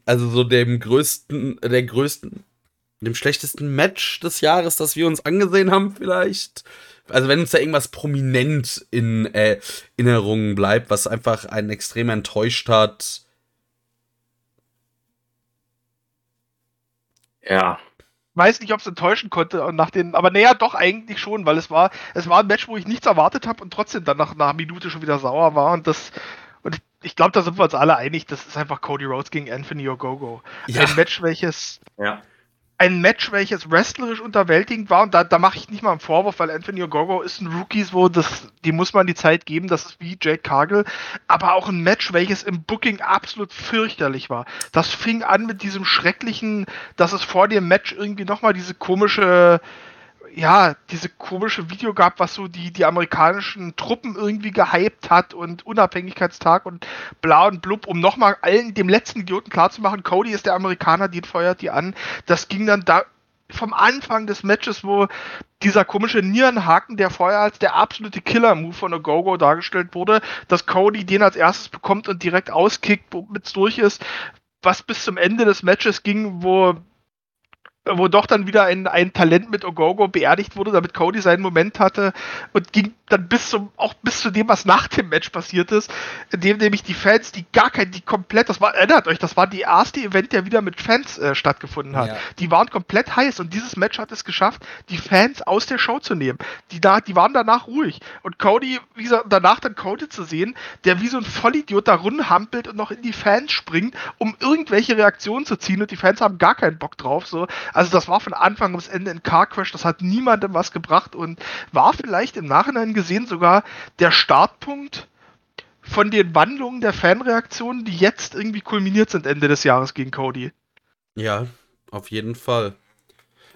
also so dem größten, der größten, dem schlechtesten Match des Jahres, das wir uns angesehen haben, vielleicht. Also, wenn uns da irgendwas prominent in äh, Erinnerungen bleibt, was einfach einen extrem enttäuscht hat, Ja. Weiß nicht, ob es enttäuschen konnte nach den, aber naja, doch eigentlich schon, weil es war, es war ein Match, wo ich nichts erwartet habe und trotzdem dann nach einer Minute schon wieder sauer war und das, ich, glaube, da sind wir uns alle einig, das ist einfach Cody Rhodes gegen Anthony Ogogo. Ja. Ein Match, welches ja. ein Match, welches wrestlerisch unterwältigend war, und da, da mache ich nicht mal einen Vorwurf, weil Anthony Ogogo ist ein Rookie, wo das, die muss man die Zeit geben, das ist wie Jake Cargill, aber auch ein Match, welches im Booking absolut fürchterlich war. Das fing an mit diesem schrecklichen, dass es vor dem Match irgendwie nochmal diese komische, ja, diese komische Video gab, was so die, die amerikanischen Truppen irgendwie gehypt hat und Unabhängigkeitstag und bla und blub, um nochmal allen, dem letzten Idioten klarzumachen, Cody ist der Amerikaner, die feuert die an. Das ging dann da vom Anfang des Matches, wo dieser komische Nierenhaken, der vorher als der absolute Killer-Move von Ogogo dargestellt wurde, dass Cody den als erstes bekommt und direkt auskickt, womit es durch ist, was bis zum Ende des Matches ging, wo wo doch dann wieder ein, ein Talent mit Ogogo beerdigt wurde, damit Cody seinen Moment hatte und ging dann bis zum, auch bis zu dem, was nach dem Match passiert ist, in dem nämlich die Fans, die gar kein, die komplett, das war, erinnert euch, das war die erste Event, der wieder mit Fans äh, stattgefunden hat. Ja. Die waren komplett heiß und dieses Match hat es geschafft, die Fans aus der Show zu nehmen. Die, da, die waren danach ruhig. Und Cody, wie gesagt, danach dann Cody zu sehen, der wie so ein Vollidiot da rumhampelt und noch in die Fans springt, um irgendwelche Reaktionen zu ziehen und die Fans haben gar keinen Bock drauf. So. Also das war von Anfang bis Ende ein Car Crash, das hat niemandem was gebracht und war vielleicht im Nachhinein gesehen sogar der Startpunkt von den Wandlungen der Fanreaktionen, die jetzt irgendwie kulminiert sind Ende des Jahres gegen Cody. Ja, auf jeden Fall.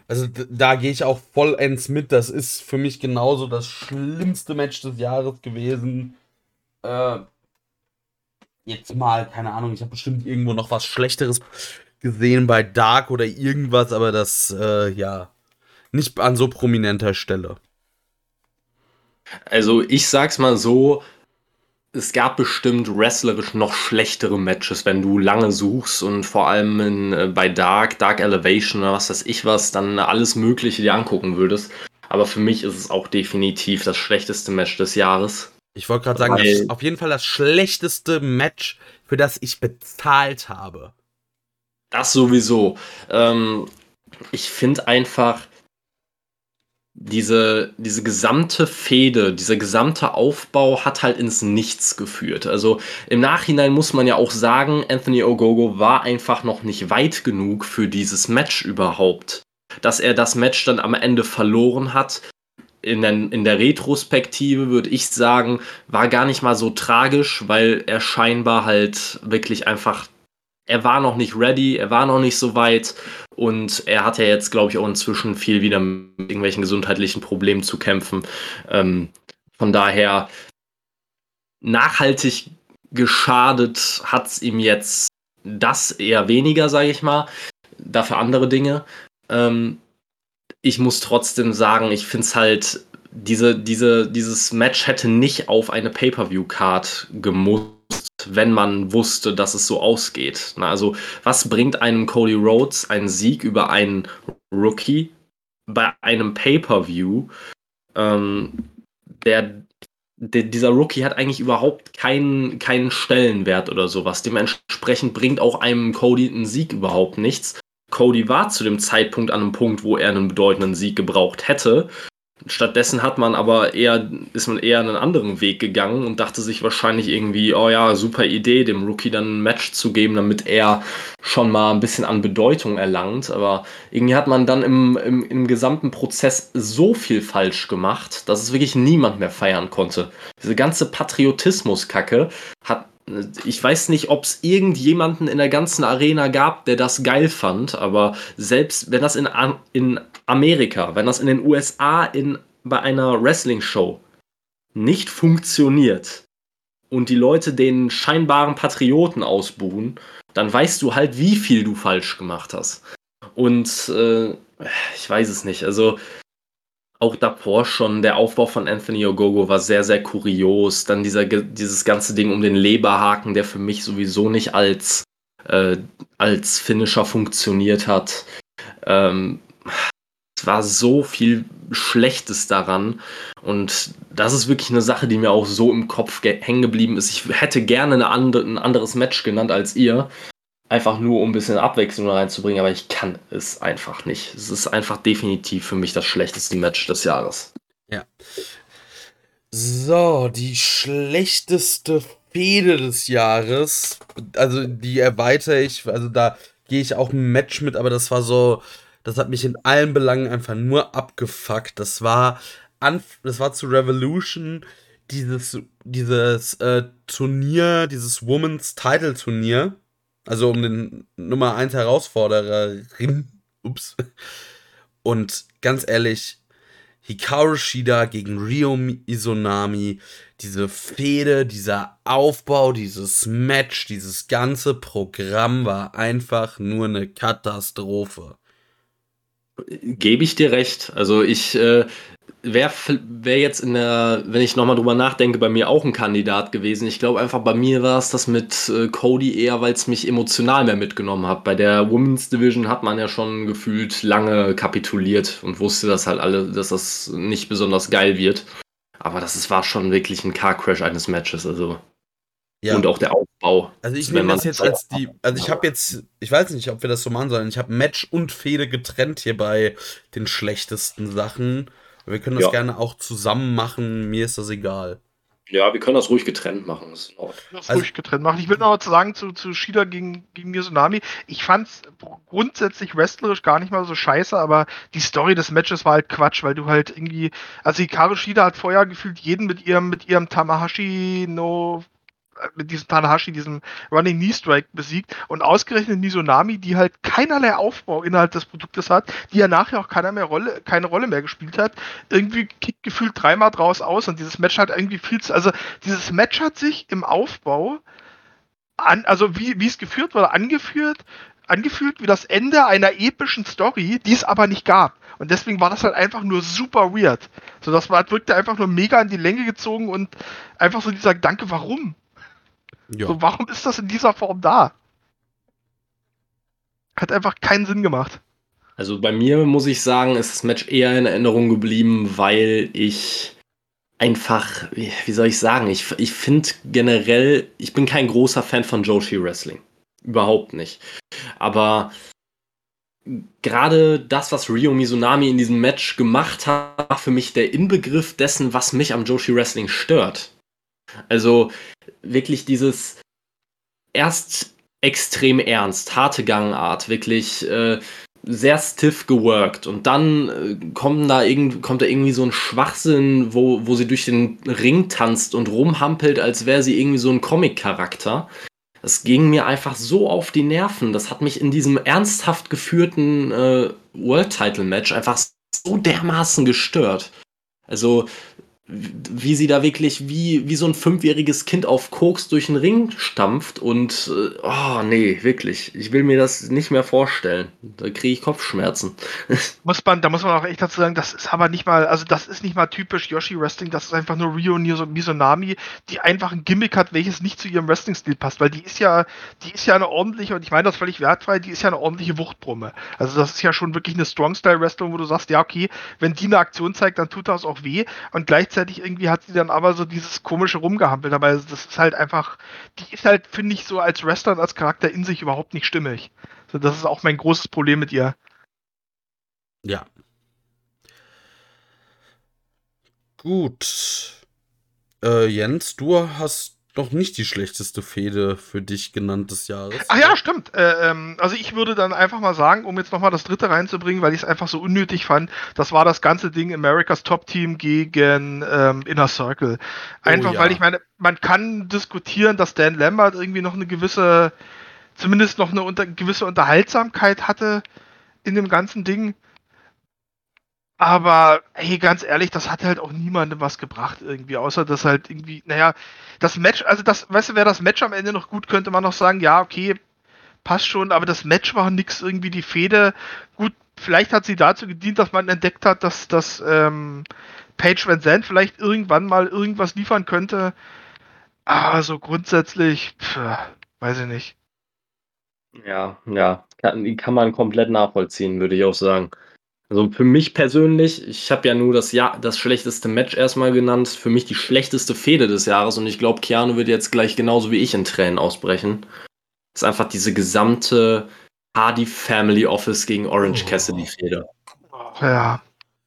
Also da gehe ich auch vollends mit. Das ist für mich genauso das schlimmste Match des Jahres gewesen. Äh, jetzt mal, keine Ahnung, ich habe bestimmt irgendwo noch was Schlechteres gesehen bei Dark oder irgendwas, aber das, äh, ja, nicht an so prominenter Stelle. Also ich sag's mal so, es gab bestimmt wrestlerisch noch schlechtere Matches, wenn du lange suchst und vor allem in, äh, bei Dark, Dark Elevation oder was weiß ich was, dann alles Mögliche dir angucken würdest. Aber für mich ist es auch definitiv das schlechteste Match des Jahres. Ich wollte gerade sagen, das auf jeden Fall das schlechteste Match, für das ich bezahlt habe. Das sowieso. Ähm, ich finde einfach, diese, diese gesamte Fehde, dieser gesamte Aufbau hat halt ins Nichts geführt. Also im Nachhinein muss man ja auch sagen, Anthony Ogogo war einfach noch nicht weit genug für dieses Match überhaupt. Dass er das Match dann am Ende verloren hat, in der, in der Retrospektive würde ich sagen, war gar nicht mal so tragisch, weil er scheinbar halt wirklich einfach er war noch nicht ready, er war noch nicht so weit und er hat ja jetzt, glaube ich, auch inzwischen viel wieder mit irgendwelchen gesundheitlichen Problemen zu kämpfen. Ähm, von daher nachhaltig geschadet hat es ihm jetzt das eher weniger, sage ich mal. Dafür andere Dinge. Ähm, ich muss trotzdem sagen, ich finde es halt, diese, diese, dieses Match hätte nicht auf eine Pay-Per-View-Card gemusst wenn man wusste, dass es so ausgeht. Na, also, was bringt einem Cody Rhodes einen Sieg über einen Rookie bei einem Pay-Per-View? Ähm, der, der, dieser Rookie hat eigentlich überhaupt keinen, keinen Stellenwert oder sowas. Dementsprechend bringt auch einem Cody ein Sieg überhaupt nichts. Cody war zu dem Zeitpunkt an einem Punkt, wo er einen bedeutenden Sieg gebraucht hätte. Stattdessen hat man aber eher, ist man eher einen anderen Weg gegangen und dachte sich wahrscheinlich irgendwie, oh ja, super Idee, dem Rookie dann ein Match zu geben, damit er schon mal ein bisschen an Bedeutung erlangt. Aber irgendwie hat man dann im, im, im gesamten Prozess so viel falsch gemacht, dass es wirklich niemand mehr feiern konnte. Diese ganze Patriotismus-Kacke hat ich weiß nicht, ob es irgendjemanden in der ganzen Arena gab, der das geil fand, aber selbst wenn das in, in Amerika, wenn das in den USA in, bei einer Wrestling-Show nicht funktioniert und die Leute den scheinbaren Patrioten ausbuhen, dann weißt du halt, wie viel du falsch gemacht hast. Und äh, ich weiß es nicht. Also auch davor schon, der Aufbau von Anthony Ogogo war sehr, sehr kurios. Dann dieser, dieses ganze Ding um den Leberhaken, der für mich sowieso nicht als, äh, als Finisher funktioniert hat. Ähm, war so viel Schlechtes daran. Und das ist wirklich eine Sache, die mir auch so im Kopf hängen geblieben ist. Ich hätte gerne andere, ein anderes Match genannt als ihr einfach nur um ein bisschen Abwechslung reinzubringen, aber ich kann es einfach nicht. Es ist einfach definitiv für mich das schlechteste Match des Jahres. Ja. So, die schlechteste Fehde des Jahres. Also, die erweitere ich, also da gehe ich auch ein Match mit, aber das war so, Das hat mich in allen Belangen einfach nur abgefuckt. Das war, das war zu Revolution dieses, dieses äh, Turnier, dieses Women's Title Turnier. Also um den Nummer 1 Herausfordererin. Ups. Und ganz ehrlich, Hikaru Shida gegen Ryo Izonami, diese Fehde, dieser Aufbau, dieses Match, dieses ganze Programm war einfach nur eine Katastrophe. Gebe ich dir recht. Also ich äh, wäre wär jetzt in der, wenn ich nochmal drüber nachdenke, bei mir auch ein Kandidat gewesen. Ich glaube einfach, bei mir war es das mit äh, Cody eher, weil es mich emotional mehr mitgenommen hat. Bei der Women's Division hat man ja schon gefühlt lange kapituliert und wusste das halt alle, dass das nicht besonders geil wird. Aber das ist, war schon wirklich ein Car Crash eines Matches. Also ja. Und auch der Aufbau. Also ich nehme das jetzt als die, also ich habe jetzt, ich weiß nicht, ob wir das so machen sollen. Ich habe Match und Fehde getrennt hier bei den schlechtesten Sachen. Wir können das ja. gerne auch zusammen machen, mir ist das egal. Ja, wir können das ruhig getrennt machen. Das ist das also, ruhig getrennt machen. Ich will noch was sagen zu, zu Shida gegen, gegen Mizunami. Ich fand es grundsätzlich wrestlerisch gar nicht mal so scheiße, aber die Story des Matches war halt Quatsch, weil du halt irgendwie, also Hikaru Shida hat vorher gefühlt jeden mit ihrem, mit ihrem Tamahashi no mit diesem Tanahashi, diesem Running Knee Strike besiegt und ausgerechnet Nizonami, die halt keinerlei Aufbau innerhalb des Produktes hat, die ja nachher auch keiner mehr Rolle, keine Rolle mehr gespielt hat, irgendwie kickt gefühlt dreimal draus aus und dieses Match hat irgendwie viel zu, also dieses Match hat sich im Aufbau an, also wie, wie es geführt wurde, angeführt, angefühlt wie das Ende einer epischen Story, die es aber nicht gab. Und deswegen war das halt einfach nur super weird. So, das wirkte einfach nur mega in die Länge gezogen und einfach so dieser Gedanke, warum? Ja. So, warum ist das in dieser Form da? Hat einfach keinen Sinn gemacht. Also bei mir muss ich sagen, ist das Match eher in Erinnerung geblieben, weil ich einfach, wie soll ich sagen, ich, ich finde generell, ich bin kein großer Fan von Joshi Wrestling. Überhaupt nicht. Aber gerade das, was Ryo Mizunami in diesem Match gemacht hat, war für mich der Inbegriff dessen, was mich am Joshi Wrestling stört. Also wirklich dieses erst extrem ernst, harte Gangart, wirklich äh, sehr stiff geworkt und dann äh, kommt, da irgend, kommt da irgendwie so ein Schwachsinn, wo, wo sie durch den Ring tanzt und rumhampelt, als wäre sie irgendwie so ein Comic-Charakter. Das ging mir einfach so auf die Nerven. Das hat mich in diesem ernsthaft geführten äh, World-Title-Match einfach so dermaßen gestört. Also wie sie da wirklich wie, wie so ein fünfjähriges Kind auf Koks durch den Ring stampft und oh nee, wirklich. Ich will mir das nicht mehr vorstellen. Da kriege ich Kopfschmerzen. Muss man, da muss man auch echt dazu sagen, das ist aber nicht mal, also das ist nicht mal typisch Yoshi Wrestling, das ist einfach nur Ryo Mizunami, die einfach ein Gimmick hat, welches nicht zu ihrem Wrestling-Stil passt, weil die ist ja, die ist ja eine ordentliche, und ich meine das völlig wertfrei, die ist ja eine ordentliche Wuchtbrumme. Also das ist ja schon wirklich eine Strong-Style-Wrestling, wo du sagst, ja okay, wenn die eine Aktion zeigt, dann tut das auch weh und gleichzeitig gleichzeitig irgendwie hat sie dann aber so dieses komische Rumgehampelt. Aber das ist halt einfach, die ist halt, finde ich, so als Wrestler und als Charakter in sich überhaupt nicht stimmig. So, das ist auch mein großes Problem mit ihr. Ja. Gut. Äh, Jens, du hast doch nicht die schlechteste Fehde für dich genannt des Jahres. Ach ja, stimmt. Äh, ähm, also ich würde dann einfach mal sagen, um jetzt nochmal das dritte reinzubringen, weil ich es einfach so unnötig fand, das war das ganze Ding America's Top Team gegen ähm, Inner Circle. Einfach oh, ja. weil ich meine, man kann diskutieren, dass Dan Lambert irgendwie noch eine gewisse, zumindest noch eine unter, gewisse Unterhaltsamkeit hatte in dem ganzen Ding. Aber, hey, ganz ehrlich, das hat halt auch niemandem was gebracht irgendwie, außer dass halt irgendwie, naja, das Match, also das, weißt du, wäre das Match am Ende noch gut, könnte man noch sagen, ja, okay, passt schon, aber das Match war nix irgendwie die Fehde. Gut, vielleicht hat sie dazu gedient, dass man entdeckt hat, dass dass ähm, Paige Van Zandt vielleicht irgendwann mal irgendwas liefern könnte. Aber so grundsätzlich, pff, weiß ich nicht. Ja, ja, kann, kann man komplett nachvollziehen, würde ich auch sagen. Also für mich persönlich, ich habe ja nur das, Jahr, das schlechteste Match erstmal genannt, für mich die schlechteste Fehde des Jahres und ich glaube, Keanu wird jetzt gleich genauso wie ich in Tränen ausbrechen. Das ist einfach diese gesamte Hardy Family Office gegen Orange oh. Cassidy Fehde. Ja,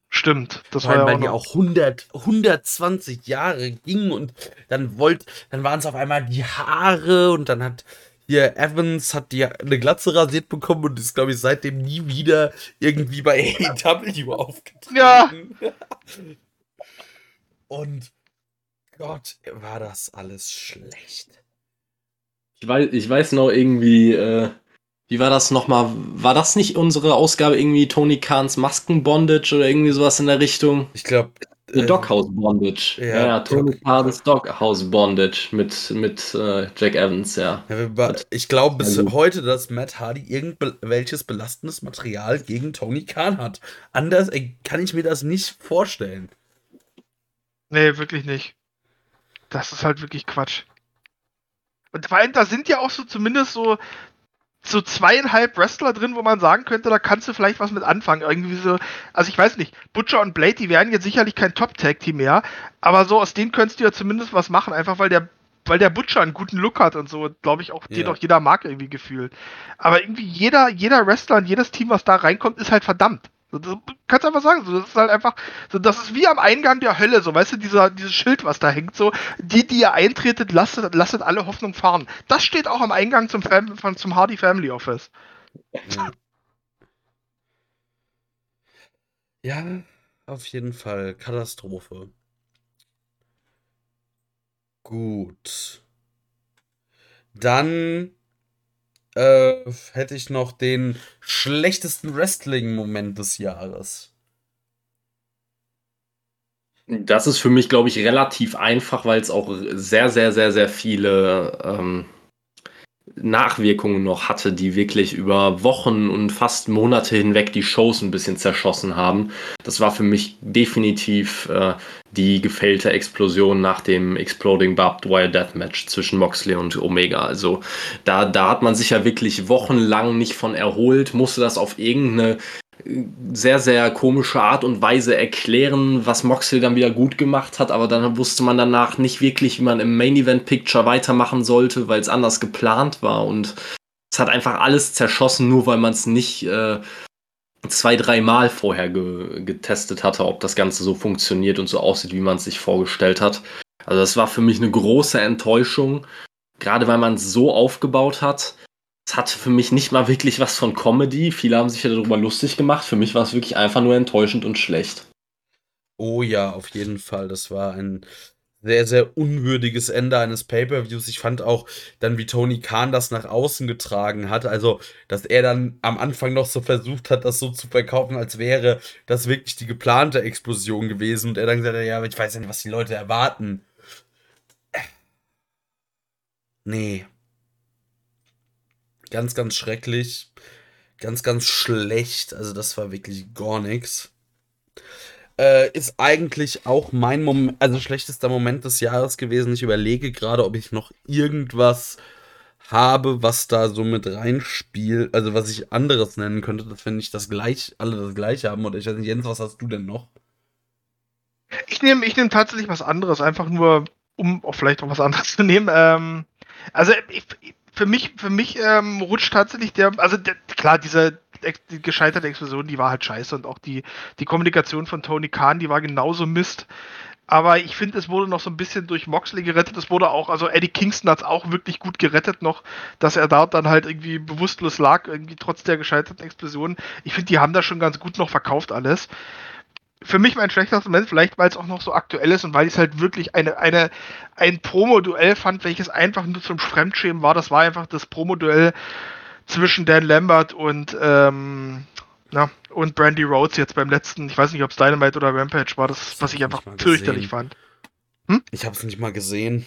stimmt. Das war ja weil die auch 100, 120 Jahre ging und dann wollt, dann waren es auf einmal die Haare und dann hat hier Evans hat die eine Glatze rasiert bekommen und ist, glaube ich, seitdem nie wieder irgendwie bei AEW aufgetreten. Ja. Und Gott, war das alles schlecht. Ich weiß, ich weiß noch irgendwie, äh, wie war das nochmal? War das nicht unsere Ausgabe irgendwie Tony Kahns Maskenbondage oder irgendwie sowas in der Richtung? Ich glaube. The Doghouse Bondage. ja, Ja, ja Tony Kahns Doghouse Bondage mit, mit äh, Jack Evans, ja. Ja, ich glaube bis Also- heute, dass Matt Hardy irgendwelches belastendes Material gegen Tony Khan hat. Anders äh, kann ich mir das nicht vorstellen. Nee, wirklich nicht. Das ist halt wirklich Quatsch. Und vor allem, da sind ja auch so zumindest so, so zweieinhalb Wrestler drin, wo man sagen könnte, da kannst du vielleicht was mit anfangen. Irgendwie so, also ich weiß nicht, Butcher und Blade, die wären jetzt sicherlich kein Top-Tag-Team mehr, aber so aus denen könntest du ja zumindest was machen, einfach weil der, weil der Butcher einen guten Look hat und so, glaube ich, auch den Ja. auch jeder mag irgendwie gefühlt. Aber irgendwie jeder, jeder Wrestler und jedes Team, was da reinkommt, ist halt verdammt. Du kannst einfach sagen, das ist halt einfach, das ist wie am Eingang der Hölle, so, weißt du, dieser, dieses Schild, was da hängt, so, die, die ihr eintretet, lasst, lasst alle Hoffnung fahren. Das steht auch am Eingang zum, Fam zum Hardy Family Office. Ja, auf jeden Fall. Katastrophe. Gut. Dann äh, hätte ich noch den schlechtesten Wrestling-Moment des Jahres. Das ist für mich, glaube ich, relativ einfach, weil es auch sehr, sehr, sehr, sehr viele ähm, Nachwirkungen noch hatte, die wirklich über Wochen und fast Monate hinweg die Shows ein bisschen zerschossen haben. Das war für mich definitiv äh, die gefällte Explosion nach dem Exploding Barbed Wire Deathmatch zwischen Moxley und Omega. Also da, da hat man sich ja wirklich wochenlang nicht von erholt, musste das auf irgendeine sehr, sehr komische Art und Weise erklären, was Moxley dann wieder gut gemacht hat, aber dann wusste man danach nicht wirklich, wie man im Main Event Picture weitermachen sollte, weil es anders geplant war und es hat einfach alles zerschossen, nur weil man es nicht äh, zwei, drei Mal vorher ge getestet hatte, ob das Ganze so funktioniert und so aussieht, wie man es sich vorgestellt hat. Also das war für mich eine große Enttäuschung, gerade weil man es so aufgebaut hat. Es hatte für mich nicht mal wirklich was von Comedy. Viele haben sich ja darüber lustig gemacht. Für mich war es wirklich einfach nur enttäuschend und schlecht. Oh ja, auf jeden Fall. Das war ein sehr, sehr unwürdiges Ende eines Pay-Per-Views. Ich fand auch dann, wie Tony Khan das nach außen getragen hat. Also, dass er dann am Anfang noch so versucht hat, das so zu verkaufen, als wäre das wirklich die geplante Explosion gewesen. Und er dann gesagt hat, ja, ich weiß ja nicht, was die Leute erwarten. Äh. Nee. Ganz, ganz schrecklich. Ganz, ganz schlecht. Also, das war wirklich gar nichts äh, ist eigentlich auch mein Moment, also schlechtester Moment des Jahres gewesen. Ich überlege gerade, ob ich noch irgendwas habe, was da so mit reinspielt, also was ich anderes nennen könnte, dass wir nicht das gleich, alle das gleiche haben. Oder ich weiß nicht, Jens, was hast du denn noch? Ich nehme ich nehm tatsächlich was anderes, einfach nur, um auch vielleicht auch was anderes zu nehmen. Ähm, also ich, für mich, für mich ähm, rutscht tatsächlich der, also der, klar, diese die gescheiterte Explosion, die war halt scheiße und auch die, die Kommunikation von Tony Khan, die war genauso Mist. Aber ich finde, es wurde noch so ein bisschen durch Moxley gerettet. Es wurde auch, also Eddie Kingston hat es auch wirklich gut gerettet noch, dass er da dann halt irgendwie bewusstlos lag, irgendwie trotz der gescheiterten Explosion. Ich finde, die haben das schon ganz gut noch verkauft alles. Für mich mein schlechtester Moment, vielleicht weil es auch noch so aktuell ist und weil ich es halt wirklich eine, eine, ein Promo-Duell fand, welches einfach nur zum Fremdschämen war. Das war einfach das Promo-Duell zwischen Dan Lambert und, ähm, na, und Brandy Rhodes jetzt beim letzten, ich weiß nicht, ob es Dynamite oder Rampage war, das, Das was ich einfach fürchterlich fand. Ich habe es nicht mal gesehen.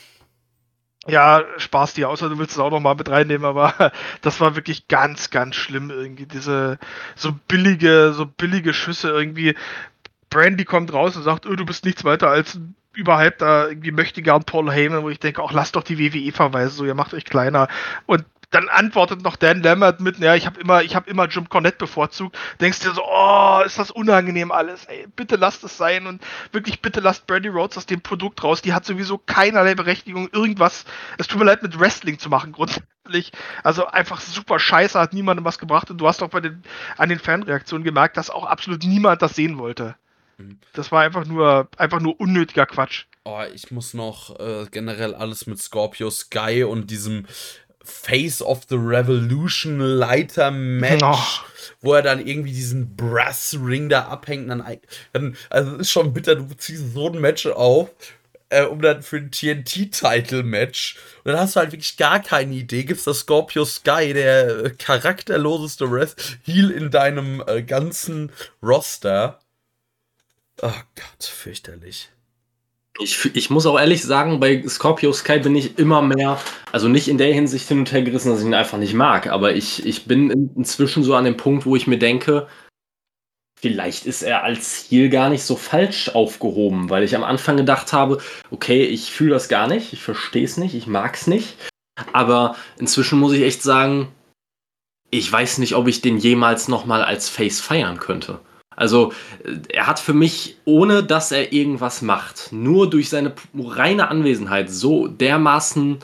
Ja, Spaß dir, außer du willst es auch noch mal mit reinnehmen, aber das war wirklich ganz, ganz schlimm irgendwie. Diese so billige, so billige Schüsse irgendwie. Brandy kommt raus und sagt, oh, du bist nichts weiter als ein da irgendwie möchte gern Paul Heyman, wo ich denke, auch lasst doch die WWE verweisen, so ihr macht euch kleiner. Und dann antwortet noch Dan Lambert mit, ja, ich habe immer, ich habe immer Jim Cornette bevorzugt. Denkst dir so, oh, ist das unangenehm alles, ey, bitte lasst es sein und wirklich bitte lasst Brandy Rhodes aus dem Produkt raus. Die hat sowieso keinerlei Berechtigung, irgendwas, es tut mir leid, mit Wrestling zu machen, grundsätzlich. Also einfach super scheiße, hat niemandem was gebracht und du hast auch bei den, an den Fanreaktionen gemerkt, dass auch absolut niemand das sehen wollte. Mhm. Das war einfach nur, einfach nur unnötiger Quatsch. Oh, ich muss noch äh, generell alles mit Scorpio Sky und diesem Face of the Revolution Leiter Match, Oh. wo er dann irgendwie diesen Brass Ring da abhängt. Dann, dann, also es ist schon bitter, du ziehst so ein Match auf, äh, um dann für ein TNT-Title-Match. Und dann hast du halt wirklich gar keine Idee. Gibt's das Scorpio Sky, der äh, charakterloseste Rest Heel in deinem äh, ganzen Roster. Oh Gott, fürchterlich. Ich, ich muss auch ehrlich sagen, bei Scorpio Sky bin ich immer mehr, also nicht in der Hinsicht hin und her gerissen, dass ich ihn einfach nicht mag, aber ich, ich bin in- inzwischen so an dem Punkt, wo ich mir denke, vielleicht ist er als Heel gar nicht so falsch aufgehoben, weil ich am Anfang gedacht habe, okay, ich fühle das gar nicht, ich verstehe es nicht, ich mag es nicht, aber inzwischen muss ich echt sagen, ich weiß nicht, ob ich den jemals nochmal als Face feiern könnte. Also, er hat für mich, ohne dass er irgendwas macht, nur durch seine reine Anwesenheit so dermaßen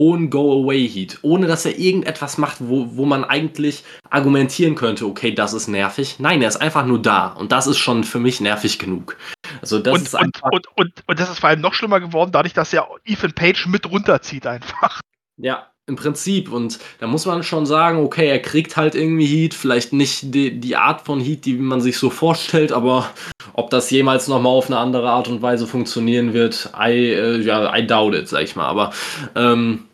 hohen Go-Away-Heat, ohne dass er irgendetwas macht, wo, wo man eigentlich argumentieren könnte, okay, das ist nervig. Nein, er ist einfach nur da und das ist schon für mich nervig genug. Also, das Und, ist und, einfach. und, und, und das ist vor allem noch schlimmer geworden, dadurch, dass er Ethan Page mit runterzieht einfach. Ja, im Prinzip. Und da muss man schon sagen, okay, er kriegt halt irgendwie Heat, vielleicht nicht die, die Art von Heat, die man sich so vorstellt, aber ob das jemals nochmal auf eine andere Art und Weise funktionieren wird, I, äh, ja, I doubt it, sag ich mal. Aber ähm,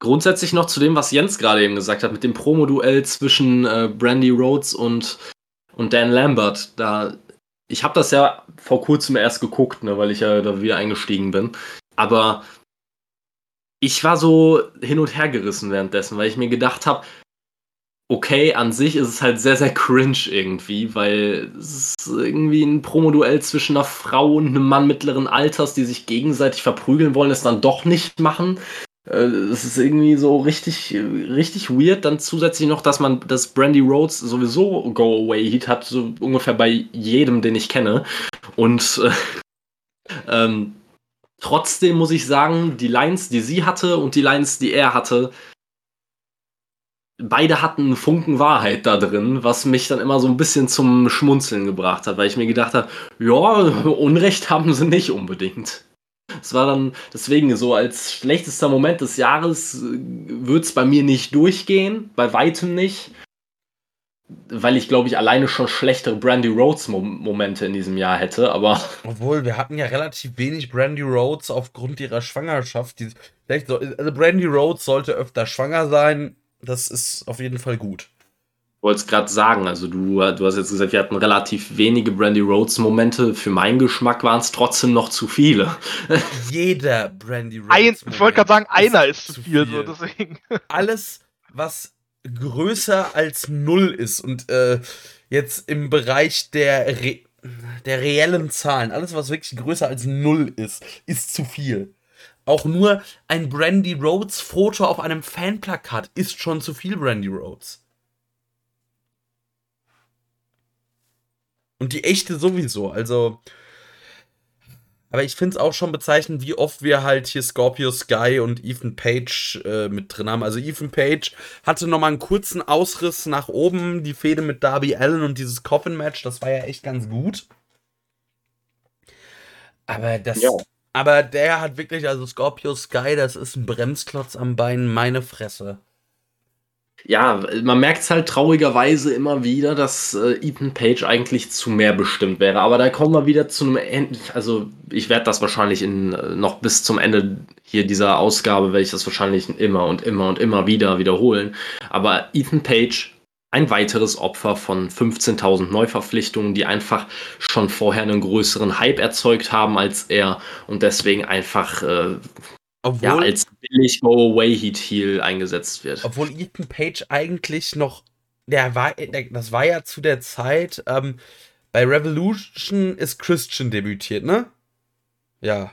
grundsätzlich noch zu dem, was Jens gerade eben gesagt hat, mit dem Promo-Duell zwischen äh, Brandy Rhodes und, und Dan Lambert. Da, ich habe das ja vor kurzem erst geguckt, ne, weil ich ja da wieder eingestiegen bin. Aber ich war so hin und her gerissen währenddessen, weil ich mir gedacht habe, okay, an sich ist es halt sehr, sehr cringe irgendwie, weil es ist irgendwie ein Promoduell zwischen einer Frau und einem Mann mittleren Alters, die sich gegenseitig verprügeln wollen, es dann doch nicht machen. Äh, Es ist irgendwie so richtig, richtig weird. Dann zusätzlich noch, dass man, dass Brandy Rhodes sowieso Go-Away-Heat hat, so ungefähr bei jedem, den ich kenne. Und äh, ähm, trotzdem muss ich sagen, die Lines, die sie hatte und die Lines, die er hatte, beide hatten einen Funken Wahrheit da drin, was mich dann immer so ein bisschen zum Schmunzeln gebracht hat, weil ich mir gedacht habe, ja, Unrecht haben sie nicht unbedingt. Es war dann deswegen so, als schlechtester Moment des Jahres wird es bei mir nicht durchgehen, bei weitem nicht. Weil ich, glaube ich, alleine schon schlechtere Brandy Rhodes-Momente in diesem Jahr hätte, aber Obwohl, wir hatten ja relativ wenig Brandy Rhodes aufgrund ihrer Schwangerschaft. Die, vielleicht so, also Brandy Rhodes sollte öfter schwanger sein. Das ist auf jeden Fall gut. Ich wollte es gerade sagen, also du, du hast jetzt gesagt, wir hatten relativ wenige Brandy Rhodes-Momente. Für meinen Geschmack waren es trotzdem noch zu viele. Jeder Brandy Rhodes. Ein, ich wollte gerade sagen, einer ist zu viel, so deswegen. Alles, was größer als null ist und äh, jetzt im Bereich der, re der reellen Zahlen, alles, was wirklich größer als null ist, ist zu viel. Auch nur ein Brandy Rhodes Foto auf einem Fanplakat ist schon zu viel Brandy Rhodes. Und die echte sowieso, also. Aber ich finde es auch schon bezeichnend, wie oft wir halt hier Scorpio Sky und Ethan Page äh, mit drin haben. Also Ethan Page hatte noch mal einen kurzen Ausriss nach oben, die Fehde mit Darby Allen und dieses Coffin-Match, das war ja echt ganz gut. Aber das. Ja. Aber der hat wirklich, also Scorpio Sky, das ist ein Bremsklotz am Bein, meine Fresse. Ja, man merkt es halt traurigerweise immer wieder, dass äh, Ethan Page eigentlich zu mehr bestimmt wäre. Aber da kommen wir wieder zu einem Ende. Also, ich werde das wahrscheinlich in, äh, noch bis zum Ende hier dieser Ausgabe, werde ich das wahrscheinlich immer und immer und immer wieder wiederholen. Aber Ethan Page, ein weiteres Opfer von 15.000 Neuverpflichtungen, die einfach schon vorher einen größeren Hype erzeugt haben als er und deswegen einfach äh, Obwohl, ja, als billig Go-Away-Heat-Heel eingesetzt wird. Obwohl Ethan Page eigentlich noch, der war, der, das war ja zu der Zeit, ähm, bei Revolution ist Christian debütiert, ne? Ja,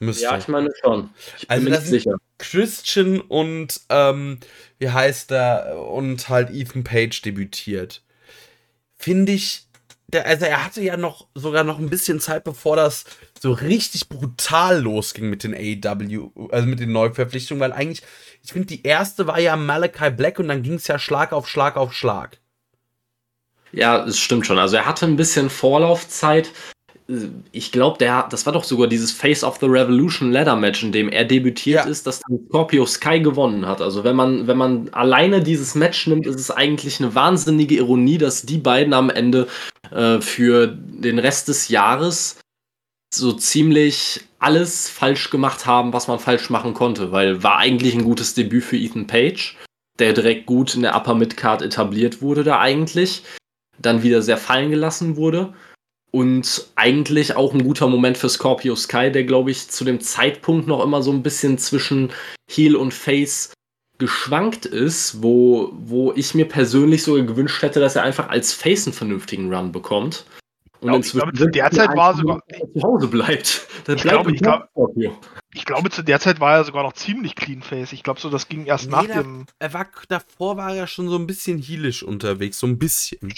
müsste. Ja, ich meine schon. Ich bin Also mir nicht sicher. Christian und, ähm, wie heißt er, und halt Ethan Page debütiert. Finde ich, der, also er hatte ja noch sogar noch ein bisschen Zeit, bevor das so richtig brutal losging mit den AEW, also mit den Neuverpflichtungen, weil eigentlich, ich finde, die erste war ja Malachi Black und dann ging es ja Schlag auf Schlag auf Schlag. Ja, es stimmt schon. Also er hatte ein bisschen Vorlaufzeit. ich glaube, der, das war doch sogar dieses Face of the Revolution Ladder Match, in dem er debütiert Ja. ist, das dann Scorpio Sky gewonnen hat. Also wenn man, wenn man alleine dieses Match nimmt, ist es eigentlich eine wahnsinnige Ironie, dass die beiden am Ende äh, für den Rest des Jahres so ziemlich alles falsch gemacht haben, was man falsch machen konnte, weil war eigentlich ein gutes Debüt für Ethan Page, der direkt gut in der Upper Midcard etabliert wurde da eigentlich, dann wieder sehr fallen gelassen wurde und eigentlich auch ein guter Moment für Scorpio Sky, der glaube ich zu dem Zeitpunkt noch immer so ein bisschen zwischen Heel und Face geschwankt ist, wo, wo ich mir persönlich sogar gewünscht hätte, dass er einfach als Face einen vernünftigen Run bekommt. Und Ich glaube, zu der Zeit war er sogar- zu Hause bleibt. Dann Ich bleibt glaube, ich Scorpio. Ich glaube, zu der Zeit war er sogar noch ziemlich clean face. Ich glaube so, das ging erst Nee, nach da- dem. Er war, davor war er schon so ein bisschen heelisch unterwegs, so ein bisschen.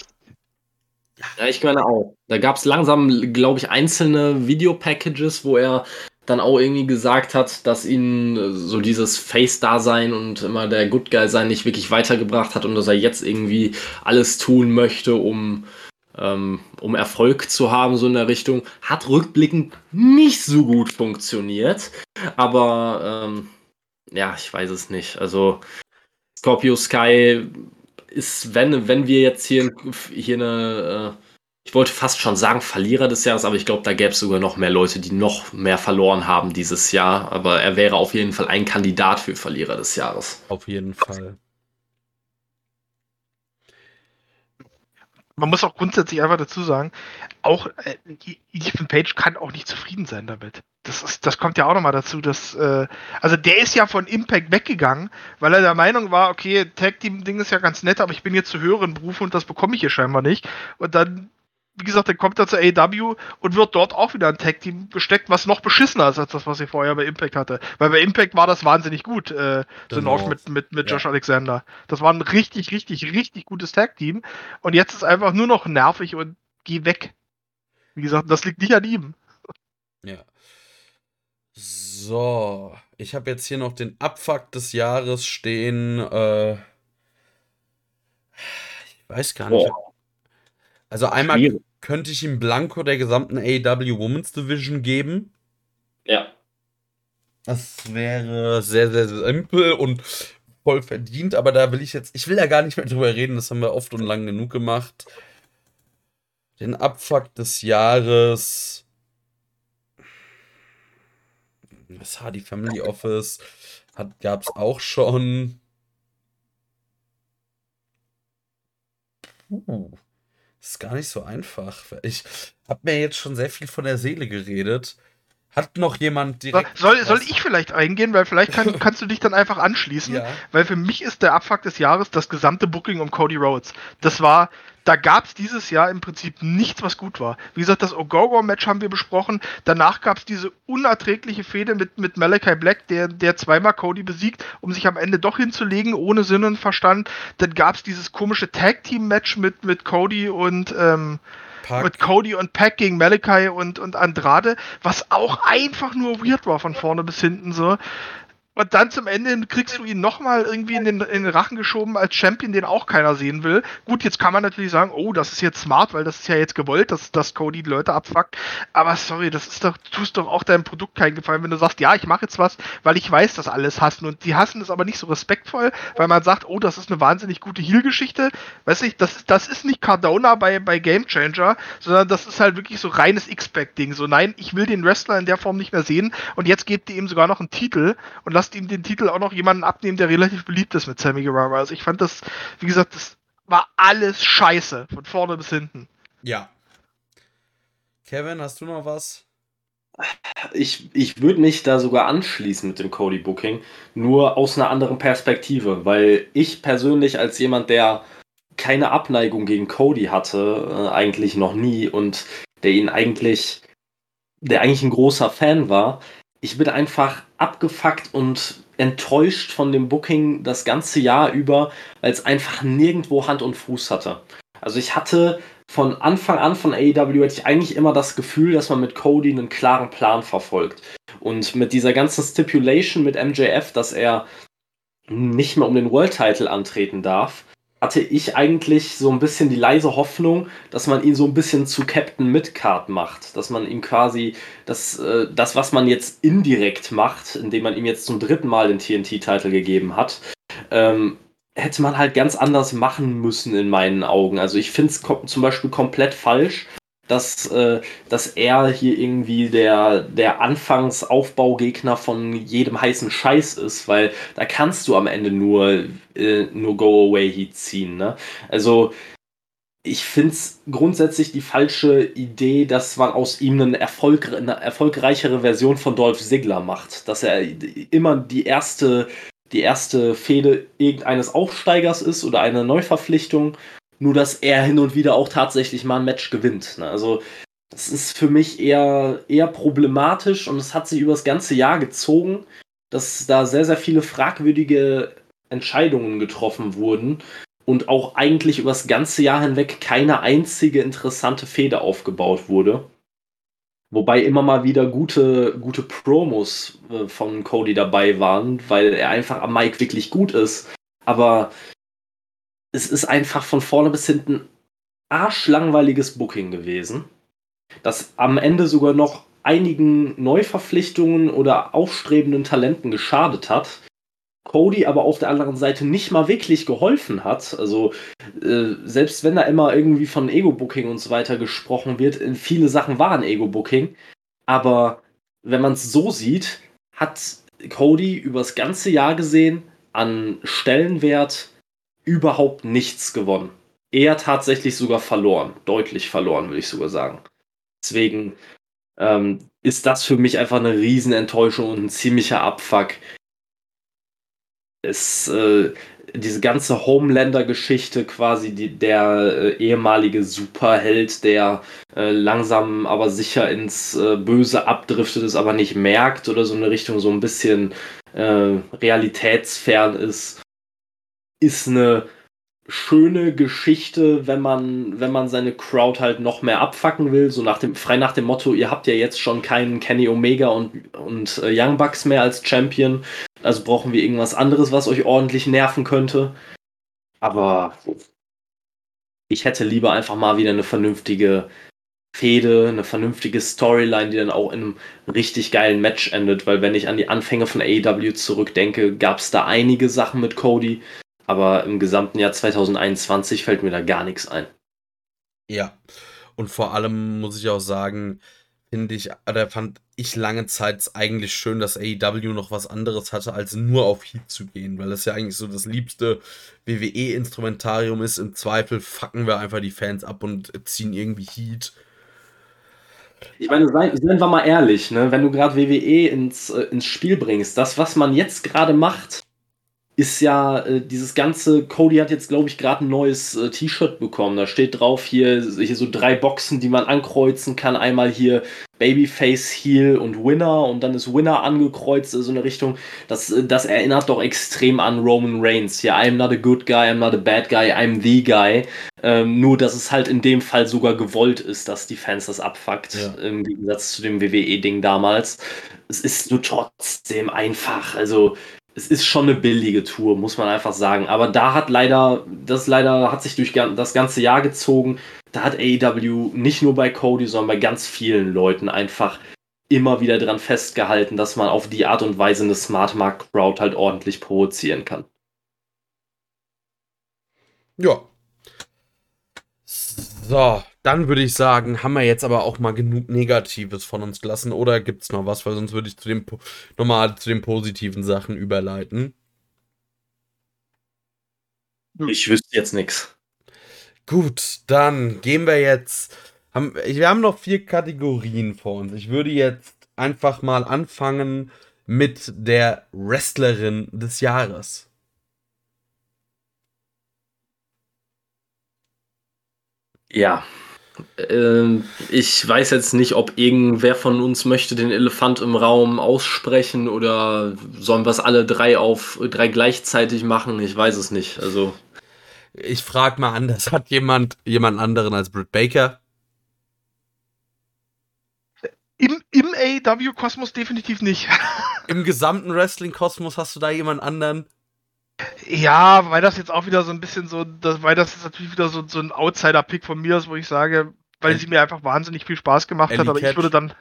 Ja, ich meine auch. Da gab es langsam, glaube ich, einzelne Videopackages, wo er dann auch irgendwie gesagt hat, dass ihn äh, so dieses Face-Dasein und immer der Good Guy sein nicht wirklich weitergebracht hat und dass er jetzt irgendwie alles tun möchte, um, um Erfolg zu haben, so in der Richtung. Hat rückblickend nicht so gut funktioniert. Aber ähm, ja, ich weiß es nicht. Also Scorpio Sky ist, wenn, wenn wir jetzt hier, hier eine, äh, ich wollte fast schon sagen Verlierer des Jahres, aber ich glaube, da gäbe es sogar noch mehr Leute, die noch mehr verloren haben dieses Jahr. Aber er wäre auf jeden Fall ein Kandidat für Verlierer des Jahres. Auf jeden Fall. Man muss auch grundsätzlich einfach dazu sagen, auch äh, Ethan Page kann auch nicht zufrieden sein damit. Das, ist, das kommt ja auch nochmal dazu, dass, äh, also der ist ja von Impact weggegangen, weil er der Meinung war, okay, Tag Team Ding ist ja ganz nett, aber ich bin jetzt zu höheren Berufen und das bekomme ich hier scheinbar nicht. Und dann, wie gesagt, dann kommt er zur AEW und wird dort auch wieder ein Tag Team gesteckt, was noch beschissener ist als das, was er vorher bei Impact hatte. Weil bei Impact war das wahnsinnig gut, äh, Genau. North mit, mit, mit Ja. Josh Alexander. Das war ein richtig, richtig, richtig gutes Tag Team. Und jetzt ist einfach nur noch nervig und geh weg. Wie gesagt, das liegt nicht an ihm. Ja. So, ich habe jetzt hier noch den Abfuck des Jahres stehen. Äh, ich weiß gar nicht. Boah. Also einmal Schwierig. könnte ich ihm Blanco der gesamten AEW Women's Division geben. Ja. Das wäre sehr, sehr simpel und voll verdient, aber da will ich jetzt, ich will da gar nicht mehr drüber reden, das haben wir oft und lang genug gemacht. Den Abfuck des Jahres. Das Hardy Family Office hat, gab's auch schon. Uh, ist gar nicht so einfach. Ich habe mir jetzt schon sehr viel von der Seele geredet. Hat noch jemand direkt. soll, soll ich vielleicht eingehen, weil vielleicht kann, kannst du dich dann einfach anschließen. Ja. Weil für mich ist der Abfuck des Jahres das gesamte Booking um Cody Rhodes. Das war, da gab es dieses Jahr im Prinzip nichts, was gut war. Wie gesagt, das Ogogo-Match haben wir besprochen. Danach gab es diese unerträgliche Fehde mit, mit Malachi Black, der, der zweimal Cody besiegt, um sich am Ende doch hinzulegen, ohne Sinn und Verstand. Dann gab es dieses komische Tag-Team-Match mit, mit Cody und ähm, Park. mit Cody und Pack gegen Malachi und, und Andrade, was auch einfach nur weird war von vorne bis hinten so. Und dann zum Ende kriegst du ihn nochmal irgendwie in den, in den Rachen geschoben als Champion, den auch keiner sehen will. Gut, jetzt kann man natürlich sagen, oh, das ist jetzt smart, weil das ist ja jetzt gewollt, dass, dass Cody die Leute abfuckt. Aber sorry, das ist doch, tust doch auch deinem Produkt keinen Gefallen, wenn du sagst, ja, ich mache jetzt was, weil ich weiß, dass alles hassen. Und die hassen es aber nicht so respektvoll, weil man sagt, oh, das ist eine wahnsinnig gute Heal-Geschichte. Weißt du, das, das ist nicht Cardona bei, bei Game Changer, sondern das ist halt wirklich so reines X-Pack-Ding. So, nein, ich will den Wrestler in der Form nicht mehr sehen und jetzt gebt ihr ihm sogar noch einen Titel und lasst ihm den Titel auch noch jemanden abnehmen, der relativ beliebt ist mit Sammy Guevara. Also ich fand das, wie gesagt, das war alles scheiße, von vorne bis hinten. Ja. Kevin, hast du noch was? Ich, ich würde mich da sogar anschließen mit dem Cody Booking, nur aus einer anderen Perspektive, weil ich persönlich als jemand, der keine Abneigung gegen Cody hatte, äh, eigentlich noch nie und der ihn eigentlich, der eigentlich ein großer Fan war, ich bin einfach abgefuckt und enttäuscht von dem Booking das ganze Jahr über, weil es einfach nirgendwo Hand und Fuß hatte. Also ich hatte von Anfang an von AEW hatte ich eigentlich immer das Gefühl, dass man mit Cody einen klaren Plan verfolgt. Und mit dieser ganzen Stipulation mit MJF, dass er nicht mehr um den World Title antreten darf, hatte ich eigentlich so ein bisschen die leise Hoffnung, dass man ihn so ein bisschen zu Captain Midcard macht. Dass man ihm quasi das, äh, das was man jetzt indirekt macht, indem man ihm jetzt zum dritten Mal den TNT-Titel gegeben hat, ähm, hätte man halt ganz anders machen müssen in meinen Augen. Also ich finde es zum Beispiel komplett falsch, dass, äh, dass er hier irgendwie der, der Anfangsaufbaugegner von jedem heißen Scheiß ist, weil da kannst du am Ende nur, äh, nur Go-Away-Heat ziehen. Ne? Also ich finde es grundsätzlich die falsche Idee, dass man aus ihm eine, Erfolg, eine erfolgreichere Version von Dolph Ziggler macht. Dass er immer die erste, die erste Fehde irgendeines Aufsteigers ist oder eine Neuverpflichtung nur dass er hin und wieder auch tatsächlich mal ein Match gewinnt. Ne? Also das ist für mich eher, eher problematisch und es hat sich über das ganze Jahr gezogen, dass da sehr, sehr viele fragwürdige Entscheidungen getroffen wurden und auch eigentlich über das ganze Jahr hinweg keine einzige interessante Feder aufgebaut wurde. Wobei immer mal wieder gute, gute Promos äh, von Cody dabei waren, weil er einfach am Mic wirklich gut ist. Aber es ist einfach von vorne bis hinten arschlangweiliges Booking gewesen, das am Ende sogar noch einigen Neuverpflichtungen oder aufstrebenden Talenten geschadet hat. Cody aber auf der anderen Seite nicht mal wirklich geholfen hat. Also äh, selbst wenn da immer irgendwie von Ego-Booking und so weiter gesprochen wird, äh, viele Sachen waren Ego-Booking. Aber wenn man es so sieht, hat Cody übers ganze Jahr gesehen an Stellenwert überhaupt nichts gewonnen. Eher tatsächlich sogar verloren. Deutlich verloren, würde ich sogar sagen. Deswegen ähm, ist das für mich einfach eine Riesenenttäuschung und ein ziemlicher Abfuck. Es, äh, diese ganze Homelander-Geschichte quasi, die, der äh, ehemalige Superheld, der äh, langsam aber sicher ins äh, Böse abdriftet, es aber nicht merkt oder so eine Richtung so ein bisschen äh, realitätsfern ist ist eine schöne Geschichte, wenn man, wenn man seine Crowd halt noch mehr abfacken will, so nach dem, frei nach dem Motto, ihr habt ja jetzt schon keinen Kenny Omega und, und äh, Young Bucks mehr als Champion, also brauchen wir irgendwas anderes, was euch ordentlich nerven könnte. Aber ich hätte lieber einfach mal wieder eine vernünftige Fehde, eine vernünftige Storyline, die dann auch in einem richtig geilen Match endet, weil wenn ich an die Anfänge von AEW zurückdenke, gab es da einige Sachen mit Cody, aber im gesamten Jahr 2021 fällt mir da gar nichts ein. Ja. Und vor allem muss ich auch sagen, finde ich, oder fand ich lange Zeit eigentlich schön, dass AEW noch was anderes hatte, als nur auf Heat zu gehen, weil das ja eigentlich so das liebste WWE-Instrumentarium ist. Im Zweifel fucken wir einfach die Fans ab und ziehen irgendwie Heat. Ich meine, seien, seien wir mal ehrlich, ne? wenn du gerade WWE ins, äh, ins Spiel bringst, das, was man jetzt gerade macht, ist ja äh, dieses ganze, Cody hat jetzt, glaube ich, gerade ein neues äh, T-Shirt bekommen. Da steht drauf hier, hier so drei Boxen, die man ankreuzen kann. Einmal hier Babyface, Heel und Winner und dann ist Winner angekreuzt, so eine Richtung. Das, äh, das erinnert doch extrem an Roman Reigns. Ja, I'm not a good guy, I'm not a bad guy, I'm the guy. Ähm, nur, dass es halt in dem Fall sogar gewollt ist, dass die Fans das abfuckt, ja. im Gegensatz zu dem WWE-Ding damals. Es ist nur trotzdem einfach, also es ist schon eine billige Tour, muss man einfach sagen. Aber da hat leider, das leider hat sich durch das ganze Jahr gezogen. Da hat AEW nicht nur bei Cody, sondern bei ganz vielen Leuten einfach immer wieder dran festgehalten, dass man auf die Art und Weise eine Smart Mark Crowd halt ordentlich provozieren kann. Ja. So, dann würde ich sagen, haben wir jetzt aber auch mal genug Negatives von uns gelassen oder gibt es noch was, weil sonst würde ich zu dem nochmal zu den positiven Sachen überleiten. Ich wüsste jetzt nichts. Gut, dann gehen wir jetzt. Haben, wir haben noch vier Kategorien vor uns. Ich würde jetzt einfach mal anfangen mit der Wrestlerin des Jahres. Ja, ich weiß jetzt nicht, ob irgendwer von uns möchte den Elefant im Raum aussprechen oder sollen wir es alle drei auf drei gleichzeitig machen? Ich weiß es nicht. Also ich frage mal anders: Hat jemand jemand anderen als Britt Baker? Im, im AEW-Kosmos definitiv nicht. Im gesamten Wrestling-Kosmos hast du da jemand anderen? Ja, weil das jetzt auch wieder so ein bisschen so, das, weil das ist natürlich wieder so, so ein Outsider-Pick von mir ist, wo ich sage, weil El- sie mir einfach wahnsinnig viel Spaß gemacht hat, Ellie aber ich Catch. würde dann.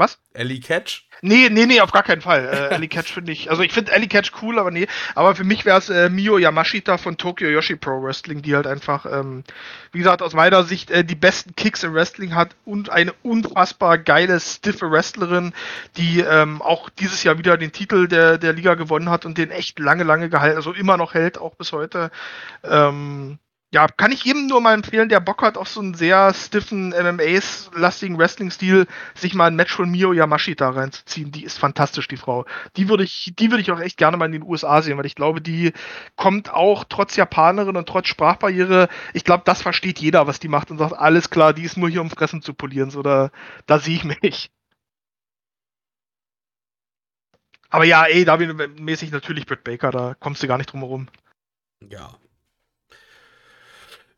Was? Ellie Catch? Nee, nee, nee, auf gar keinen Fall. Äh, Ellie Catch finde ich. Also ich finde Ellie Catch cool, aber nee. Aber für mich wäre es äh, Mio Yamashita von Tokyo Yoshi Pro Wrestling, die halt einfach, ähm, wie gesagt, aus meiner Sicht äh, die besten Kicks im Wrestling hat und eine unfassbar geile, stiffe Wrestlerin, die ähm, auch dieses Jahr wieder den Titel der, der Liga gewonnen hat und den echt lange, lange gehalten, also immer noch hält, auch bis heute. Ähm, ja, kann ich jedem nur mal empfehlen, der Bock hat auf so einen sehr stiffen MMA-lastigen Wrestling-Stil, sich mal ein Match von Mio Yamashita reinzuziehen. Die ist fantastisch, die Frau. Die würde ich, die würde ich auch echt gerne mal in den USA sehen, weil ich glaube, die kommt auch trotz Japanerin und trotz Sprachbarriere, ich glaube, das versteht jeder, was die macht und sagt, alles klar, die ist nur hier, um Fressen zu polieren, so da, da sehe ich mich. Aber ja, ey, da mäßig natürlich Britt Baker, da kommst du gar nicht drum herum. Ja.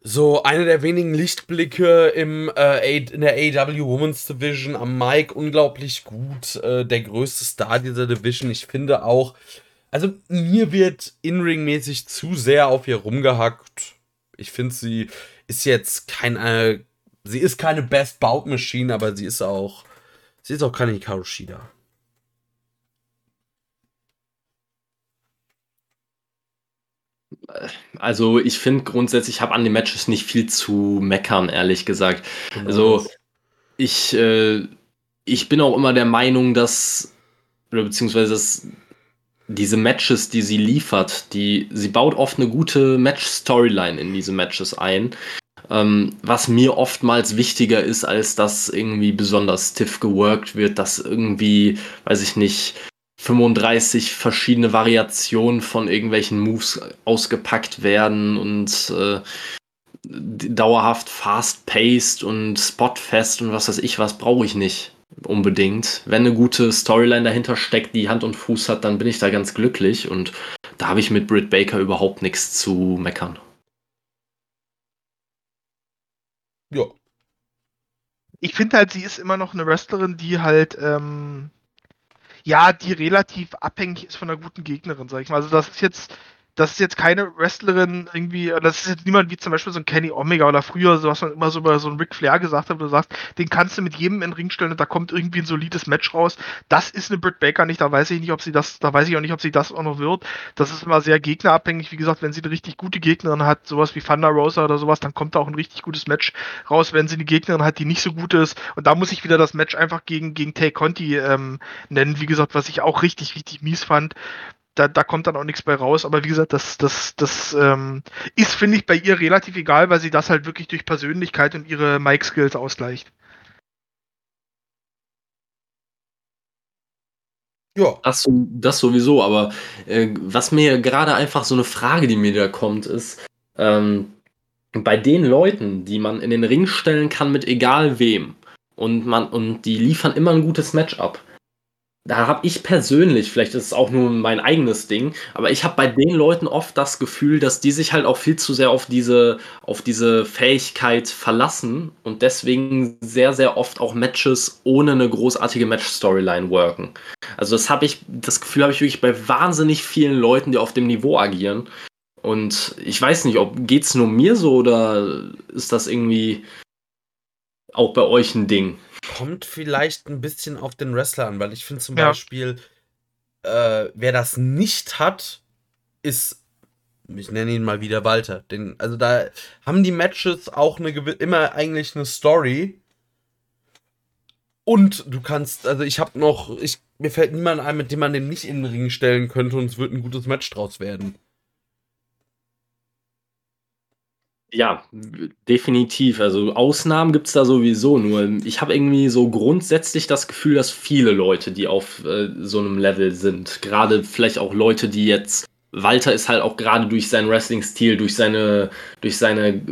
So, einer der wenigen Lichtblicke im, äh, in der AW Women's Division am Mike, unglaublich gut. Äh, der größte Star dieser Division. Ich finde auch, also mir wird in-ring-mäßig zu sehr auf ihr rumgehackt. Ich finde, sie ist jetzt keine, sie ist keine Best Bout Machine, aber sie ist auch, sie ist auch keine Hikaru Shida. Also ich finde grundsätzlich, ich habe an den Matches nicht viel zu meckern, ehrlich gesagt. Also ich, äh, ich bin auch immer der Meinung, dass, oder beziehungsweise dass diese Matches, die sie liefert, die, sie baut oft eine gute Match-Storyline in diese Matches ein. Ähm, was mir oftmals wichtiger ist, als dass irgendwie besonders stiff geworkt wird, dass irgendwie, weiß ich nicht, 35 verschiedene Variationen von irgendwelchen Moves ausgepackt werden und äh, dauerhaft fast-paced und spotfest und was weiß ich was brauche ich nicht unbedingt. Wenn eine gute Storyline dahinter steckt, die Hand und Fuß hat, dann bin ich da ganz glücklich und da habe ich mit Britt Baker überhaupt nichts zu meckern. Ja. ich finde halt, sie ist immer noch eine Wrestlerin, die halt, ähm, ja, die relativ abhängig ist von einer guten Gegnerin, sag ich mal. Also das ist jetzt, das ist jetzt keine Wrestlerin irgendwie, das ist jetzt niemand wie zum Beispiel so ein Kenny Omega oder früher, so was man immer so über so einen Ric Flair gesagt hat, wo du sagst, den kannst du mit jedem in den Ring stellen und da kommt irgendwie ein solides Match raus. Das ist eine Britt Baker nicht, da weiß ich nicht, ob sie das, da weiß ich auch nicht, ob sie das auch noch wird. Das ist immer sehr gegnerabhängig. Wie gesagt, wenn sie eine richtig gute Gegnerin hat, sowas wie Thunder Rosa oder sowas, dann kommt da auch ein richtig gutes Match raus. Wenn sie eine Gegnerin hat, die nicht so gut ist, und da muss ich wieder das Match einfach gegen, gegen Tay Conti ähm, nennen, wie gesagt, was ich auch richtig, richtig mies fand. Da, da kommt dann auch nichts bei raus, aber wie gesagt, das, das, das ähm, ist, finde ich, bei ihr relativ egal, weil sie das halt wirklich durch Persönlichkeit und ihre Mic-Skills ausgleicht. Ja. Das, das sowieso, aber äh, was mir gerade einfach so eine Frage, die mir da kommt, ist, ähm, bei den Leuten, die man in den Ring stellen kann mit egal wem und man und die liefern immer ein gutes Match ab. Da habe ich persönlich, vielleicht ist es auch nur mein eigenes Ding, aber ich habe bei den Leuten oft das Gefühl, dass die sich halt auch viel zu sehr auf diese, auf diese Fähigkeit verlassen und deswegen sehr, sehr oft auch Matches ohne eine großartige Match-Storyline worken. Also das habe ich, das Gefühl habe ich wirklich bei wahnsinnig vielen Leuten, die auf dem Niveau agieren. Und ich weiß nicht, ob geht's nur mir so oder ist das irgendwie auch bei euch ein Ding? Kommt vielleicht ein bisschen auf den Wrestler an, weil ich finde zum Ja. Beispiel, äh, wer das nicht hat, ist, ich nenne ihn mal wieder Walter. Den, also da haben die Matches auch eine immer eigentlich eine Story. Und du kannst, also ich habe noch, ich, mir fällt niemand ein, mit dem man den nicht in den Ring stellen könnte und es wird ein gutes Match draus werden. Ja, definitiv. Also Ausnahmen gibt es da sowieso. Nur ich habe irgendwie so grundsätzlich das Gefühl, dass viele Leute, die auf äh, so einem Level sind, gerade vielleicht auch Leute, die jetzt. Walter ist halt auch gerade durch seinen Wrestling-Stil, durch seine, durch seine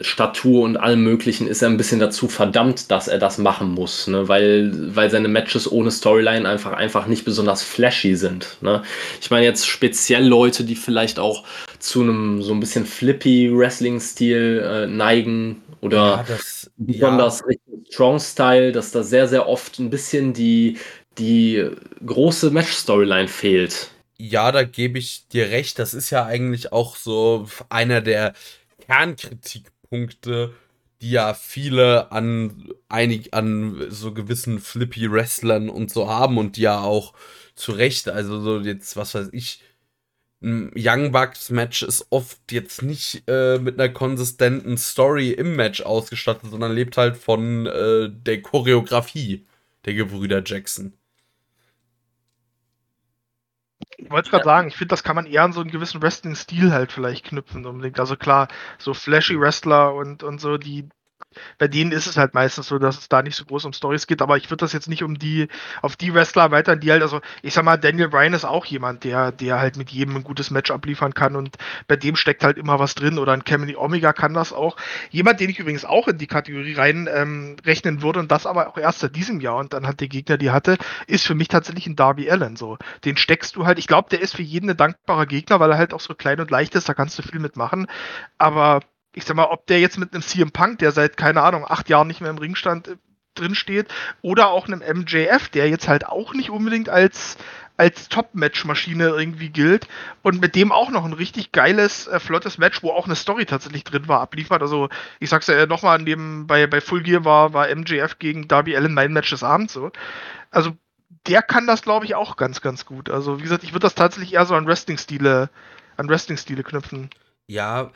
Statur und allem Möglichen, ist er ein bisschen dazu verdammt, dass er das machen muss, ne? weil, weil seine Matches ohne Storyline einfach, einfach nicht besonders flashy sind. Ne? Ich meine jetzt speziell Leute, die vielleicht auch zu einem so ein bisschen flippy Wrestling-Stil äh, neigen oder das, besonders Richtung Strong-Style, dass da sehr, sehr oft ein bisschen die, die große Match-Storyline fehlt. Ja, da gebe ich dir recht. Das ist ja eigentlich auch so einer der Kernkritikpunkte, die ja viele an einig an so gewissen flippy Wrestlern und so haben und die ja auch zu Recht, also so jetzt, was weiß ich, ein Young Bucks Match ist oft jetzt nicht äh, mit einer konsistenten Story im Match ausgestattet, sondern lebt halt von äh, der Choreografie der Gebrüder Jackson. Ich wollte gerade sagen, ich finde, das kann man eher an so einen gewissen Wrestling-Stil halt vielleicht knüpfen unbedingt. Also klar, so flashy Wrestler und, und so, die, bei denen ist es halt meistens so, dass es da nicht so groß um Stories geht, aber ich würde das jetzt nicht um die, auf die Wrestler weiter, die halt, also ich sag mal, Daniel Bryan ist auch jemand, der, der halt mit jedem ein gutes Match abliefern kann und bei dem steckt halt immer was drin oder ein Camille Omega kann das auch. Jemand, den ich übrigens auch in die Kategorie rein ähm, würde und das aber auch erst seit diesem Jahr und dann hat der Gegner die hatte, ist für mich tatsächlich ein Darby Allen so. Den steckst du halt, ich glaube, der ist für jeden ein dankbarer Gegner, weil er halt auch so klein und leicht ist, da kannst du viel mitmachen, aber ich sag mal, ob der jetzt mit einem CM Punk, der seit, keine Ahnung, acht Jahren nicht mehr im Ring stand, äh, drin steht, oder auch einem MJF, der jetzt halt auch nicht unbedingt als, als Top-Match-Maschine irgendwie gilt und mit dem auch noch ein richtig geiles, äh, flottes Match, wo auch eine Story tatsächlich drin war, abliefert. Also, ich sag's ja nochmal, neben, bei, bei Full Gear war, war MJF gegen Darby Allen mein Match des Abends so. Also, der kann das, glaube ich, auch ganz, ganz gut. Also, wie gesagt, ich würde das tatsächlich eher so an Wrestling-Stile, an Wrestling-Stile knüpfen. Ja,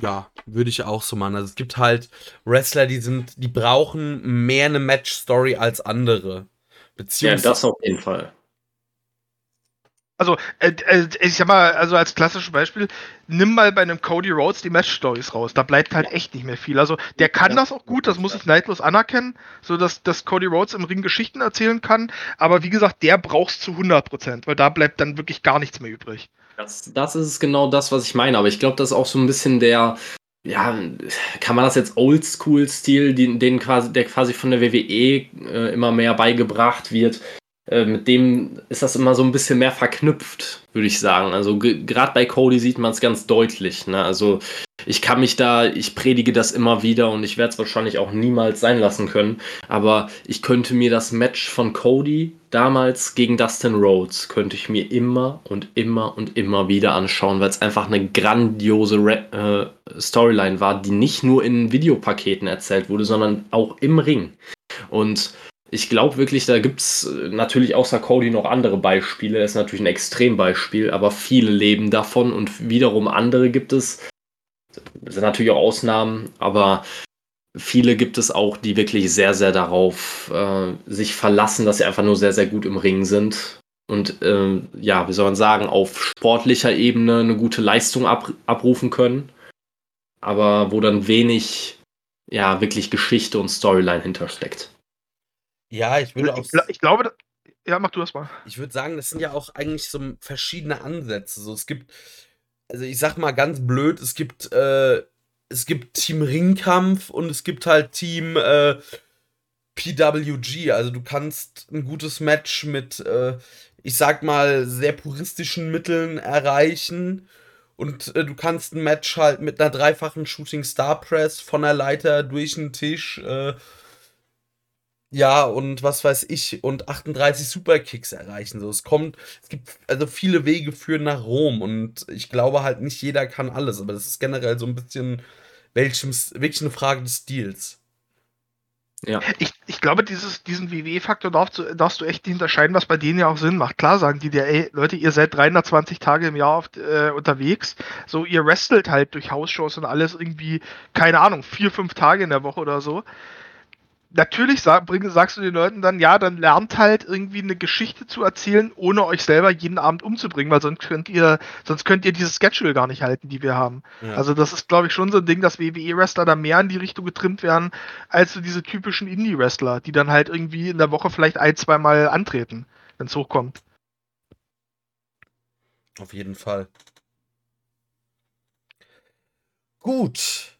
ja, würde ich auch so machen. Also es gibt halt Wrestler, die sind, die brauchen mehr eine Match-Story als andere. Beziehungsweise. Ja, das auf jeden Fall. Also, äh, äh, ich sag mal, also als klassisches Beispiel, nimm mal bei einem Cody Rhodes die Match-Stories raus. Da bleibt halt echt nicht mehr viel. Also, der kann das auch gut, das muss ich neidlos anerkennen, so dass, dass Cody Rhodes im Ring Geschichten erzählen kann. Aber wie gesagt, der brauchst zu 100%, weil da bleibt dann wirklich gar nichts mehr übrig. Das, das ist genau das, was ich meine. Aber ich glaube, das ist auch so ein bisschen der, ja, kann man das jetzt Oldschool-Stil, den quasi, der quasi von der WWE äh, immer mehr beigebracht wird, äh, mit dem ist das immer so ein bisschen mehr verknüpft, würde ich sagen. Also gerade bei Cody sieht man es ganz deutlich. Ne? Also ich kann mich da, ich predige das immer wieder und ich werde es wahrscheinlich auch niemals sein lassen können. Aber ich könnte mir das Match von Cody damals gegen Dustin Rhodes, könnte ich mir immer und immer und immer wieder anschauen, weil es einfach eine grandiose Re äh, Storyline war, die nicht nur in Videopaketen erzählt wurde, sondern auch im Ring. Und ich glaube wirklich, da gibt es äh, natürlich außer Cody noch andere Beispiele. Das ist natürlich ein Extrembeispiel, aber viele leben davon und wiederum andere gibt es. Das sind natürlich auch Ausnahmen, aber viele gibt es auch, die wirklich sehr, sehr darauf äh, sich verlassen, dass sie einfach nur sehr, sehr gut im Ring sind. Und äh, ja, wie soll man sagen, auf sportlicher Ebene eine gute Leistung ab, abrufen können. Aber wo dann wenig, ja, wirklich Geschichte und Storyline hintersteckt. Ja, ich würde auch. Ich, ich glaube, ja, mach du das mal. Ich würde sagen, das sind ja auch eigentlich so verschiedene Ansätze. So, es gibt, also ich sag mal ganz blöd, es gibt, äh, es gibt Team Ringkampf und es gibt halt Team äh, PWG. Also du kannst ein gutes Match mit, äh, ich sag mal, sehr puristischen Mitteln erreichen. Und äh, du kannst ein Match halt mit einer dreifachen Shooting Star Press von der Leiter durch den Tisch äh, ja, und was weiß ich, und 38 Superkicks erreichen. So, es kommt, es gibt, also viele Wege führen nach Rom und ich glaube halt nicht jeder kann alles, aber das ist generell so ein bisschen welchem, wirklich eine Frage des Stils. Ja. Ich, ich glaube, dieses, diesen WWE-Faktor darfst du, darfst du echt nicht unterscheiden, was bei denen ja auch Sinn macht. Klar sagen die dir, ey, Leute, ihr seid 320 Tage im Jahr oft, äh, unterwegs. So, ihr wrestelt halt durch Hausshows und alles irgendwie, keine Ahnung, vier, fünf Tage in der Woche oder so natürlich sag, bring, sagst du den Leuten dann, ja, dann lernt halt irgendwie eine Geschichte zu erzählen, ohne euch selber jeden Abend umzubringen, weil sonst könnt ihr, sonst könnt ihr dieses Schedule gar nicht halten, die wir haben. Ja. Also das ist, glaube ich, schon so ein Ding, dass WWE-Wrestler da mehr in die Richtung getrimmt werden, als so diese typischen Indie-Wrestler, die dann halt irgendwie in der Woche vielleicht ein, zwei Mal antreten, wenn es hochkommt. Auf jeden Fall. Gut.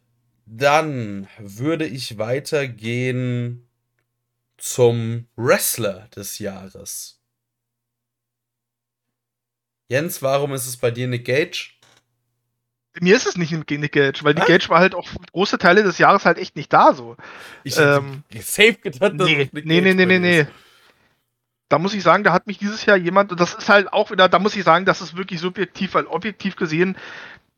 Dann würde ich weitergehen zum Wrestler des Jahres. Jens, warum ist es bei dir Nick Gage? Mir ist es nicht Nick Gage, weil Nick Gage war halt auch große Teile des Jahres halt echt nicht da so. Ich ähm, safe gedacht, dass nee, nee, nee, nee, nee, nee. da muss ich sagen, da hat mich dieses Jahr jemand, und das ist halt auch wieder, da muss ich sagen, das ist wirklich subjektiv, weil objektiv gesehen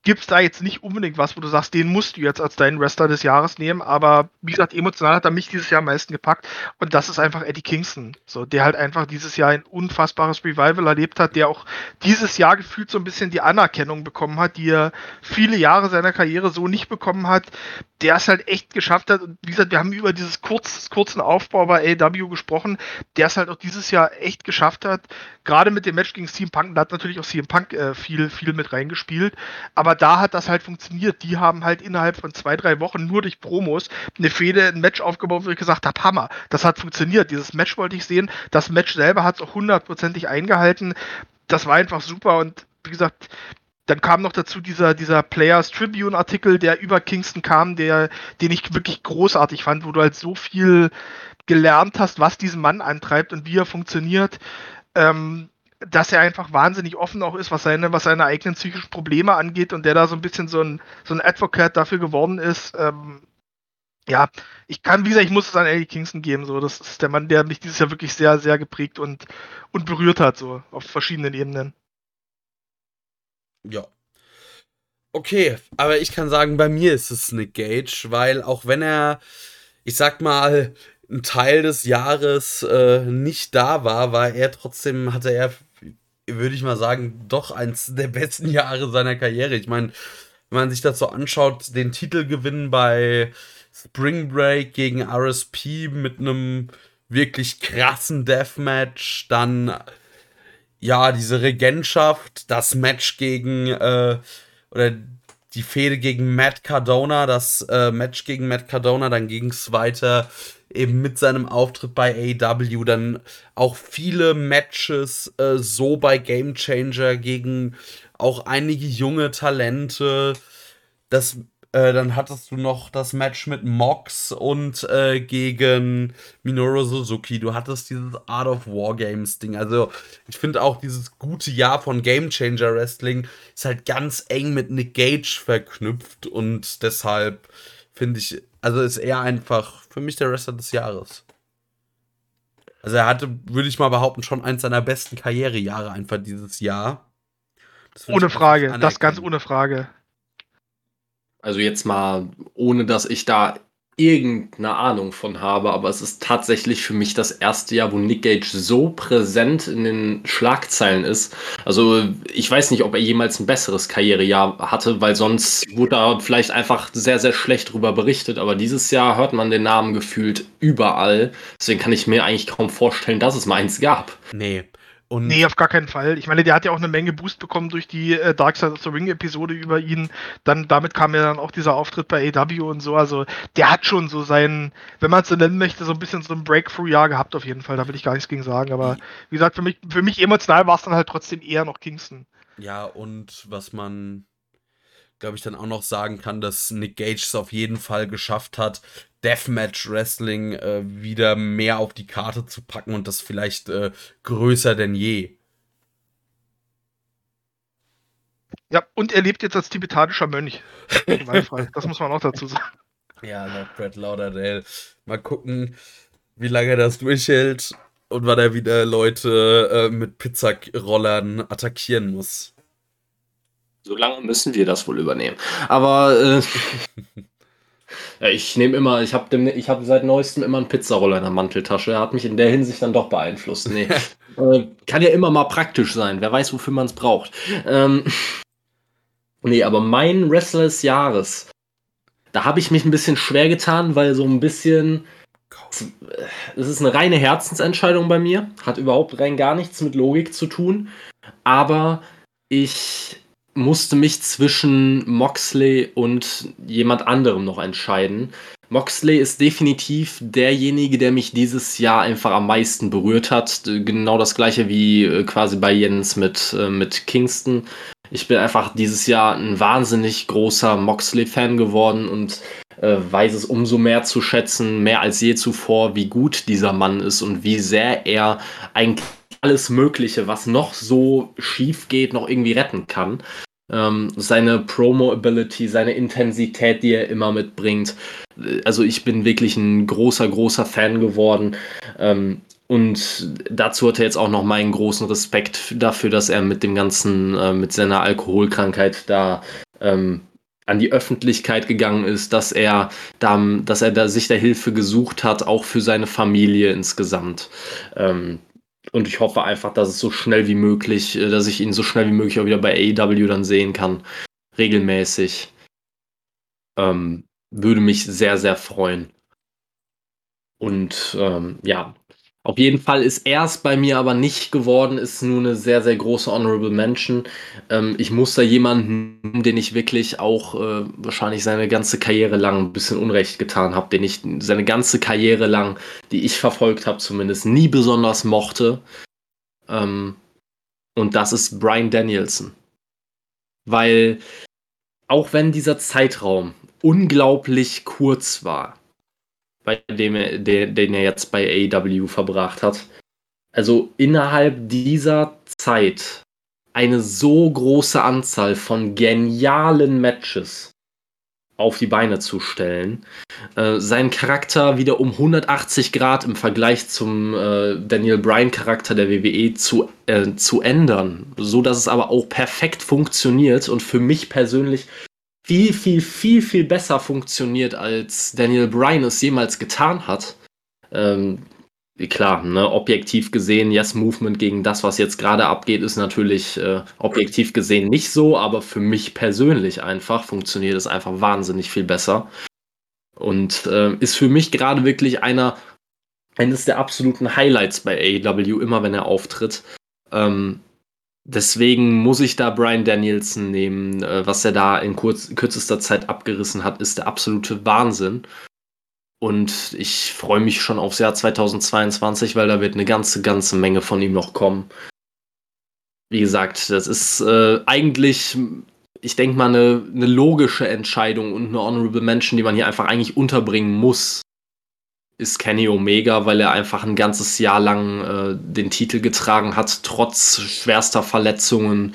gibt es da jetzt nicht unbedingt was, wo du sagst, den musst du jetzt als deinen Wrestler des Jahres nehmen, aber wie gesagt, emotional hat er mich dieses Jahr am meisten gepackt. Und das ist einfach Eddie Kingston, so, der halt einfach dieses Jahr ein unfassbares Revival erlebt hat, der auch dieses Jahr gefühlt so ein bisschen die Anerkennung bekommen hat, die er viele Jahre seiner Karriere so nicht bekommen hat, der es halt echt geschafft hat. Und wie gesagt, wir haben über dieses kurz, kurzen Aufbau bei AW gesprochen, der es halt auch dieses Jahr echt geschafft hat, gerade mit dem Match gegen CM Punk, da hat natürlich auch CM Punk äh, viel, viel mit reingespielt, aber aber da hat das halt funktioniert. Die haben halt innerhalb von zwei, drei Wochen nur durch Promos eine Fehde, ein Match aufgebaut, wo ich gesagt habe, Hammer, das hat funktioniert. Dieses Match wollte ich sehen. Das Match selber hat es auch hundertprozentig eingehalten. Das war einfach super und wie gesagt, dann kam noch dazu dieser, dieser Players Tribune Artikel, der über Kingston kam, der, den ich wirklich großartig fand, wo du halt so viel gelernt hast, was diesen Mann antreibt und wie er funktioniert. Ähm, dass er einfach wahnsinnig offen auch ist, was seine, was seine eigenen psychischen Probleme angeht und der da so ein bisschen so ein, so ein Advocate dafür geworden ist. Ähm, ja, ich kann, wie gesagt, ich muss es an Eddie Kingston geben. So, das ist der Mann, der mich dieses Jahr wirklich sehr, sehr geprägt und, und berührt hat, so auf verschiedenen Ebenen. Ja. Okay, aber ich kann sagen, bei mir ist es Nick Gage, weil auch wenn er, ich sag mal, ein Teil des Jahres äh, nicht da war, war er trotzdem, hatte er würde ich mal sagen, doch eins der besten Jahre seiner Karriere. Ich meine, wenn man sich das so anschaut, den Titelgewinn bei Spring Break gegen RSP mit einem wirklich krassen Deathmatch, dann ja, diese Regentschaft, das Match gegen äh, oder die Fehde gegen Matt Cardona, das äh, Match gegen Matt Cardona, dann ging es weiter eben mit seinem Auftritt bei AEW dann auch viele Matches äh, so bei Game Changer gegen auch einige junge Talente. Das, äh, dann hattest du noch das Match mit Mox und äh, gegen Minoru Suzuki. Du hattest dieses Art of War Games Ding. Also ich finde auch dieses gute Jahr von Game Changer Wrestling ist halt ganz eng mit Nick Gage verknüpft und deshalb finde ich, also ist er einfach für mich der Wrestler des Jahres. Also er hatte, würde ich mal behaupten, schon eins seiner besten Karrierejahre einfach dieses Jahr. Ohne Frage, das ganz ohne Frage. Also jetzt mal, ohne dass ich da irgendeine Ahnung von habe, aber es ist tatsächlich für mich das erste Jahr, wo Nick Gage so präsent in den Schlagzeilen ist. Also ich weiß nicht, ob er jemals ein besseres Karrierejahr hatte, weil sonst wurde da vielleicht einfach sehr, sehr schlecht drüber berichtet. Aber dieses Jahr hört man den Namen gefühlt überall. Deswegen kann ich mir eigentlich kaum vorstellen, dass es mal eins gab. Nee, und nee, auf gar keinen Fall. Ich meine, der hat ja auch eine Menge Boost bekommen durch die äh, Dark Side of the Ring Episode über ihn. Dann, damit kam ja dann auch dieser Auftritt bei AW und so. Also, der hat schon so seinen, wenn man es so nennen möchte, so ein bisschen so ein Breakthrough-Jahr gehabt auf jeden Fall. Da will ich gar nichts gegen sagen. Aber wie gesagt, für mich, für mich emotional war es dann halt trotzdem eher noch Kingston. Ja, und was man glaube ich, dann auch noch sagen kann, dass Nick Gage es auf jeden Fall geschafft hat, Deathmatch Wrestling äh, wieder mehr auf die Karte zu packen und das vielleicht äh, größer denn je. Ja, und er lebt jetzt als tibetanischer Mönch. das muss man auch dazu sagen. Ja, laut Brad Lauderdale. Mal gucken, wie lange das durchhält und wann er wieder Leute äh, mit Pizzarollern attackieren muss. So lange müssen wir das wohl übernehmen. Aber äh, ja, ich nehme immer, ich habe ich hab seit neuestem immer einen Pizzaroller in der Manteltasche. Er hat mich in der Hinsicht dann doch beeinflusst. Nee. äh, kann ja immer mal praktisch sein. Wer weiß, wofür man es braucht. Ähm, nee, aber mein Wrestler des Jahres, da habe ich mich ein bisschen schwer getan, weil so ein bisschen. Es ist eine reine Herzensentscheidung bei mir. Hat überhaupt rein gar nichts mit Logik zu tun. Aber ich musste mich zwischen Moxley und jemand anderem noch entscheiden. Moxley ist definitiv derjenige, der mich dieses Jahr einfach am meisten berührt hat. Genau das gleiche wie äh, quasi bei Jens mit, äh, mit Kingston. Ich bin einfach dieses Jahr ein wahnsinnig großer Moxley-Fan geworden und äh, weiß es umso mehr zu schätzen, mehr als je zuvor, wie gut dieser Mann ist und wie sehr er eigentlich alles Mögliche, was noch so schief geht, noch irgendwie retten kann. Ähm, seine Promo-Ability, seine Intensität, die er immer mitbringt. Also ich bin wirklich ein großer, großer Fan geworden. Ähm, und dazu hat er jetzt auch noch meinen großen Respekt dafür, dass er mit dem ganzen, äh, mit seiner Alkoholkrankheit da ähm, an die Öffentlichkeit gegangen ist, dass er da, dass er da sich der Hilfe gesucht hat, auch für seine Familie insgesamt. Ähm, und ich hoffe einfach, dass es so schnell wie möglich, äh, dass ich ihn so schnell wie möglich auch wieder bei AEW dann sehen kann. Regelmäßig. Ähm, würde mich sehr, sehr freuen. Und ähm, ja, auf jeden Fall ist er es bei mir aber nicht geworden, ist nur eine sehr, sehr große Honorable Mention. Ähm, ich muss da jemanden, den ich wirklich auch äh, wahrscheinlich seine ganze Karriere lang ein bisschen Unrecht getan habe, den ich seine ganze Karriere lang, die ich verfolgt habe, zumindest nie besonders mochte. Ähm, und das ist Brian Danielson. Weil auch wenn dieser Zeitraum unglaublich kurz war, bei dem er, den, den er jetzt bei AEW verbracht hat. Also innerhalb dieser Zeit eine so große Anzahl von genialen Matches auf die Beine zu stellen, äh, seinen Charakter wieder um 180 Grad im Vergleich zum äh, Daniel Bryan Charakter der WWE zu, äh, zu ändern, so dass es aber auch perfekt funktioniert und für mich persönlich viel, viel, viel, viel besser funktioniert, als Daniel Bryan es jemals getan hat. Ähm, klar, ne, objektiv gesehen, Yes Movement gegen das, was jetzt gerade abgeht, ist natürlich äh, objektiv gesehen nicht so, aber für mich persönlich einfach funktioniert es einfach wahnsinnig viel besser. Und äh, ist für mich gerade wirklich einer, eines der absoluten Highlights bei AEW, immer wenn er auftritt. Ähm, Deswegen muss ich da Brian Danielson nehmen. Äh, was er da in kurz, kürzester Zeit abgerissen hat, ist der absolute Wahnsinn. Und ich freue mich schon aufs Jahr 2022, weil da wird eine ganze, ganze Menge von ihm noch kommen. Wie gesagt, das ist äh, eigentlich, ich denke mal, eine, eine logische Entscheidung und eine Honorable Mention, die man hier einfach eigentlich unterbringen muss ist Kenny Omega, weil er einfach ein ganzes Jahr lang äh, den Titel getragen hat, trotz schwerster Verletzungen,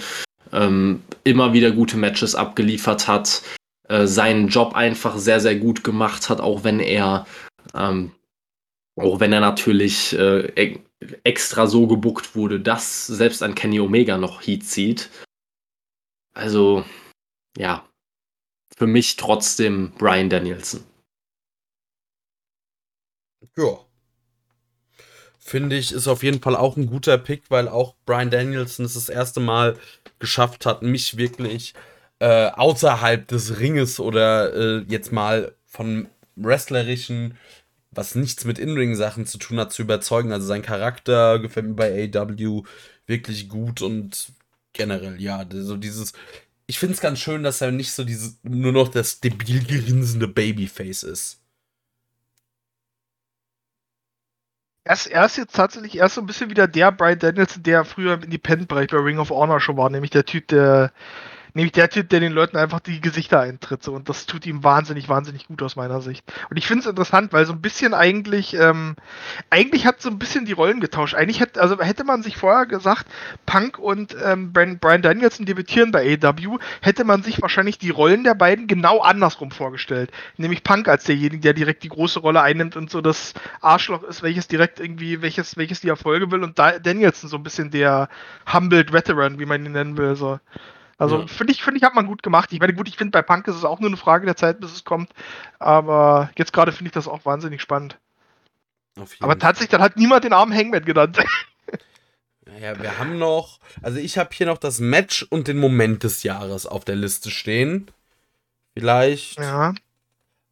ähm, immer wieder gute Matches abgeliefert hat, äh, seinen Job einfach sehr, sehr gut gemacht hat, auch wenn er, ähm, auch wenn er natürlich äh, extra so gebuckt wurde, dass selbst ein Kenny Omega noch Heat zieht. Also, ja, für mich trotzdem Brian Danielson. Ja. Finde ich, ist auf jeden Fall auch ein guter Pick, weil auch Brian Danielson es das erste Mal geschafft hat, mich wirklich äh, außerhalb des Ringes oder äh, jetzt mal von wrestlerischen, was nichts mit In-Ring-Sachen zu tun hat, zu überzeugen. Also sein Charakter gefällt mir bei AW wirklich gut und generell, ja, so dieses. Ich finde es ganz schön, dass er nicht so dieses, nur noch das debil grinsende Babyface ist. Er ist, jetzt tatsächlich erst so ein bisschen wieder der Brian Danielson, der früher im Independent-Bereich bei Ring of Honor schon war, nämlich der Typ, der Nämlich der Typ, der den Leuten einfach die Gesichter eintritt. So. Und das tut ihm wahnsinnig, wahnsinnig gut aus meiner Sicht. Und ich finde es interessant, weil so ein bisschen eigentlich, ähm, eigentlich hat so ein bisschen die Rollen getauscht. Eigentlich hätte, also hätte man sich vorher gesagt, Punk und ähm, Brian Danielson debütieren bei AW, hätte man sich wahrscheinlich die Rollen der beiden genau andersrum vorgestellt. Nämlich Punk als derjenige, der direkt die große Rolle einnimmt und so das Arschloch ist, welches direkt irgendwie, welches, welches die Erfolge will und da Danielson so ein bisschen der humbled Veteran, wie man ihn nennen will. So. Also ja. finde ich, finde ich, hat man gut gemacht. Ich meine, gut, ich finde, bei Punk ist es auch nur eine Frage der Zeit, bis es kommt. Aber jetzt gerade finde ich das auch wahnsinnig spannend. Aber tatsächlich, dann hat niemand den armen Hangman genannt. Ja, wir haben noch, also ich habe hier noch das Match und den Moment des Jahres auf der Liste stehen. Vielleicht. Ja.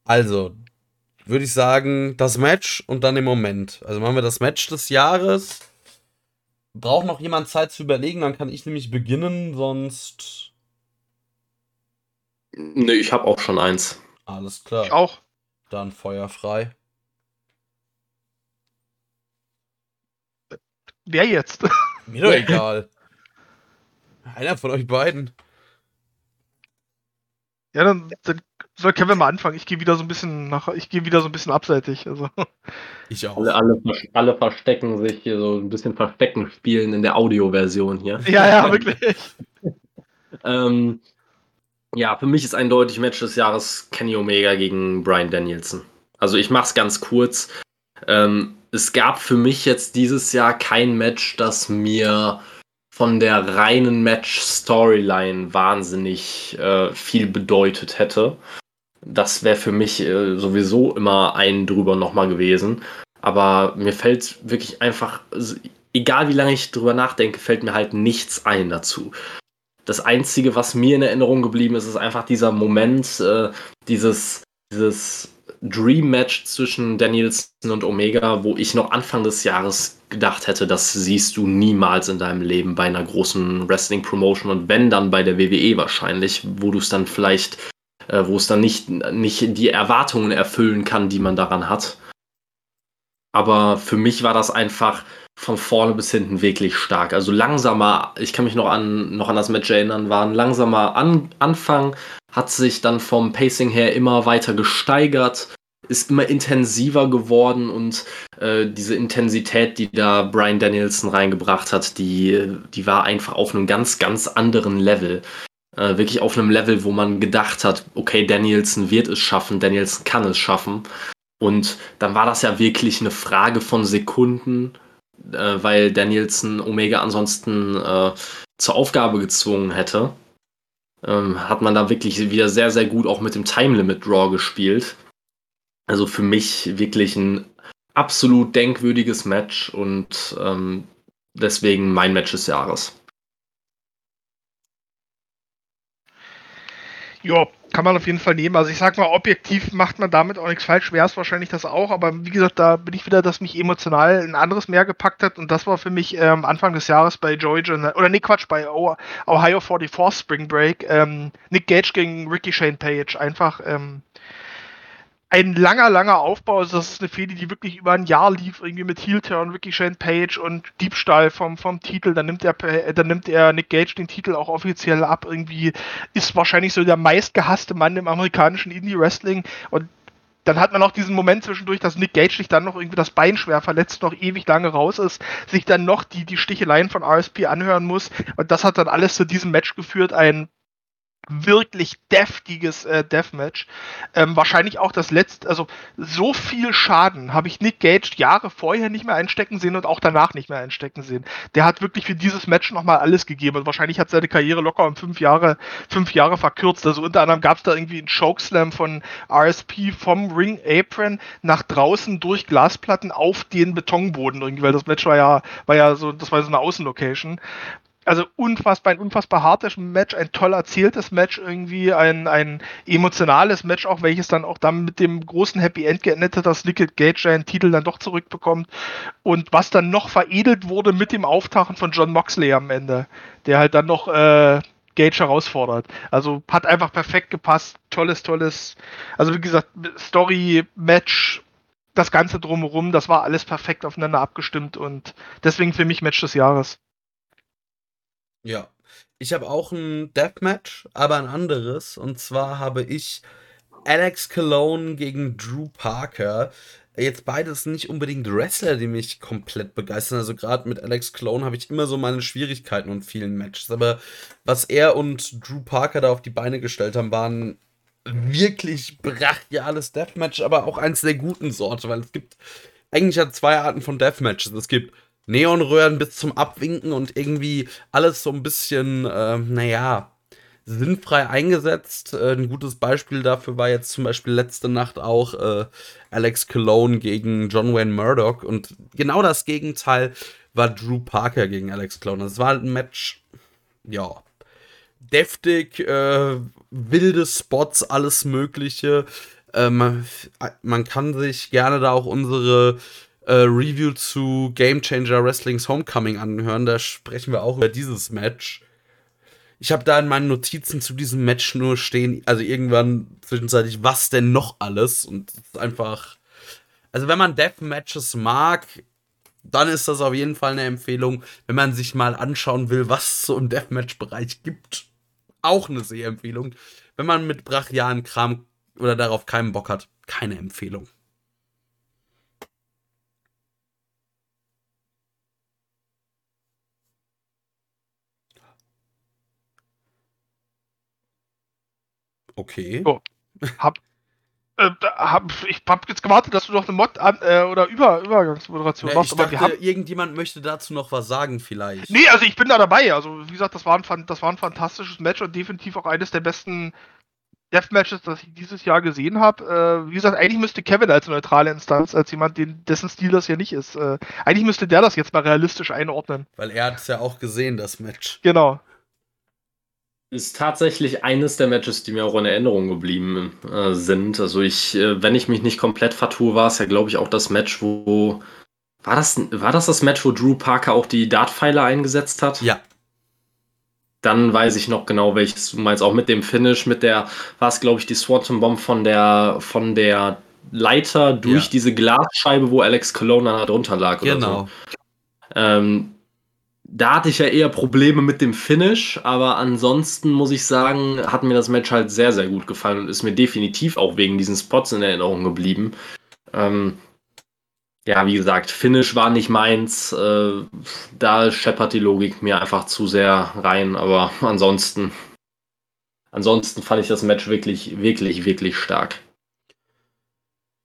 Also, würde ich sagen, das Match und dann den Moment. Also machen wir das Match des Jahres. Braucht noch jemand Zeit zu überlegen, dann kann ich nämlich beginnen, sonst. Nee, ich habe auch schon eins. Alles klar. Ich auch. Dann Feuer frei. Wer jetzt? Mir doch egal. Einer von euch beiden. Ja, dann, dann soll Kevin mal anfangen. Ich gehe wieder so ein bisschen nach, ich gehe wieder so ein bisschen abseitig. Also. Ich auch. Alle, alle, alle, verstecken sich hier so ein bisschen Verstecken spielen in der Audioversion hier. Ja, ja, wirklich. ähm, ja, für mich ist eindeutig Match des Jahres Kenny Omega gegen Brian Danielson. Also ich mach's ganz kurz. Ähm, es gab für mich jetzt dieses Jahr kein Match, das mir von der reinen Match-Storyline wahnsinnig äh, viel bedeutet hätte. Das wäre für mich äh, sowieso immer ein drüber nochmal gewesen. Aber mir fällt wirklich einfach, egal wie lange ich drüber nachdenke, fällt mir halt nichts ein dazu. Das Einzige, was mir in Erinnerung geblieben ist, ist einfach dieser Moment, äh, dieses, dieses Dream-Match zwischen Danielson und Omega, wo ich noch Anfang des Jahres gedacht hätte, das siehst du niemals in deinem Leben bei einer großen Wrestling-Promotion und wenn dann bei der WWE wahrscheinlich, wo du es dann vielleicht, äh, wo es dann nicht, nicht die Erwartungen erfüllen kann, die man daran hat. Aber für mich war das einfach von vorne bis hinten wirklich stark. Also langsamer, ich kann mich noch an, noch an das Match erinnern, war ein langsamer an Anfang, hat sich dann vom Pacing her immer weiter gesteigert, ist immer intensiver geworden und äh, diese Intensität, die da Brian Danielson reingebracht hat, die, die war einfach auf einem ganz, ganz anderen Level. Äh, wirklich auf einem Level, wo man gedacht hat, okay, Danielson wird es schaffen, Danielson kann es schaffen. Und dann war das ja wirklich eine Frage von Sekunden, äh, weil Danielson Omega ansonsten äh, zur Aufgabe gezwungen hätte. Ähm, hat man da wirklich wieder sehr, sehr gut auch mit dem Time Limit Draw gespielt. Also für mich wirklich ein absolut denkwürdiges Match und ähm, deswegen mein Match des Jahres. Ja, kann man auf jeden Fall nehmen. Also ich sag mal, objektiv macht man damit auch nichts falsch, wäre es wahrscheinlich das auch, aber wie gesagt, da bin ich wieder, dass mich emotional ein anderes mehr gepackt hat und das war für mich ähm, Anfang des Jahres bei Joey oder nee, Quatsch, bei Ohio 44 Spring Break, ähm, Nick Gage gegen Ricky Shane Page. Einfach, ähm, ein langer, langer Aufbau. Also das ist eine Fehde, die wirklich über ein Jahr lief, irgendwie mit Heel-Turn, Ricky Shane Page und Diebstahl vom, vom Titel. Dann nimmt, er, dann nimmt er Nick Gage den Titel auch offiziell ab. Irgendwie ist wahrscheinlich so der meistgehasste Mann im amerikanischen Indie-Wrestling. Und dann hat man auch diesen Moment zwischendurch, dass Nick Gage sich dann noch irgendwie das Bein schwer verletzt, noch ewig lange raus ist, sich dann noch die, die Sticheleien von RSP anhören muss. Und das hat dann alles zu diesem Match geführt. Ein wirklich deftiges äh, Deathmatch. Ähm, wahrscheinlich auch das letzte, also so viel Schaden habe ich Nick Gage Jahre vorher nicht mehr einstecken sehen und auch danach nicht mehr einstecken sehen. Der hat wirklich für dieses Match nochmal alles gegeben und wahrscheinlich hat seine Karriere locker um fünf Jahre, fünf Jahre verkürzt. Also unter anderem gab es da irgendwie einen Chokeslam von RSP vom Ring Apron nach draußen durch Glasplatten auf den Betonboden irgendwie, weil das Match war ja, war ja so, das war so eine Außenlocation also unfassbar, ein unfassbar hartes Match, ein toll erzähltes Match irgendwie, ein, ein emotionales Match auch, welches dann auch dann mit dem großen Happy End geendet hat, dass Nicky Gage seinen Titel dann doch zurückbekommt und was dann noch veredelt wurde mit dem Auftauchen von John Moxley am Ende, der halt dann noch äh, Gage herausfordert. Also hat einfach perfekt gepasst, tolles, tolles, also wie gesagt, Story, Match, das Ganze drumherum, das war alles perfekt aufeinander abgestimmt und deswegen für mich Match des Jahres. Ja. Ich habe auch ein Deathmatch, aber ein anderes. Und zwar habe ich Alex Cologne gegen Drew Parker. Jetzt beides nicht unbedingt Wrestler, die mich komplett begeistern. Also gerade mit Alex Cologne habe ich immer so meine Schwierigkeiten und vielen Matches. Aber was er und Drew Parker da auf die Beine gestellt haben, waren wirklich brachiales Deathmatch, aber auch eins der guten Sorte, weil es gibt eigentlich ja zwei Arten von Deathmatches. Es gibt Neonröhren bis zum Abwinken und irgendwie alles so ein bisschen, äh, naja, sinnfrei eingesetzt. Äh, ein gutes Beispiel dafür war jetzt zum Beispiel letzte Nacht auch äh, Alex Cologne gegen John Wayne Murdoch und genau das Gegenteil war Drew Parker gegen Alex Cologne. Das war ein Match, ja, deftig, äh, wilde Spots, alles Mögliche. Ähm, man kann sich gerne da auch unsere äh, Review zu Game Changer Wrestlings Homecoming anhören. Da sprechen wir auch über dieses Match. Ich habe da in meinen Notizen zu diesem Match nur stehen, also irgendwann zwischenzeitlich, was denn noch alles? Und einfach. Also, wenn man Deathmatches mag, dann ist das auf jeden Fall eine Empfehlung. Wenn man sich mal anschauen will, was es so im Deathmatch-Bereich gibt, auch eine Sehempfehlung. Wenn man mit brachialen Kram oder darauf keinen Bock hat, keine Empfehlung. Okay. So, hab, Äh, hab, ich hab jetzt gewartet, dass du noch eine Mod an, äh, oder Über Übergangsmoderation ja, machst. Ich dachte, haben... irgendjemand möchte dazu noch was sagen, vielleicht. Nee, also ich bin da dabei. Also, wie gesagt, das war ein, das war ein fantastisches Match und definitiv auch eines der besten Deathmatches, das ich dieses Jahr gesehen habe. Äh, wie gesagt, eigentlich müsste Kevin als neutrale Instanz, als jemand, den, dessen Stil das ja nicht ist. Äh, eigentlich müsste der das jetzt mal realistisch einordnen. Weil er hat es ja auch gesehen, das Match. Genau ist tatsächlich eines der Matches, die mir auch in Erinnerung geblieben äh, sind. Also ich, äh, wenn ich mich nicht komplett vertue, war es ja, glaube ich, auch das Match, wo war das, war das das Match, wo Drew Parker auch die Dartpfeile eingesetzt hat? Ja. Dann weiß ich noch genau, welches du meinst. Auch mit dem Finish, mit der, war es, glaube ich, die Swanton Bomb von der, von der Leiter durch ja. diese Glasscheibe, wo Alex Cologne dann drunter lag. Genau. So. Ähm, da hatte ich ja eher Probleme mit dem Finish, aber ansonsten muss ich sagen, hat mir das Match halt sehr, sehr gut gefallen und ist mir definitiv auch wegen diesen Spots in Erinnerung geblieben. Ähm, ja, wie gesagt, Finish war nicht meins. Äh, da scheppert die Logik mir einfach zu sehr rein, aber ansonsten, ansonsten fand ich das Match wirklich, wirklich, wirklich stark.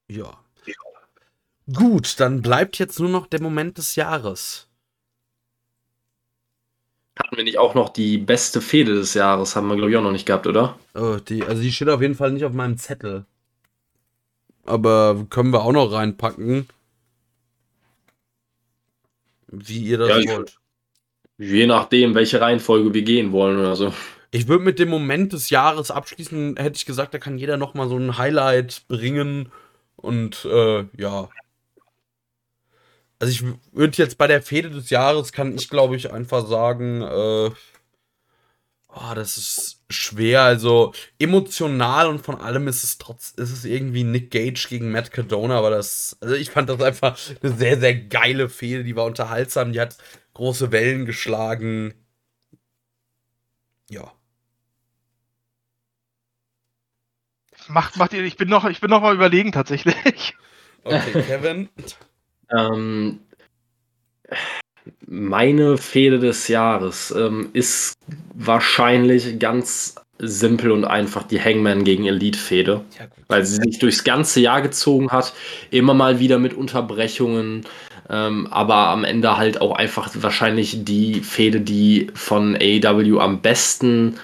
Ja. Gut, dann bleibt jetzt nur noch der Moment des Jahres. Hatten wir nicht auch noch die beste Fehde des Jahres? Haben wir, glaube ich, auch noch nicht gehabt, oder? Oh, die, also die steht auf jeden Fall nicht auf meinem Zettel. Aber können wir auch noch reinpacken. Wie ihr das ja, wollt. Je nachdem, welche Reihenfolge wir gehen wollen oder so. Ich würde mit dem Moment des Jahres abschließen, hätte ich gesagt, da kann jeder noch mal so ein Highlight bringen. Und äh, ja, also ich würde jetzt bei der Fehde des Jahres kann ich glaube ich einfach sagen, äh, oh, das ist schwer. Also emotional und von allem ist es trotz, ist es irgendwie Nick Gage gegen Matt Cardona, aber das, also ich fand das einfach eine sehr sehr geile Fehde. Die war unterhaltsam, die hat große Wellen geschlagen. Ja. Macht, macht ihr, ich bin noch, ich bin noch mal überlegen tatsächlich. Okay, Kevin. Ähm, meine Fehde des Jahres ähm, ist wahrscheinlich ganz simpel und einfach die Hangman gegen Elite-Fehde, ja, weil sie sich durchs ganze Jahr gezogen hat, immer mal wieder mit Unterbrechungen, ähm, aber am Ende halt auch einfach wahrscheinlich die Fehde, die von AEW am besten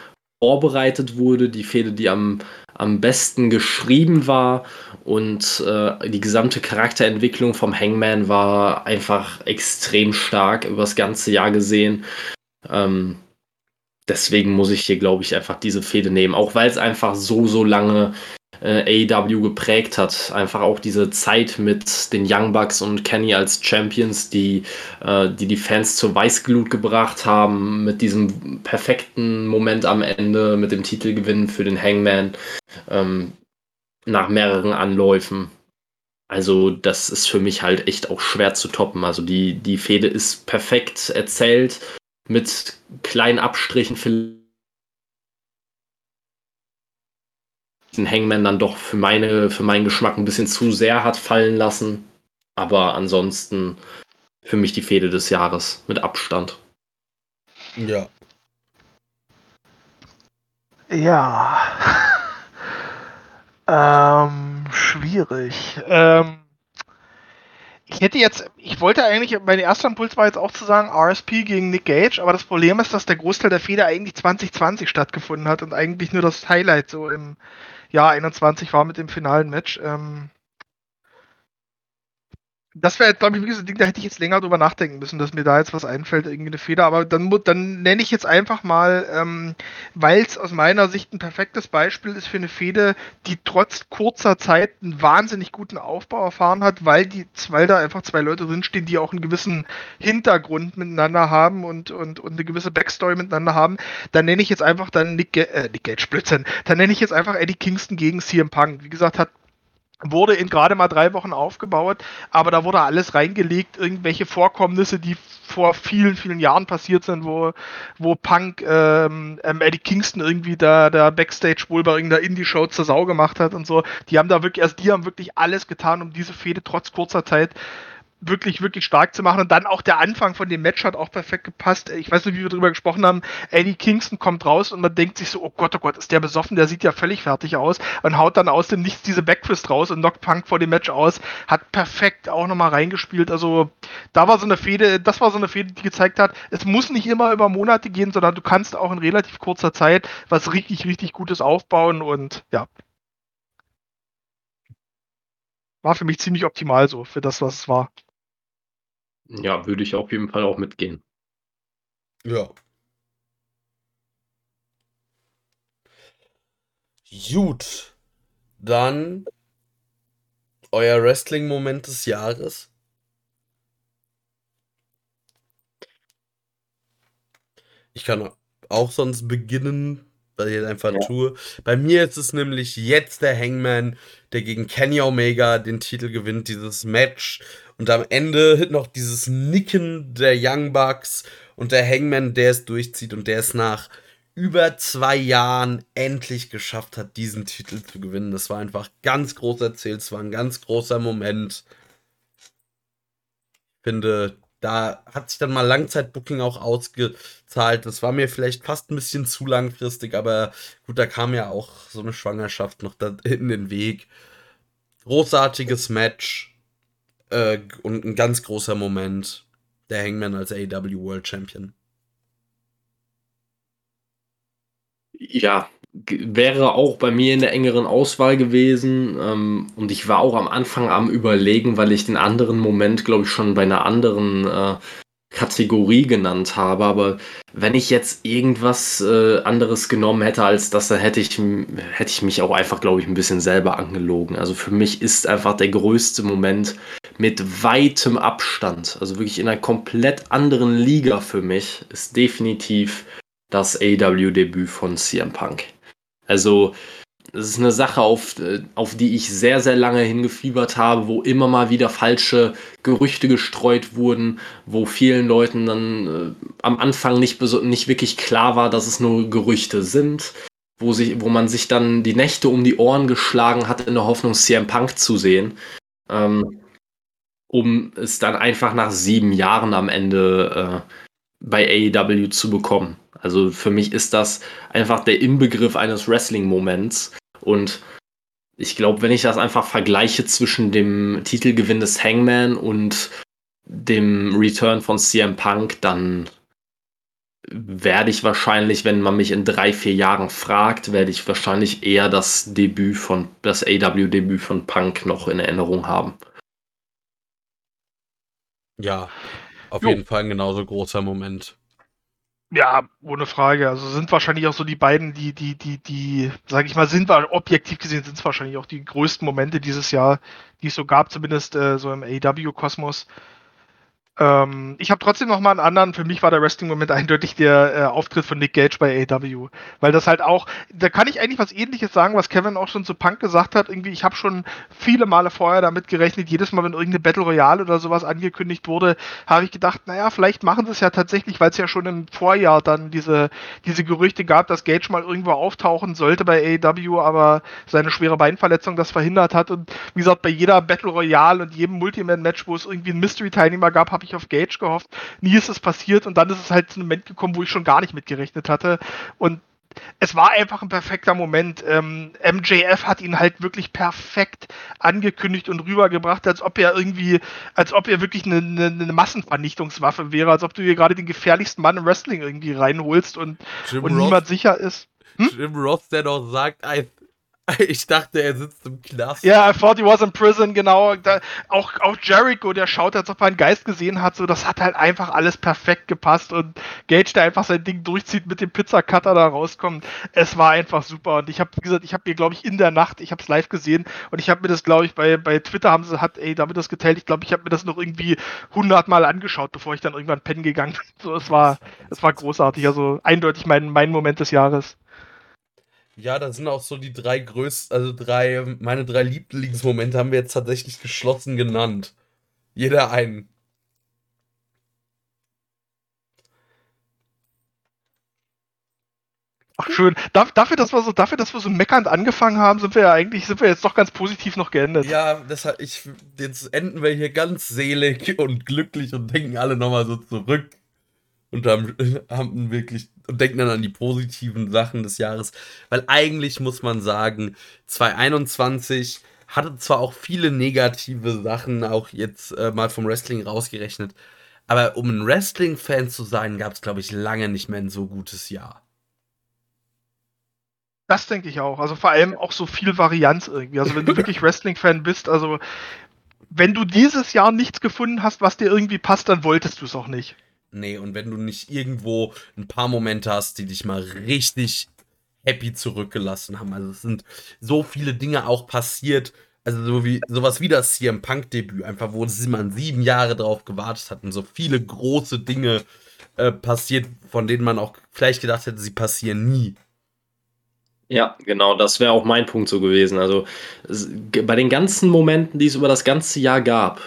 vorbereitet wurde, die Fehde, die am, am besten geschrieben war und äh, die gesamte Charakterentwicklung vom Hangman war einfach extrem stark über das ganze Jahr gesehen. Ähm, deswegen muss ich hier, glaube ich, einfach diese Fehde nehmen, auch weil es einfach so, so lange äh, AEW geprägt hat. Einfach auch diese Zeit mit den Young Bucks und Kenny als Champions, die, äh, die die Fans zur Weißglut gebracht haben, mit diesem perfekten Moment am Ende, mit dem Titelgewinn für den Hangman ähm, nach mehreren Anläufen. Also, das ist für mich halt echt auch schwer zu toppen. Also, die, die Fehde ist perfekt erzählt, mit kleinen Abstrichen vielleicht den Hangman dann doch für, meine, für meinen Geschmack ein bisschen zu sehr hat fallen lassen. Aber ansonsten für mich die Fehde des Jahres mit Abstand. Ja. Ja. ähm, schwierig. Ähm, ich hätte jetzt, ich wollte eigentlich, mein erster Impuls war jetzt auch zu sagen RSP gegen Nick Gage, aber das Problem ist, dass der Großteil der Fehde eigentlich 2020 stattgefunden hat und eigentlich nur das Highlight so im Jahr 21 war mit dem finalen Match. Ähm, das wäre, glaube ich, wie gesagt, da hätte ich jetzt länger drüber nachdenken müssen, dass mir da jetzt was einfällt, irgendwie eine Feder. Aber dann, dann nenne ich jetzt einfach mal, ähm, weil es aus meiner Sicht ein perfektes Beispiel ist für eine Fehde, die trotz kurzer Zeit einen wahnsinnig guten Aufbau erfahren hat, weil die, weil da einfach zwei Leute drinstehen, die auch einen gewissen Hintergrund miteinander haben und, und, und eine gewisse Backstory miteinander haben. Dann nenne ich jetzt einfach dann Nick, äh, Nick Gage Blödsinn. Dann nenne ich jetzt einfach Eddie Kingston gegen CM Punk. Wie gesagt, hat wurde in gerade mal drei Wochen aufgebaut, aber da wurde alles reingelegt, irgendwelche Vorkommnisse, die vor vielen, vielen Jahren passiert sind, wo, wo Punk ähm, ähm, Eddie Kingston irgendwie da der Backstage wohl bei irgendeiner Indie-Show zur Sau gemacht hat und so. Die haben da wirklich, also die haben wirklich alles getan, um diese Fehde trotz kurzer Zeit wirklich, wirklich stark zu machen. Und dann auch der Anfang von dem Match hat auch perfekt gepasst. Ich weiß nicht, wie wir darüber gesprochen haben. Eddie Kingston kommt raus und man denkt sich so, oh Gott, oh Gott, ist der besoffen, der sieht ja völlig fertig aus und haut dann aus dem Nichts diese Backfist raus und knockt Punk vor dem Match aus. Hat perfekt auch nochmal reingespielt. Also da war so eine Fehde, das war so eine Fehde, die gezeigt hat, es muss nicht immer über Monate gehen, sondern du kannst auch in relativ kurzer Zeit was richtig, richtig Gutes aufbauen und ja, war für mich ziemlich optimal so für das, was es war. Ja, würde ich auf jeden Fall auch mitgehen. Ja. Gut. Dann euer Wrestling-Moment des Jahres. Ich kann auch sonst beginnen, weil ich jetzt einfach ja. tue. Bei mir ist es nämlich jetzt der Hangman, der gegen Kenny Omega den Titel gewinnt, dieses Match. Und am Ende noch dieses Nicken der Young Bucks und der Hangman, der es durchzieht und der es nach über zwei Jahren endlich geschafft hat, diesen Titel zu gewinnen. Das war einfach ganz groß erzählt, es war ein ganz großer Moment. Ich finde, da hat sich dann mal Langzeitbooking auch ausgezahlt. Das war mir vielleicht fast ein bisschen zu langfristig, aber gut, da kam ja auch so eine Schwangerschaft noch in den Weg. Großartiges Match äh, und ein ganz großer Moment. Der Hangman als AW World Champion. Ja, wäre auch bei mir in der engeren Auswahl gewesen. Ähm, und ich war auch am Anfang am Überlegen, weil ich den anderen Moment, glaube ich, schon bei einer anderen äh, Kategorie genannt habe. Aber wenn ich jetzt irgendwas äh, anderes genommen hätte als das, dann hätte ich, hätte ich mich auch einfach, glaube ich, ein bisschen selber angelogen. Also für mich ist einfach der größte Moment mit weitem Abstand, also wirklich in einer komplett anderen Liga für mich, ist definitiv das AW-Debüt von CM Punk. Also, es ist eine Sache, auf, auf die ich sehr, sehr lange hingefiebert habe, wo immer mal wieder falsche Gerüchte gestreut wurden, wo vielen Leuten dann äh, am Anfang nicht, nicht wirklich klar war, dass es nur Gerüchte sind, wo, sich, wo man sich dann die Nächte um die Ohren geschlagen hat, in der Hoffnung, CM Punk zu sehen. Ähm, um es dann einfach nach sieben Jahren am Ende äh, bei AEW zu bekommen. Also für mich ist das einfach der Inbegriff eines Wrestling-Moments. Und ich glaube, wenn ich das einfach vergleiche zwischen dem Titelgewinn des Hangman und dem Return von CM Punk, dann werde ich wahrscheinlich, wenn man mich in drei, vier Jahren fragt, werde ich wahrscheinlich eher das Debüt von, das AW-Debüt von Punk noch in Erinnerung haben. Ja, auf jo. jeden Fall ein genauso großer Moment. Ja, ohne Frage. Also sind wahrscheinlich auch so die beiden, die, die, die, die, sage ich mal, sind objektiv gesehen, sind es wahrscheinlich auch die größten Momente dieses Jahr, die es so gab, zumindest äh, so im AW-Kosmos. Ähm, ich habe trotzdem noch mal einen anderen. Für mich war der Wrestling-Moment eindeutig der äh, Auftritt von Nick Gage bei AW. Weil das halt auch, da kann ich eigentlich was ähnliches sagen, was Kevin auch schon zu Punk gesagt hat. Irgendwie, ich habe schon viele Male vorher damit gerechnet, jedes Mal, wenn irgendeine Battle Royale oder sowas angekündigt wurde, habe ich gedacht, naja, vielleicht machen sie es ja tatsächlich, weil es ja schon im Vorjahr dann diese, diese Gerüchte gab, dass Gage mal irgendwo auftauchen sollte bei AW, aber seine schwere Beinverletzung das verhindert hat. Und wie gesagt, bei jeder Battle Royale und jedem Multiman-Match, wo es irgendwie einen Mystery-Teilnehmer gab, habe ich auf Gage gehofft. Nie ist es passiert und dann ist es halt zu einem Moment gekommen, wo ich schon gar nicht mitgerechnet hatte. Und es war einfach ein perfekter Moment. Ähm, MJF hat ihn halt wirklich perfekt angekündigt und rübergebracht, als ob er irgendwie, als ob er wirklich eine, eine, eine Massenvernichtungswaffe wäre, als ob du hier gerade den gefährlichsten Mann im Wrestling irgendwie reinholst und, und niemand sicher ist. Hm? Jim Ross, der doch sagt, I Ich dachte, er sitzt im Knast. Ja, I thought he was in prison, genau. Da, auch, auch Jericho, der schaut, als ob er einen Geist gesehen hat. So, das hat halt einfach alles perfekt gepasst. Und Gage, der einfach sein Ding durchzieht, mit dem Pizzacutter da rauskommt. Es war einfach super. Und ich habe, wie gesagt, ich habe mir, glaube ich, in der Nacht, ich habe es live gesehen und ich habe mir das, glaube ich, bei, bei Twitter haben sie, hat ey, damit das geteilt. Ich glaube, ich habe mir das noch irgendwie hundertmal angeschaut, bevor ich dann irgendwann pennen gegangen bin. So, es war, es war großartig. Also eindeutig mein, mein Moment des Jahres. Ja, das sind auch so die drei größten, also drei, meine drei Lieblingsmomente haben wir jetzt tatsächlich geschlossen genannt. Jeder einen. Ach, Schön. Da, dafür, dass wir so, dafür, dass wir so meckernd angefangen haben, sind wir ja eigentlich, sind wir jetzt doch ganz positiv noch geendet. Ja, deshalb, ich, jetzt enden wir hier ganz selig und glücklich und denken alle nochmal so zurück und haben, haben wirklich und denken dann an die positiven Sachen des Jahres. Weil eigentlich muss man sagen, 2021 hatte zwar auch viele negative Sachen, auch jetzt äh, mal vom Wrestling rausgerechnet, aber um ein Wrestling-Fan zu sein, gab es, glaube ich, lange nicht mehr ein so gutes Jahr. Das denke ich auch. Also vor allem auch so viel Varianz irgendwie. Also wenn du wirklich Wrestling-Fan bist, also wenn du dieses Jahr nichts gefunden hast, was dir irgendwie passt, dann wolltest du es auch nicht. Nee, und wenn du nicht irgendwo ein paar Momente hast, die dich mal richtig happy zurückgelassen haben. Also es sind so viele Dinge auch passiert. Also so wie sowas wie das CM Punk Debüt, einfach wo man sieben Jahre drauf gewartet hat und so viele große Dinge äh, passiert, von denen man auch vielleicht gedacht hätte, sie passieren nie. Ja, genau, das wäre auch mein Punkt so gewesen. Also bei den ganzen Momenten, die es über das ganze Jahr gab,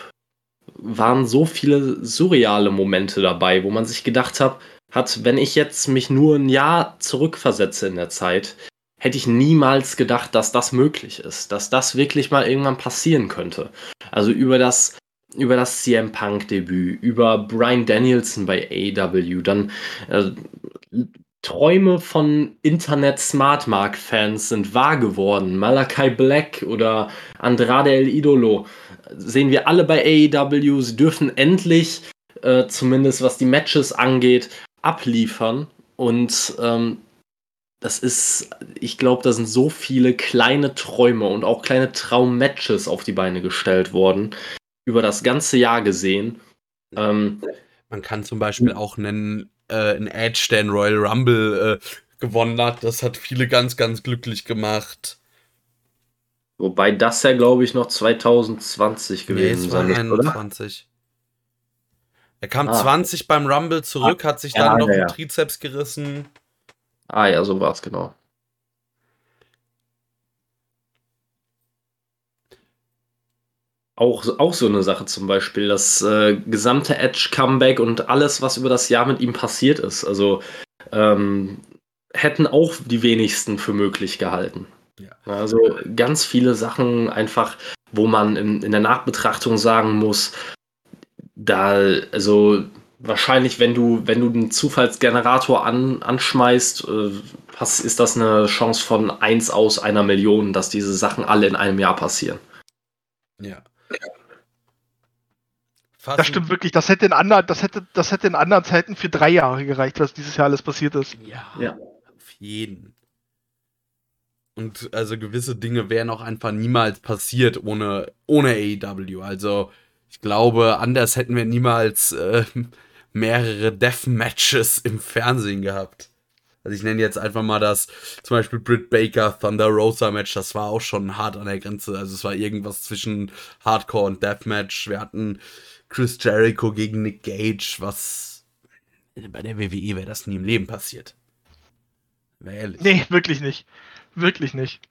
waren so viele surreale Momente dabei, wo man sich gedacht hat, hat, wenn ich jetzt mich nur ein Jahr zurückversetze in der Zeit, hätte ich niemals gedacht, dass das möglich ist, dass das wirklich mal irgendwann passieren könnte. Also über das über das CM Punk Debüt, über Brian Danielson bei AW, dann äh, Träume von Internet Smart Mark Fans sind wahr geworden. Malakai Black oder Andrade El Idolo sehen wir alle bei AEW. Sie dürfen endlich, äh, zumindest was die Matches angeht, abliefern. Und ähm, das ist, ich glaube, da sind so viele kleine Träume und auch kleine Traummatches auf die Beine gestellt worden, über das ganze Jahr gesehen. Ähm, Man kann zum Beispiel auch nennen, äh, ein Edge, der in Royal Rumble äh, gewonnen hat. Das hat viele ganz, ganz glücklich gemacht. Wobei das ja, glaube ich, noch 2020 gewesen nee, sein ist, 21. Er kam ah. 20 beim Rumble zurück, hat sich dann ja, noch ja. den Trizeps gerissen. Ah ja, so war es genau. Auch, auch so eine Sache zum Beispiel, das äh, gesamte Edge-Comeback und alles, was über das Jahr mit ihm passiert ist. Also ähm, hätten auch die wenigsten für möglich gehalten. Ja. Also ganz viele Sachen einfach, wo man in, in der Nachbetrachtung sagen muss, da, also wahrscheinlich, wenn du, wenn du einen Zufallsgenerator an, anschmeißt, äh, hast, ist das eine Chance von 1 aus einer Million, dass diese Sachen alle in einem Jahr passieren. Ja. Das stimmt wirklich. Das hätte in anderen, das hätte, das hätte in anderen Zeiten für drei Jahre gereicht, was dieses Jahr alles passiert ist. Ja, ja. auf jeden. Und also gewisse Dinge wären auch einfach niemals passiert ohne, ohne AEW. Also ich glaube, anders hätten wir niemals äh, mehrere Deathmatches im Fernsehen gehabt. Also ich nenne jetzt einfach mal das, zum Beispiel Britt Baker Thunder Rosa Match, das war auch schon hart an der Grenze. Also es war irgendwas zwischen Hardcore und Deathmatch. Wir hatten Chris Jericho gegen Nick Gage, was bei der WWE wäre das nie im Leben passiert. Wäre ehrlich. Nee, wirklich nicht. Wirklich nicht.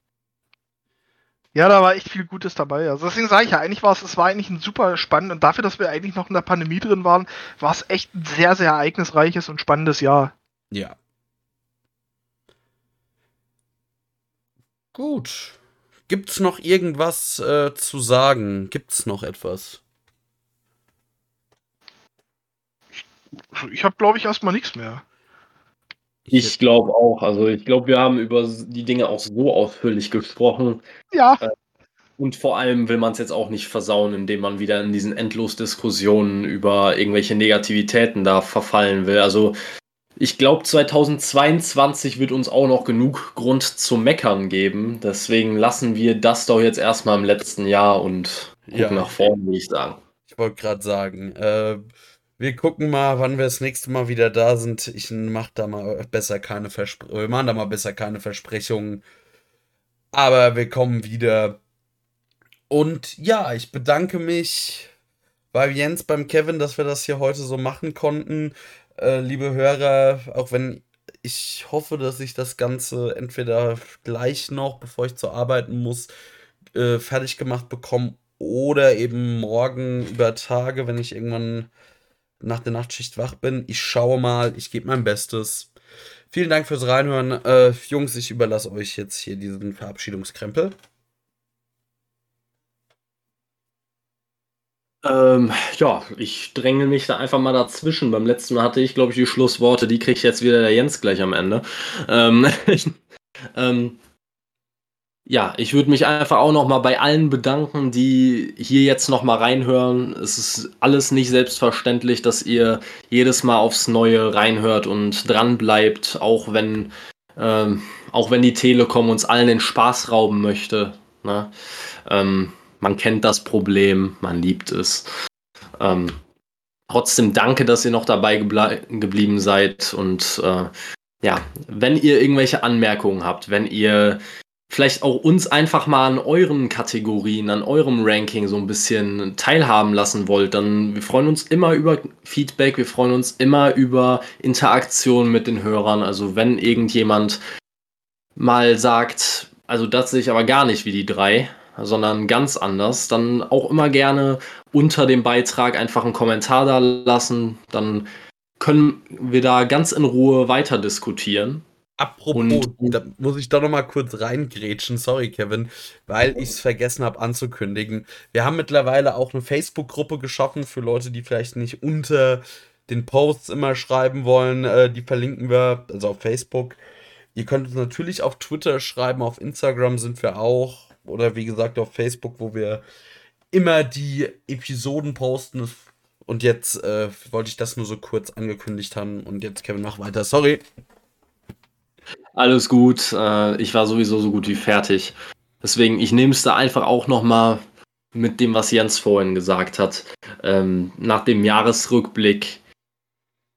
Ja, da war echt viel Gutes dabei. Also deswegen sage ich ja, eigentlich war es, es war eigentlich ein super spannend und dafür, dass wir eigentlich noch in der Pandemie drin waren, war es echt ein sehr, sehr ereignisreiches und spannendes Jahr. Ja. Gut. Gibt's noch irgendwas äh, zu sagen? Gibt's noch etwas? Ich, ich habe, glaube ich, erstmal nichts mehr. Ich glaube auch. Also ich glaube, wir haben über die Dinge auch so ausführlich gesprochen. Ja. Äh, und vor allem will man es jetzt auch nicht versauen, indem man wieder in diesen Endlos-Diskussionen über irgendwelche Negativitäten da verfallen will. Also ich glaube, 2022 wird uns auch noch genug Grund zum Meckern geben. Deswegen lassen wir das doch jetzt erstmal im letzten Jahr und gucken ja. nach vorne, würde ich sagen. Ich wollte gerade sagen, äh, wir gucken mal, wann wir das nächste Mal wieder da sind. Ich mach da mal besser keine Versprechungen. Wir machen da mal besser keine Versprechungen. Aber wir kommen wieder. Und ja, ich bedanke mich bei Jens, beim Kevin, dass wir das hier heute so machen konnten. Äh, liebe Hörer, auch wenn ich hoffe, dass ich das Ganze entweder gleich noch, bevor ich zur Arbeit muss, äh, fertig gemacht bekomme oder eben morgen über Tage, wenn ich irgendwann nach der Nachtschicht wach bin. Ich schaue mal, ich gebe mein Bestes. Vielen Dank fürs Reinhören. Äh, Jungs, ich überlasse euch jetzt hier diesen Verabschiedungskrempel. Ähm, ja, ich dränge mich da einfach mal dazwischen. Beim letzten Mal hatte ich, glaube ich, die Schlussworte, die kriegt jetzt wieder der Jens gleich am Ende. Ähm, ähm, ja, ich würde mich einfach auch noch mal bei allen bedanken, die hier jetzt noch mal reinhören. Es ist alles nicht selbstverständlich, dass ihr jedes Mal aufs Neue reinhört und dran bleibt, auch wenn ähm, auch wenn die Telekom uns allen den Spaß rauben möchte. Ne? Ähm, man kennt das Problem, man liebt es. Ähm, trotzdem danke, dass ihr noch dabei geblieben seid und äh, ja, wenn ihr irgendwelche Anmerkungen habt, wenn ihr vielleicht auch uns einfach mal an euren Kategorien, an eurem Ranking so ein bisschen teilhaben lassen wollt, dann wir freuen uns immer über Feedback, wir freuen uns immer über Interaktion mit den Hörern. Also wenn irgendjemand mal sagt, also das sehe ich aber gar nicht wie die drei, sondern ganz anders, dann auch immer gerne unter dem Beitrag einfach einen Kommentar da lassen, dann können wir da ganz in Ruhe weiter diskutieren. Apropos, und, da muss ich doch noch mal kurz reingrätschen, sorry Kevin, weil ich es vergessen habe anzukündigen. Wir haben mittlerweile auch eine Facebook-Gruppe geschaffen für Leute, die vielleicht nicht unter den Posts immer schreiben wollen. Äh, die verlinken wir, also auf Facebook. Ihr könnt uns natürlich auf Twitter schreiben, auf Instagram sind wir auch. Oder wie gesagt auf Facebook, wo wir immer die Episoden posten. Und jetzt äh, wollte ich das nur so kurz angekündigt haben. Und jetzt Kevin, mach weiter. Sorry. Alles gut. Äh, ich war sowieso so gut wie fertig. Deswegen, ich nehme es da einfach auch nochmal mit dem, was Jens vorhin gesagt hat. Ähm, nach dem Jahresrückblick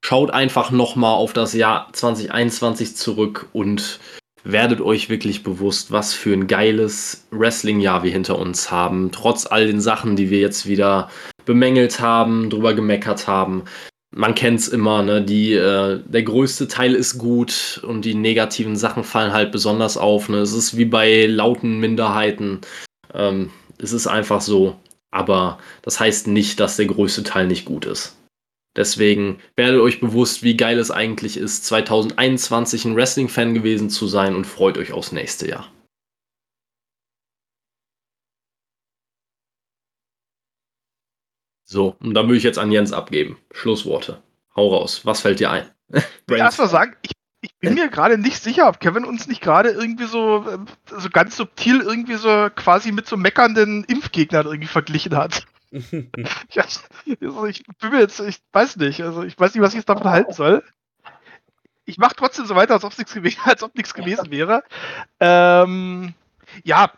schaut einfach nochmal auf das Jahr 2021 zurück und werdet euch wirklich bewusst, was für ein geiles Wrestling-Jahr wir hinter uns haben. Trotz all den Sachen, die wir jetzt wieder bemängelt haben, drüber gemeckert haben man kennt es immer, ne? Die, äh, der größte Teil ist gut und die negativen Sachen fallen halt besonders auf. Ne? Es ist wie bei lauten Minderheiten. Ähm, es ist einfach so. Aber das heißt nicht, dass der größte Teil nicht gut ist. Deswegen werdet euch bewusst, wie geil es eigentlich ist, 2021 ein Wrestling-Fan gewesen zu sein und freut euch aufs nächste Jahr. So, und dann würde ich jetzt an Jens abgeben. Schlussworte. Hau raus. Was fällt dir ein? Ich erst mal sagen, ich, ich bin mir gerade nicht sicher, ob Kevin uns nicht gerade irgendwie so, äh, so ganz subtil irgendwie so quasi mit so meckernden Impfgegnern irgendwie verglichen hat. ich, also ich bin mir jetzt, ich weiß nicht, also ich weiß nicht, was ich jetzt davon halten soll. Ich mache trotzdem so weiter, als ob nichts gewesen, als ob nichts gewesen wäre. Ähm, ja,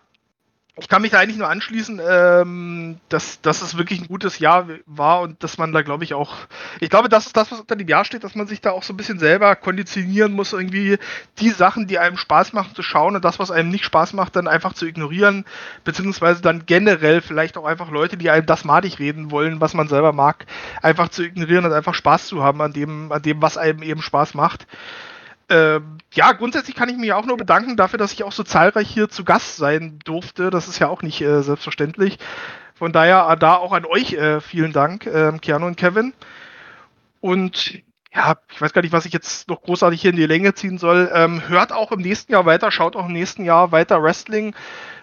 ich kann mich da eigentlich nur anschließen, ähm, dass, dass es wirklich ein gutes Jahr war und dass man da, glaube ich, auch, ich glaube, das ist das, was unter dem Jahr steht, dass man sich da auch so ein bisschen selber konditionieren muss, irgendwie die Sachen, die einem Spaß machen, zu schauen und das, was einem nicht Spaß macht, dann einfach zu ignorieren, beziehungsweise dann generell vielleicht auch einfach Leute, die einem das madig reden wollen, was man selber mag, einfach zu ignorieren und einfach Spaß zu haben an dem, an dem, was einem eben Spaß macht. Ähm, ja, grundsätzlich kann ich mich auch nur bedanken dafür, dass ich auch so zahlreich hier zu Gast sein durfte. Das ist ja auch nicht äh, selbstverständlich. Von daher äh, da auch an euch äh, vielen Dank, ähm, Keanu und Kevin. Und ja, ich weiß gar nicht, was ich jetzt noch großartig hier in die Länge ziehen soll. Ähm, hört auch im nächsten Jahr weiter, schaut auch im nächsten Jahr weiter Wrestling.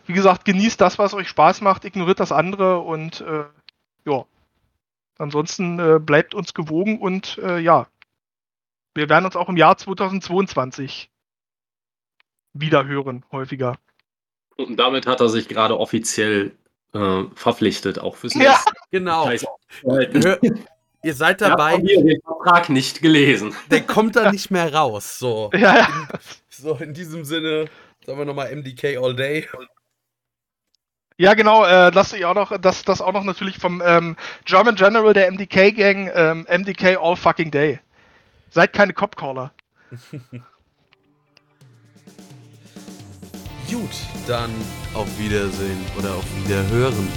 Wie gesagt, genießt das, was euch Spaß macht, ignoriert das andere und äh, ja. Ansonsten äh, bleibt uns gewogen und äh, ja, wir werden uns auch im Jahr 2022 wieder hören, häufiger. Und damit hat er sich gerade offiziell äh, verpflichtet, auch fürs nächste. Ja, genau. Ihr seid dabei. Ich habe den Vertrag nicht gelesen. Der kommt da nicht mehr raus. So, ja, ja. In, so in diesem Sinne, sagen wir nochmal MDK All Day. Ja, genau, äh, das, auch noch, das, das auch noch natürlich vom ähm, German General der MDK Gang, ähm, MDK All Fucking Day. Seid keine Copcaller. Gut, dann auf Wiedersehen oder auf Wiederhören.